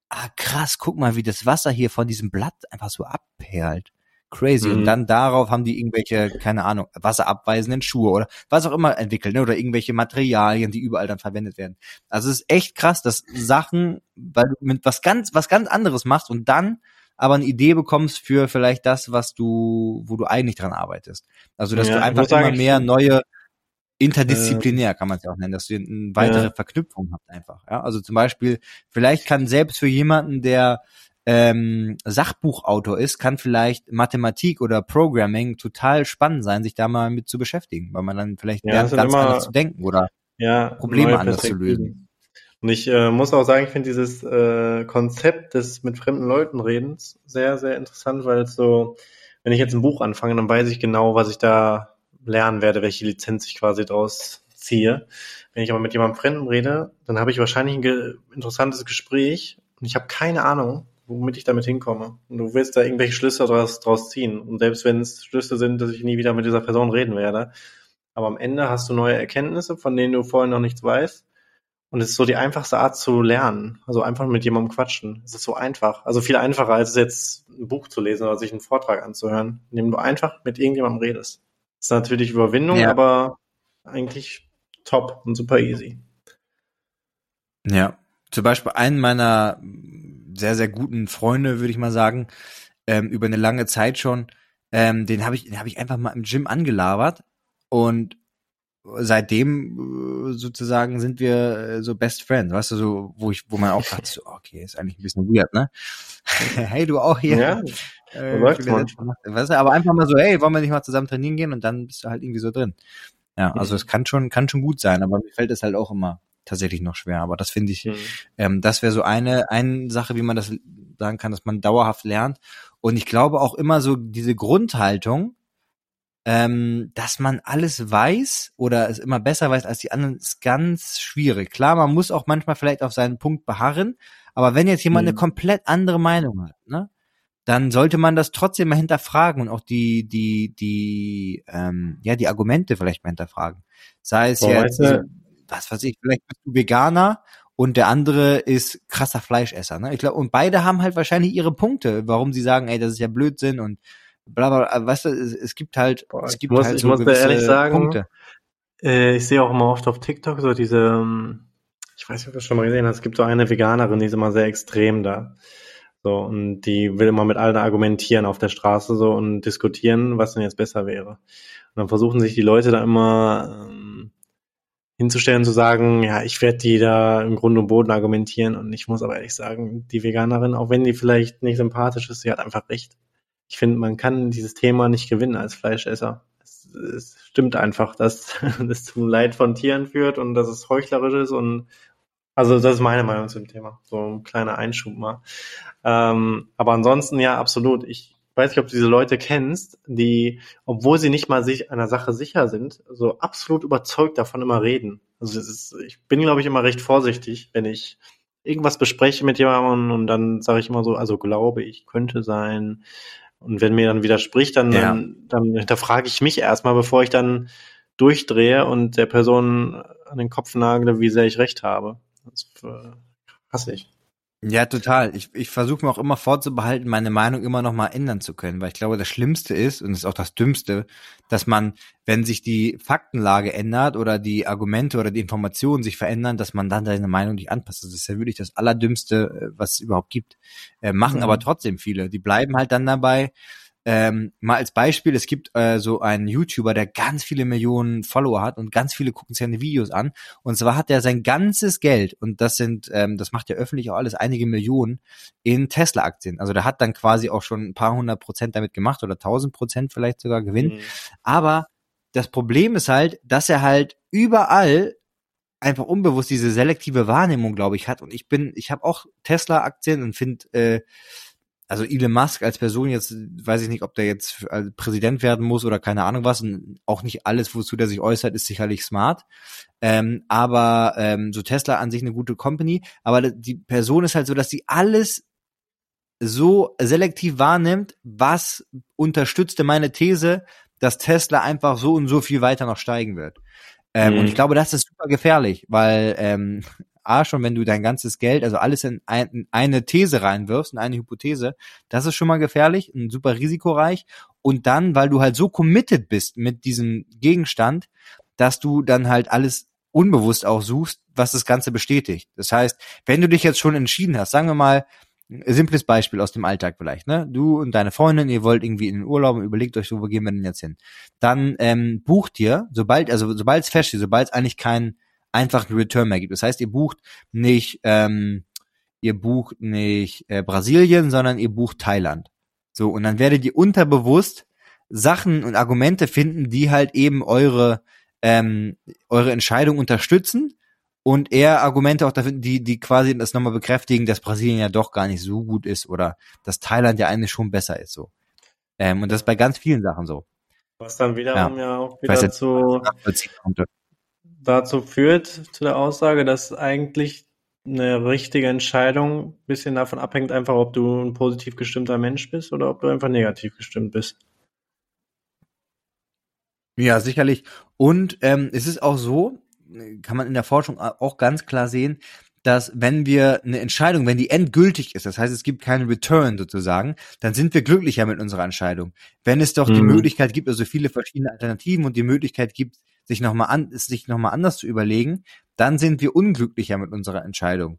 [SPEAKER 1] ah krass, guck mal, wie das Wasser hier von diesem Blatt einfach so abperlt crazy. Mhm. Und dann darauf haben die irgendwelche, keine Ahnung, wasserabweisenden Schuhe oder was auch immer entwickelt, ne? oder irgendwelche Materialien, die überall dann verwendet werden. Also es ist echt krass, dass Sachen, weil du mit was ganz, was ganz anderes machst und dann aber eine Idee bekommst für vielleicht das, was du, wo du eigentlich dran arbeitest. Also dass ja, du einfach immer mehr neue interdisziplinär äh, kann man es ja auch nennen, dass du eine weitere ja. Verknüpfung habt einfach. Ja, also zum Beispiel, vielleicht kann selbst für jemanden, der ähm, Sachbuchautor ist, kann vielleicht Mathematik oder Programming total spannend sein, sich da mal mit zu beschäftigen, weil man dann vielleicht ja, lernt, ganz immer, anders zu denken oder
[SPEAKER 2] ja, Probleme anders zu lösen. Und ich äh, muss auch sagen, ich finde dieses äh, Konzept des mit fremden Leuten redens sehr, sehr interessant, weil es so, wenn ich jetzt ein Buch anfange, dann weiß ich genau, was ich da lernen werde, welche Lizenz ich quasi draus ziehe. Wenn ich aber mit jemandem Fremden rede, dann habe ich wahrscheinlich ein ge interessantes Gespräch und ich habe keine Ahnung, womit ich damit hinkomme. Und du willst da irgendwelche Schlüsse draus, draus ziehen. Und selbst wenn es Schlüsse sind, dass ich nie wieder mit dieser Person reden werde. Aber am Ende hast du neue Erkenntnisse, von denen du vorher noch nichts weißt. Und es ist so die einfachste Art zu lernen. Also einfach mit jemandem quatschen. Es ist so einfach. Also viel einfacher, als jetzt ein Buch zu lesen oder sich einen Vortrag anzuhören, indem du einfach mit irgendjemandem redest. Das ist natürlich Überwindung, ja. aber eigentlich top und super easy.
[SPEAKER 1] Ja. Zum Beispiel einen meiner sehr, sehr guten Freunde, würde ich mal sagen, ähm, über eine lange Zeit schon. Ähm, den habe ich, den habe ich einfach mal im Gym angelabert und seitdem äh, sozusagen sind wir äh, so Best Friends, weißt du, so, wo ich, wo man auch dachte, so, okay, ist eigentlich ein bisschen weird, ne? hey, du auch hier. Ja, äh, weißt du, aber einfach mal so, hey, wollen wir nicht mal zusammen trainieren gehen und dann bist du halt irgendwie so drin. Ja, also es kann schon, kann schon gut sein, aber mir fällt es halt auch immer tatsächlich noch schwer. Aber das finde ich, mhm. ähm, das wäre so eine, eine Sache, wie man das sagen kann, dass man dauerhaft lernt. Und ich glaube auch immer so diese Grundhaltung, ähm, dass man alles weiß oder es immer besser weiß als die anderen, ist ganz schwierig. Klar, man muss auch manchmal vielleicht auf seinen Punkt beharren, aber wenn jetzt jemand mhm. eine komplett andere Meinung hat, ne, dann sollte man das trotzdem mal hinterfragen und auch die, die, die, ähm, ja, die Argumente vielleicht mal hinterfragen. Sei es Boah, jetzt, weißt du, was weiß ich, vielleicht bist du Veganer und der andere ist krasser Fleischesser. Ne? Ich glaube, und beide haben halt wahrscheinlich ihre Punkte, warum sie sagen, ey, das ist ja Blödsinn und bla bla. Weißt du, es, es gibt halt,
[SPEAKER 2] Boah,
[SPEAKER 1] es gibt
[SPEAKER 2] muss,
[SPEAKER 1] halt
[SPEAKER 2] ich so muss da ehrlich sagen, Punkte. Äh, ich sehe auch immer oft auf TikTok so diese, ähm, ich weiß nicht, ob du das schon mal gesehen hast, es gibt so eine Veganerin, die ist immer sehr extrem da. So, und die will immer mit allen argumentieren auf der Straße so und diskutieren, was denn jetzt besser wäre. Und dann versuchen sich die Leute da immer ähm, hinzustellen, zu sagen, ja, ich werde die da im Grund und Boden argumentieren. Und ich muss aber ehrlich sagen, die Veganerin, auch wenn die vielleicht nicht sympathisch ist, sie hat einfach recht. Ich finde, man kann dieses Thema nicht gewinnen als Fleischesser. Es, es stimmt einfach, dass das zum Leid von Tieren führt und dass es heuchlerisch ist und also das ist meine Meinung zum Thema. So ein kleiner Einschub mal. Ähm, aber ansonsten ja, absolut. Ich weiß nicht, ob du diese Leute kennst, die, obwohl sie nicht mal sich einer Sache sicher sind, so absolut überzeugt davon immer reden. Also ist, ich bin, glaube ich, immer recht vorsichtig, wenn ich irgendwas bespreche mit jemandem und dann sage ich immer so, also glaube ich, könnte sein. Und wenn mir dann widerspricht, dann, ja. dann, dann hinterfrage ich mich erstmal, bevor ich dann durchdrehe und der Person an den Kopf nagle, wie sehr ich recht habe. Das äh, hasse ich.
[SPEAKER 1] Ja, total. Ich, ich versuche mir auch immer vorzubehalten, meine Meinung immer noch mal ändern zu können, weil ich glaube, das Schlimmste ist und ist auch das Dümmste, dass man, wenn sich die Faktenlage ändert oder die Argumente oder die Informationen sich verändern, dass man dann seine Meinung nicht anpasst. Das ist ja wirklich das Allerdümmste, äh, was es überhaupt gibt. Äh, machen mhm. aber trotzdem viele. Die bleiben halt dann dabei ähm, mal als Beispiel, es gibt äh, so einen YouTuber, der ganz viele Millionen Follower hat und ganz viele gucken sich seine Videos an. Und zwar hat er sein ganzes Geld, und das sind, ähm, das macht ja öffentlich auch alles, einige Millionen in Tesla-Aktien. Also der hat dann quasi auch schon ein paar hundert Prozent damit gemacht oder tausend Prozent vielleicht sogar Gewinn. Mhm. Aber das Problem ist halt, dass er halt überall einfach unbewusst diese selektive Wahrnehmung, glaube ich, hat. Und ich bin, ich habe auch Tesla-Aktien und finde äh, also Elon Musk als Person jetzt, weiß ich nicht, ob der jetzt Präsident werden muss oder keine Ahnung was. Und auch nicht alles, wozu der sich äußert, ist sicherlich smart. Ähm, aber ähm, so Tesla an sich eine gute Company. Aber die Person ist halt so, dass sie alles so selektiv wahrnimmt, was unterstützte meine These, dass Tesla einfach so und so viel weiter noch steigen wird. Ähm, mhm. Und ich glaube, das ist super gefährlich, weil ähm, A, schon wenn du dein ganzes Geld, also alles in, ein, in eine These reinwirfst, in eine Hypothese, das ist schon mal gefährlich und super risikoreich. Und dann, weil du halt so committed bist mit diesem Gegenstand, dass du dann halt alles unbewusst auch suchst, was das Ganze bestätigt. Das heißt, wenn du dich jetzt schon entschieden hast, sagen wir mal, ein simples Beispiel aus dem Alltag vielleicht, ne? Du und deine Freundin, ihr wollt irgendwie in den Urlaub und überlegt euch wo gehen wir denn jetzt hin? Dann ähm, bucht ihr, sobald, also sobald es feststeht, sobald es eigentlich kein einfach einen Return mehr gibt. Das heißt, ihr bucht nicht, ähm, ihr bucht nicht äh, Brasilien, sondern ihr bucht Thailand. So, und dann werdet ihr unterbewusst Sachen und Argumente finden, die halt eben eure, ähm, eure Entscheidung unterstützen und eher Argumente auch dafür, die, die quasi das nochmal bekräftigen, dass Brasilien ja doch gar nicht so gut ist oder dass Thailand ja eigentlich schon besser ist, so. Ähm, und das ist bei ganz vielen Sachen so.
[SPEAKER 2] Was dann wiederum ja, ja auch wieder zu, dazu führt, zu der Aussage, dass eigentlich eine richtige Entscheidung ein bisschen davon abhängt, einfach ob du ein positiv gestimmter Mensch bist oder ob du einfach negativ gestimmt bist.
[SPEAKER 1] Ja, sicherlich. Und ähm, es ist auch so, kann man in der Forschung auch ganz klar sehen, dass wenn wir eine Entscheidung, wenn die endgültig ist, das heißt, es gibt keinen Return sozusagen, dann sind wir glücklicher mit unserer Entscheidung. Wenn es doch mhm. die Möglichkeit gibt, also viele verschiedene Alternativen und die Möglichkeit gibt, sich nochmal an, sich noch mal anders zu überlegen, dann sind wir unglücklicher mit unserer Entscheidung.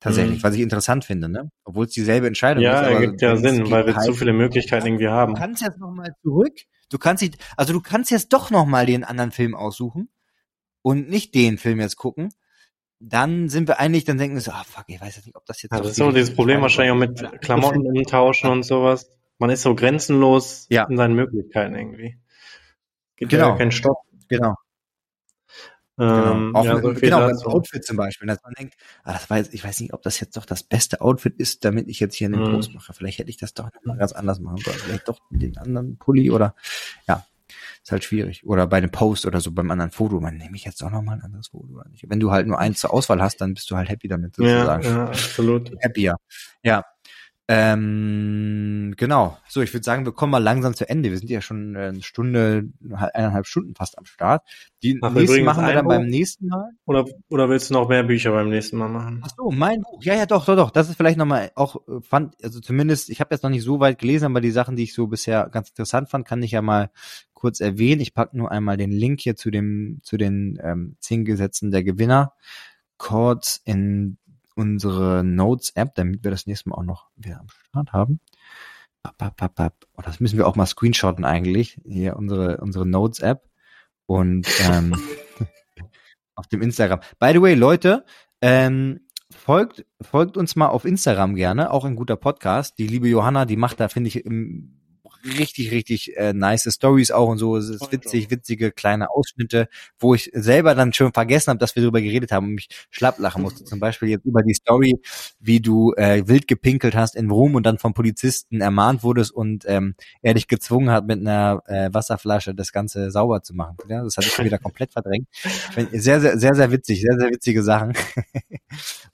[SPEAKER 1] Tatsächlich, mhm. was ich interessant finde, ne? Obwohl es dieselbe Entscheidung
[SPEAKER 2] ja,
[SPEAKER 1] ist.
[SPEAKER 2] Ja, ergibt ja Sinn, weil wir halt, zu viele Möglichkeiten irgendwie haben.
[SPEAKER 1] Du kannst jetzt nochmal zurück. Du kannst dich, also du kannst jetzt doch nochmal den anderen Film aussuchen und nicht den Film jetzt gucken. Dann sind wir eigentlich, dann denken wir so, ah fuck, ich weiß jetzt nicht, ob das jetzt.
[SPEAKER 2] Ja, das ist so dieses Problem wahrscheinlich auch mit Klamotten umtauschen und sowas. Man ist so grenzenlos ja. in seinen Möglichkeiten irgendwie.
[SPEAKER 1] Gibt genau. ja keinen Stopp. Genau. Genau. Ähm, genau, ja, so genau das Outfit zum Beispiel, dass man denkt, ah, das weiß, ich weiß nicht, ob das jetzt doch das beste Outfit ist, damit ich jetzt hier einen mhm. Post mache. Vielleicht hätte ich das doch mal ganz anders machen sollen. Vielleicht doch mit den anderen Pulli oder ja. Ist halt schwierig. Oder bei einem Post oder so beim anderen Foto, man nehme ich jetzt auch noch mal ein anderes Foto oder nicht. Wenn du halt nur eins zur Auswahl hast, dann bist du halt happy damit
[SPEAKER 2] sozusagen. Ja, ja absolut.
[SPEAKER 1] Happier. Ja. Ähm, genau. So, ich würde sagen, wir kommen mal langsam zu Ende. Wir sind ja schon eine Stunde, eineinhalb Stunden fast am Start. Die
[SPEAKER 2] Ach, nächsten machen wir dann beim nächsten Mal. Oder, oder willst du noch mehr Bücher beim nächsten Mal machen?
[SPEAKER 1] Ach so, mein Buch. Ja, ja, doch, doch, doch. Das ist vielleicht nochmal auch, äh, fand, also zumindest, ich habe jetzt noch nicht so weit gelesen, aber die Sachen, die ich so bisher ganz interessant fand, kann ich ja mal kurz erwähnen. Ich packe nur einmal den Link hier zu dem, zu den ähm, zehn Gesetzen der Gewinner. Kurz in unsere Notes-App, damit wir das nächste Mal auch noch wieder am Start haben. Oh, das müssen wir auch mal screenshotten eigentlich. Hier unsere, unsere Notes-App. Und ähm, auf dem Instagram. By the way, Leute, ähm, folgt, folgt uns mal auf Instagram gerne, auch ein guter Podcast. Die liebe Johanna, die macht da, finde ich, im richtig, richtig äh, nice Stories auch und so. Es ist witzig, witzige kleine Ausschnitte, wo ich selber dann schon vergessen habe, dass wir darüber geredet haben und mich schlapp lachen musste. Zum Beispiel jetzt über die Story, wie du äh, wild gepinkelt hast in Rom und dann vom Polizisten ermahnt wurdest und ähm, er dich gezwungen hat, mit einer äh, Wasserflasche das Ganze sauber zu machen. Ja, das hatte ich schon wieder komplett verdrängt. Sehr, sehr, sehr, sehr witzig, sehr, sehr witzige Sachen.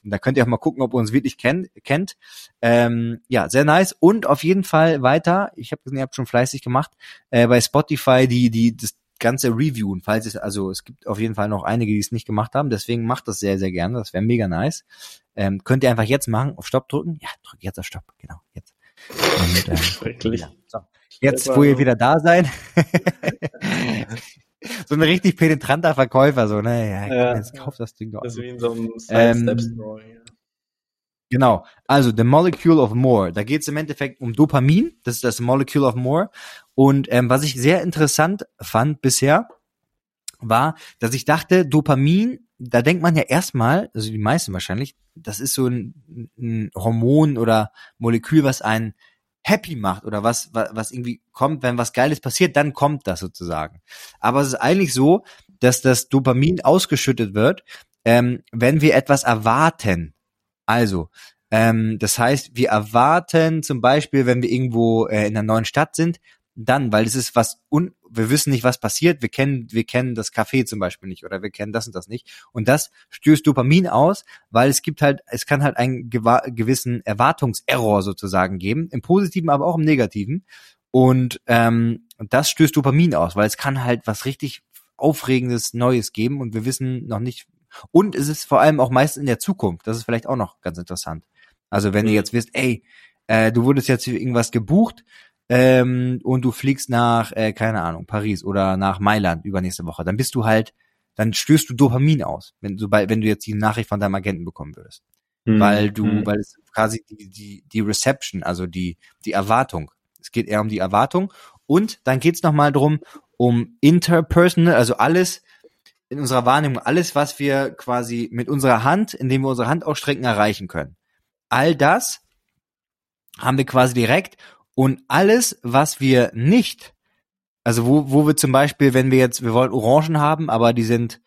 [SPEAKER 1] und da könnt ihr auch mal gucken, ob ihr uns wirklich kennt. kennt. Ähm, ja, sehr nice. Und auf jeden Fall weiter, ich habe gesehen, ihr habt schon fleißig gemacht, äh, bei Spotify die, die, das ganze Reviewen, falls es, also es gibt auf jeden Fall noch einige, die es nicht gemacht haben, deswegen macht das sehr, sehr gerne, das wäre mega nice. Ähm, könnt ihr einfach jetzt machen, auf Stopp drücken? Ja, drück jetzt auf Stopp, genau, jetzt. Und, ähm. Ja, so. Jetzt, wo ihr wieder da seid. so ein richtig penetranter Verkäufer, so, ne, ja, ja jetzt kauf das Ding doch. Das ist wie in so einem Side-Step-Story. Ähm, Genau. Also The Molecule of More. Da geht es im Endeffekt um Dopamin. Das ist das Molecule of More. Und ähm, was ich sehr interessant fand bisher, war, dass ich dachte, Dopamin, da denkt man ja erstmal, also die meisten wahrscheinlich, das ist so ein, ein Hormon oder Molekül, was einen happy macht oder was, was, was irgendwie kommt, wenn was Geiles passiert, dann kommt das sozusagen. Aber es ist eigentlich so, dass das Dopamin ausgeschüttet wird, ähm, wenn wir etwas erwarten. Also, ähm, das heißt, wir erwarten zum Beispiel, wenn wir irgendwo äh, in einer neuen Stadt sind, dann, weil es ist was un, wir wissen nicht, was passiert, wir kennen, wir kennen das Café zum Beispiel nicht oder wir kennen das und das nicht. Und das stößt Dopamin aus, weil es gibt halt, es kann halt einen gewissen Erwartungserror sozusagen geben, im Positiven, aber auch im Negativen. Und ähm, das stößt Dopamin aus, weil es kann halt was richtig Aufregendes Neues geben und wir wissen noch nicht, und es ist vor allem auch meistens in der Zukunft. Das ist vielleicht auch noch ganz interessant. Also wenn mhm. ihr jetzt wisst, ey, äh, du wurdest jetzt für irgendwas gebucht ähm, und du fliegst nach, äh, keine Ahnung, Paris oder nach Mailand übernächste Woche, dann bist du halt, dann stößt du Dopamin aus, wenn, sobald, wenn du jetzt die Nachricht von deinem Agenten bekommen würdest. Mhm. Weil du, mhm. weil es quasi die, die, die Reception, also die, die Erwartung. Es geht eher um die Erwartung. Und dann geht's nochmal drum, um interpersonal, also alles, in unserer Wahrnehmung alles, was wir quasi mit unserer Hand, indem wir unsere Hand ausstrecken, erreichen können. All das haben wir quasi direkt und alles, was wir nicht, also wo, wo wir zum Beispiel, wenn wir jetzt, wir wollen Orangen haben, aber die sind,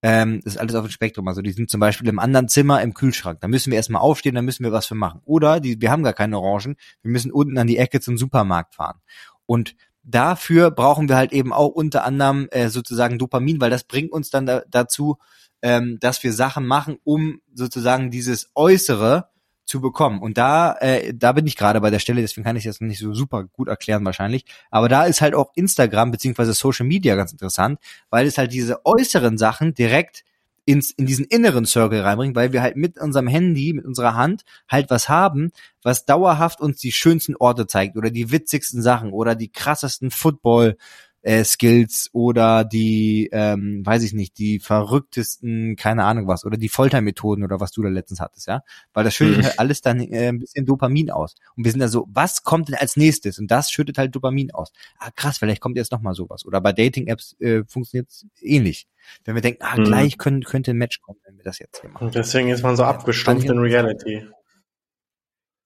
[SPEAKER 1] ähm, das ist alles auf dem Spektrum, also die sind zum Beispiel im anderen Zimmer im Kühlschrank, da müssen wir erstmal aufstehen, da müssen wir was für machen. Oder die, wir haben gar keine Orangen, wir müssen unten an die Ecke zum Supermarkt fahren. Und dafür brauchen wir halt eben auch unter anderem äh, sozusagen Dopamin, weil das bringt uns dann da, dazu, ähm, dass wir Sachen machen, um sozusagen dieses Äußere zu bekommen. Und da, äh, da bin ich gerade bei der Stelle, deswegen kann ich das nicht so super gut erklären wahrscheinlich. Aber da ist halt auch Instagram beziehungsweise Social Media ganz interessant, weil es halt diese äußeren Sachen direkt ins, in diesen inneren Circle reinbringen, weil wir halt mit unserem Handy, mit unserer Hand halt was haben, was dauerhaft uns die schönsten Orte zeigt oder die witzigsten Sachen oder die krassesten Football äh, Skills oder die, ähm, weiß ich nicht, die verrücktesten, keine Ahnung was, oder die Foltermethoden oder was du da letztens hattest, ja. Weil das schüttet mhm. halt alles dann äh, ein bisschen Dopamin aus. Und wir sind da so, was kommt denn als nächstes? Und das schüttet halt Dopamin aus. Ah, krass, vielleicht kommt jetzt nochmal sowas. Oder bei Dating-Apps äh, funktioniert es ähnlich. Wenn wir denken, ah, mhm. gleich können, könnte ein Match kommen, wenn wir das jetzt hier machen.
[SPEAKER 2] Und deswegen ist man so abgestumpft in Reality.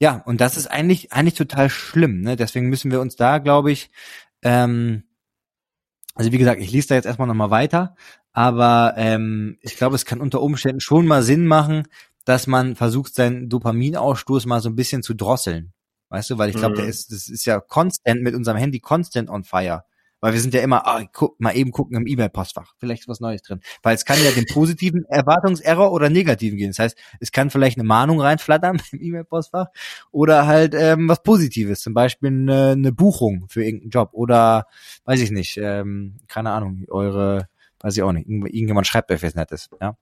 [SPEAKER 1] Ja, und das ist eigentlich, eigentlich total schlimm, ne? Deswegen müssen wir uns da, glaube ich, ähm, also wie gesagt, ich lese da jetzt erstmal nochmal weiter, aber ähm, ich glaube, es kann unter Umständen schon mal Sinn machen, dass man versucht, seinen Dopaminausstoß mal so ein bisschen zu drosseln. Weißt du, weil ich glaube, mhm. der ist, das ist ja constant mit unserem Handy constant on fire. Weil wir sind ja immer, ah, guck, mal eben gucken im E-Mail-Postfach. Vielleicht ist was Neues drin. Weil es kann ja den positiven Erwartungserror oder negativen gehen. Das heißt, es kann vielleicht eine Mahnung reinflattern im E-Mail-Postfach oder halt ähm, was Positives. Zum Beispiel eine, eine Buchung für irgendeinen Job oder, weiß ich nicht, ähm, keine Ahnung, eure, weiß ich auch nicht, irgendjemand schreibt euch was Nettes. Ja?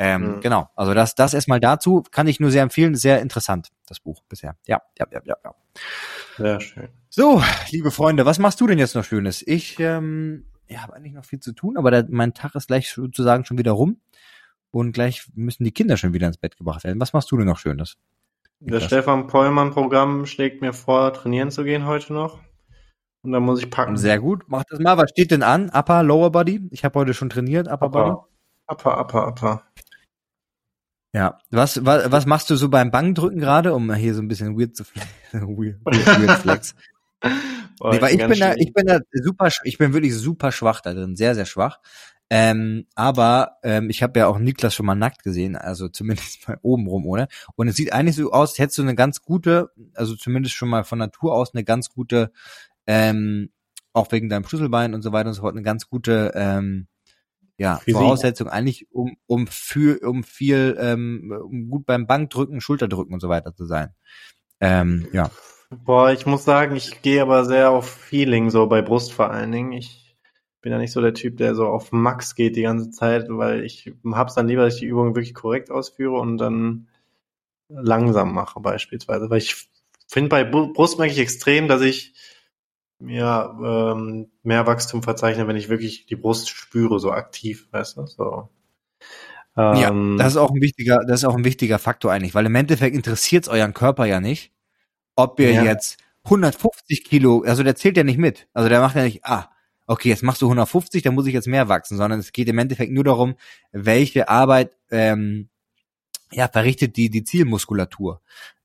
[SPEAKER 1] Ähm, mhm. Genau, also das, das erstmal dazu kann ich nur sehr empfehlen. Sehr interessant, das Buch bisher. Ja, ja, ja, ja. ja.
[SPEAKER 2] Sehr schön.
[SPEAKER 1] So, liebe Freunde, was machst du denn jetzt noch Schönes? Ich ähm, ja, habe eigentlich noch viel zu tun, aber der, mein Tag ist gleich sozusagen schon wieder rum und gleich müssen die Kinder schon wieder ins Bett gebracht werden. Was machst du denn noch Schönes?
[SPEAKER 2] Das Stefan Pollmann-Programm schlägt mir vor, trainieren zu gehen heute noch. Und dann muss ich packen.
[SPEAKER 1] Sehr gut, mach das mal. Was steht denn an? Upper, Lower Body? Ich habe heute schon trainiert, Upper, Upper Body.
[SPEAKER 2] Upper, Upper, Upper.
[SPEAKER 1] Ja, was, was, was machst du so beim Bankdrücken gerade, um hier so ein bisschen weird zu weird, weird flex? Boah, nee, weil ich bin da, ich bin da super, ich bin wirklich super schwach da drin, sehr, sehr schwach. Ähm, aber ähm, ich habe ja auch Niklas schon mal nackt gesehen, also zumindest mal oben rum, oder? Und es sieht eigentlich so aus, als hättest du eine ganz gute, also zumindest schon mal von Natur aus eine ganz gute, ähm, auch wegen deinem Schlüsselbein und so weiter und so fort, eine ganz gute ähm, ja, Physik. Voraussetzung eigentlich, um, um für, um viel, ähm, um gut beim Bankdrücken, Schulterdrücken und so weiter zu sein. Ähm, ja.
[SPEAKER 2] Boah, ich muss sagen, ich gehe aber sehr auf Feeling, so bei Brust vor allen Dingen. Ich bin ja nicht so der Typ, der so auf Max geht die ganze Zeit, weil ich hab's dann lieber, dass ich die Übung wirklich korrekt ausführe und dann langsam mache beispielsweise. Weil ich finde bei Brust merke ich extrem, dass ich ja, ähm, mehr Wachstum verzeichnen, wenn ich wirklich die Brust spüre, so aktiv, weißt du? So.
[SPEAKER 1] Ähm, ja, das ist auch ein wichtiger, das ist auch ein wichtiger Faktor eigentlich, weil im Endeffekt interessiert es euren Körper ja nicht, ob ihr ja. jetzt 150 Kilo, also der zählt ja nicht mit. Also der macht ja nicht, ah, okay, jetzt machst du 150, dann muss ich jetzt mehr wachsen, sondern es geht im Endeffekt nur darum, welche Arbeit ähm, ja, verrichtet die, die Zielmuskulatur.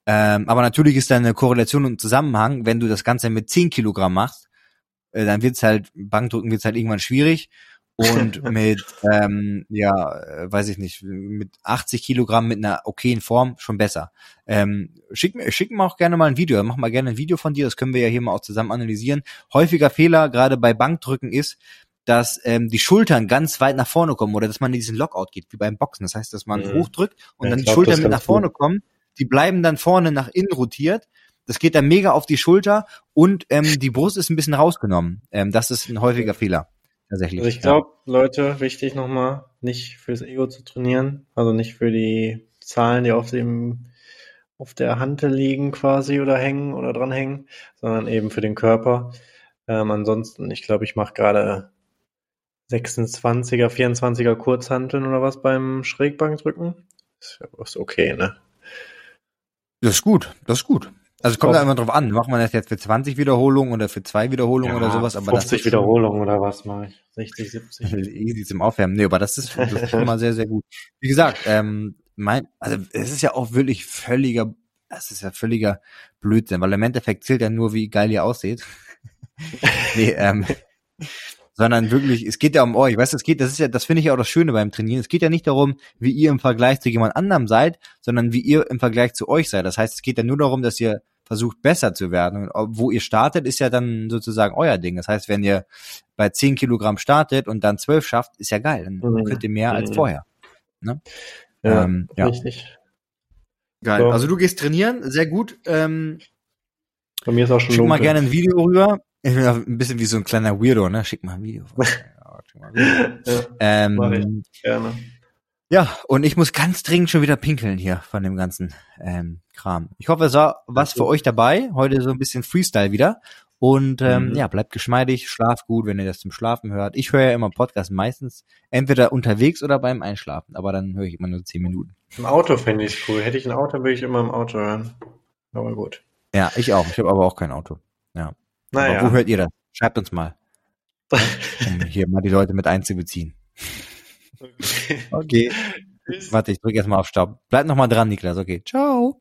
[SPEAKER 1] Ähm, aber natürlich ist da eine Korrelation und Zusammenhang, wenn du das Ganze mit 10 Kilogramm machst, äh, dann wird's halt, Bankdrücken wird's halt irgendwann schwierig. Und mit, ähm, ja, äh, weiß ich nicht, mit 80 Kilogramm mit einer okayen Form schon besser. Ähm, schick, mir, schick mir auch gerne mal ein Video, mach mal gerne ein Video von dir, das können wir ja hier mal auch zusammen analysieren. Häufiger Fehler, gerade bei Bankdrücken, ist, dass ähm, die Schultern ganz weit nach vorne kommen oder dass man in diesen Lockout geht, wie beim Boxen. Das heißt, dass man mhm. hochdrückt und ja, dann die glaub, Schultern mit nach vorne gut. kommen die bleiben dann vorne nach innen rotiert. Das geht dann mega auf die Schulter und ähm, die Brust ist ein bisschen rausgenommen. Ähm, das ist ein häufiger Fehler. Tatsächlich.
[SPEAKER 2] Also ich glaube, ja. Leute, wichtig nochmal, nicht fürs Ego zu trainieren, also nicht für die Zahlen, die auf dem auf der Hand liegen quasi oder hängen oder dranhängen, sondern eben für den Körper. Ähm, ansonsten, ich glaube, ich mache gerade 26er, 24er Kurzhanteln oder was beim Schrägbankdrücken. Ist okay, ne?
[SPEAKER 1] Das ist gut, das ist gut. Also es kommt da immer drauf an, macht man das jetzt für 20 Wiederholungen oder für zwei Wiederholungen ja, oder sowas?
[SPEAKER 2] Aber 50 Wiederholungen oder was mache ich? 60, 70?
[SPEAKER 1] Easy zum Aufwärmen. Nee, aber das ist, das ist schon mal sehr, sehr gut. Wie gesagt, ähm, mein, also es ist ja auch wirklich völliger, das ist ja völliger Blödsinn, weil im Endeffekt zählt ja nur, wie geil ihr aussieht. nee, ähm, sondern wirklich, es geht ja um euch, weißt du, es geht, das ist ja, das finde ich ja auch das Schöne beim Trainieren. Es geht ja nicht darum, wie ihr im Vergleich zu jemand anderem seid, sondern wie ihr im Vergleich zu euch seid. Das heißt, es geht ja nur darum, dass ihr versucht besser zu werden. Und wo ihr startet, ist ja dann sozusagen euer Ding. Das heißt, wenn ihr bei 10 Kilogramm startet und dann 12 schafft, ist ja geil. Dann mhm. könnt ihr mehr mhm. als vorher. Ne?
[SPEAKER 2] Ja, ähm, ja, richtig.
[SPEAKER 1] Geil. So. Also du gehst trainieren, sehr gut. Ähm,
[SPEAKER 2] Bei mir ist auch schon
[SPEAKER 1] Schick mal gerne ein Video rüber. Ich bin ein bisschen wie so ein kleiner Weirdo, ne? Schick mal ein Video. ja, ähm, gerne. Ja, und ich muss ganz dringend schon wieder pinkeln hier von dem ganzen ähm, Kram. Ich hoffe, es war was für euch dabei. Heute so ein bisschen Freestyle wieder. Und ähm, mhm. ja, bleibt geschmeidig, schlaf gut, wenn ihr das zum Schlafen hört. Ich höre ja immer Podcast meistens entweder unterwegs oder beim Einschlafen, aber dann höre ich immer nur zehn Minuten.
[SPEAKER 2] Im Auto finde ich cool. Hätte ich ein Auto, würde ich immer im Auto hören. Aber gut.
[SPEAKER 1] Ja, ich auch. Ich habe aber auch kein Auto. Ja. Naja. Aber wo hört ihr das? Schreibt uns mal. um hier mal die Leute mit einzubeziehen. Okay. Warte, ich drücke erstmal auf Stopp. Bleib noch mal dran, Niklas. Okay. Ciao.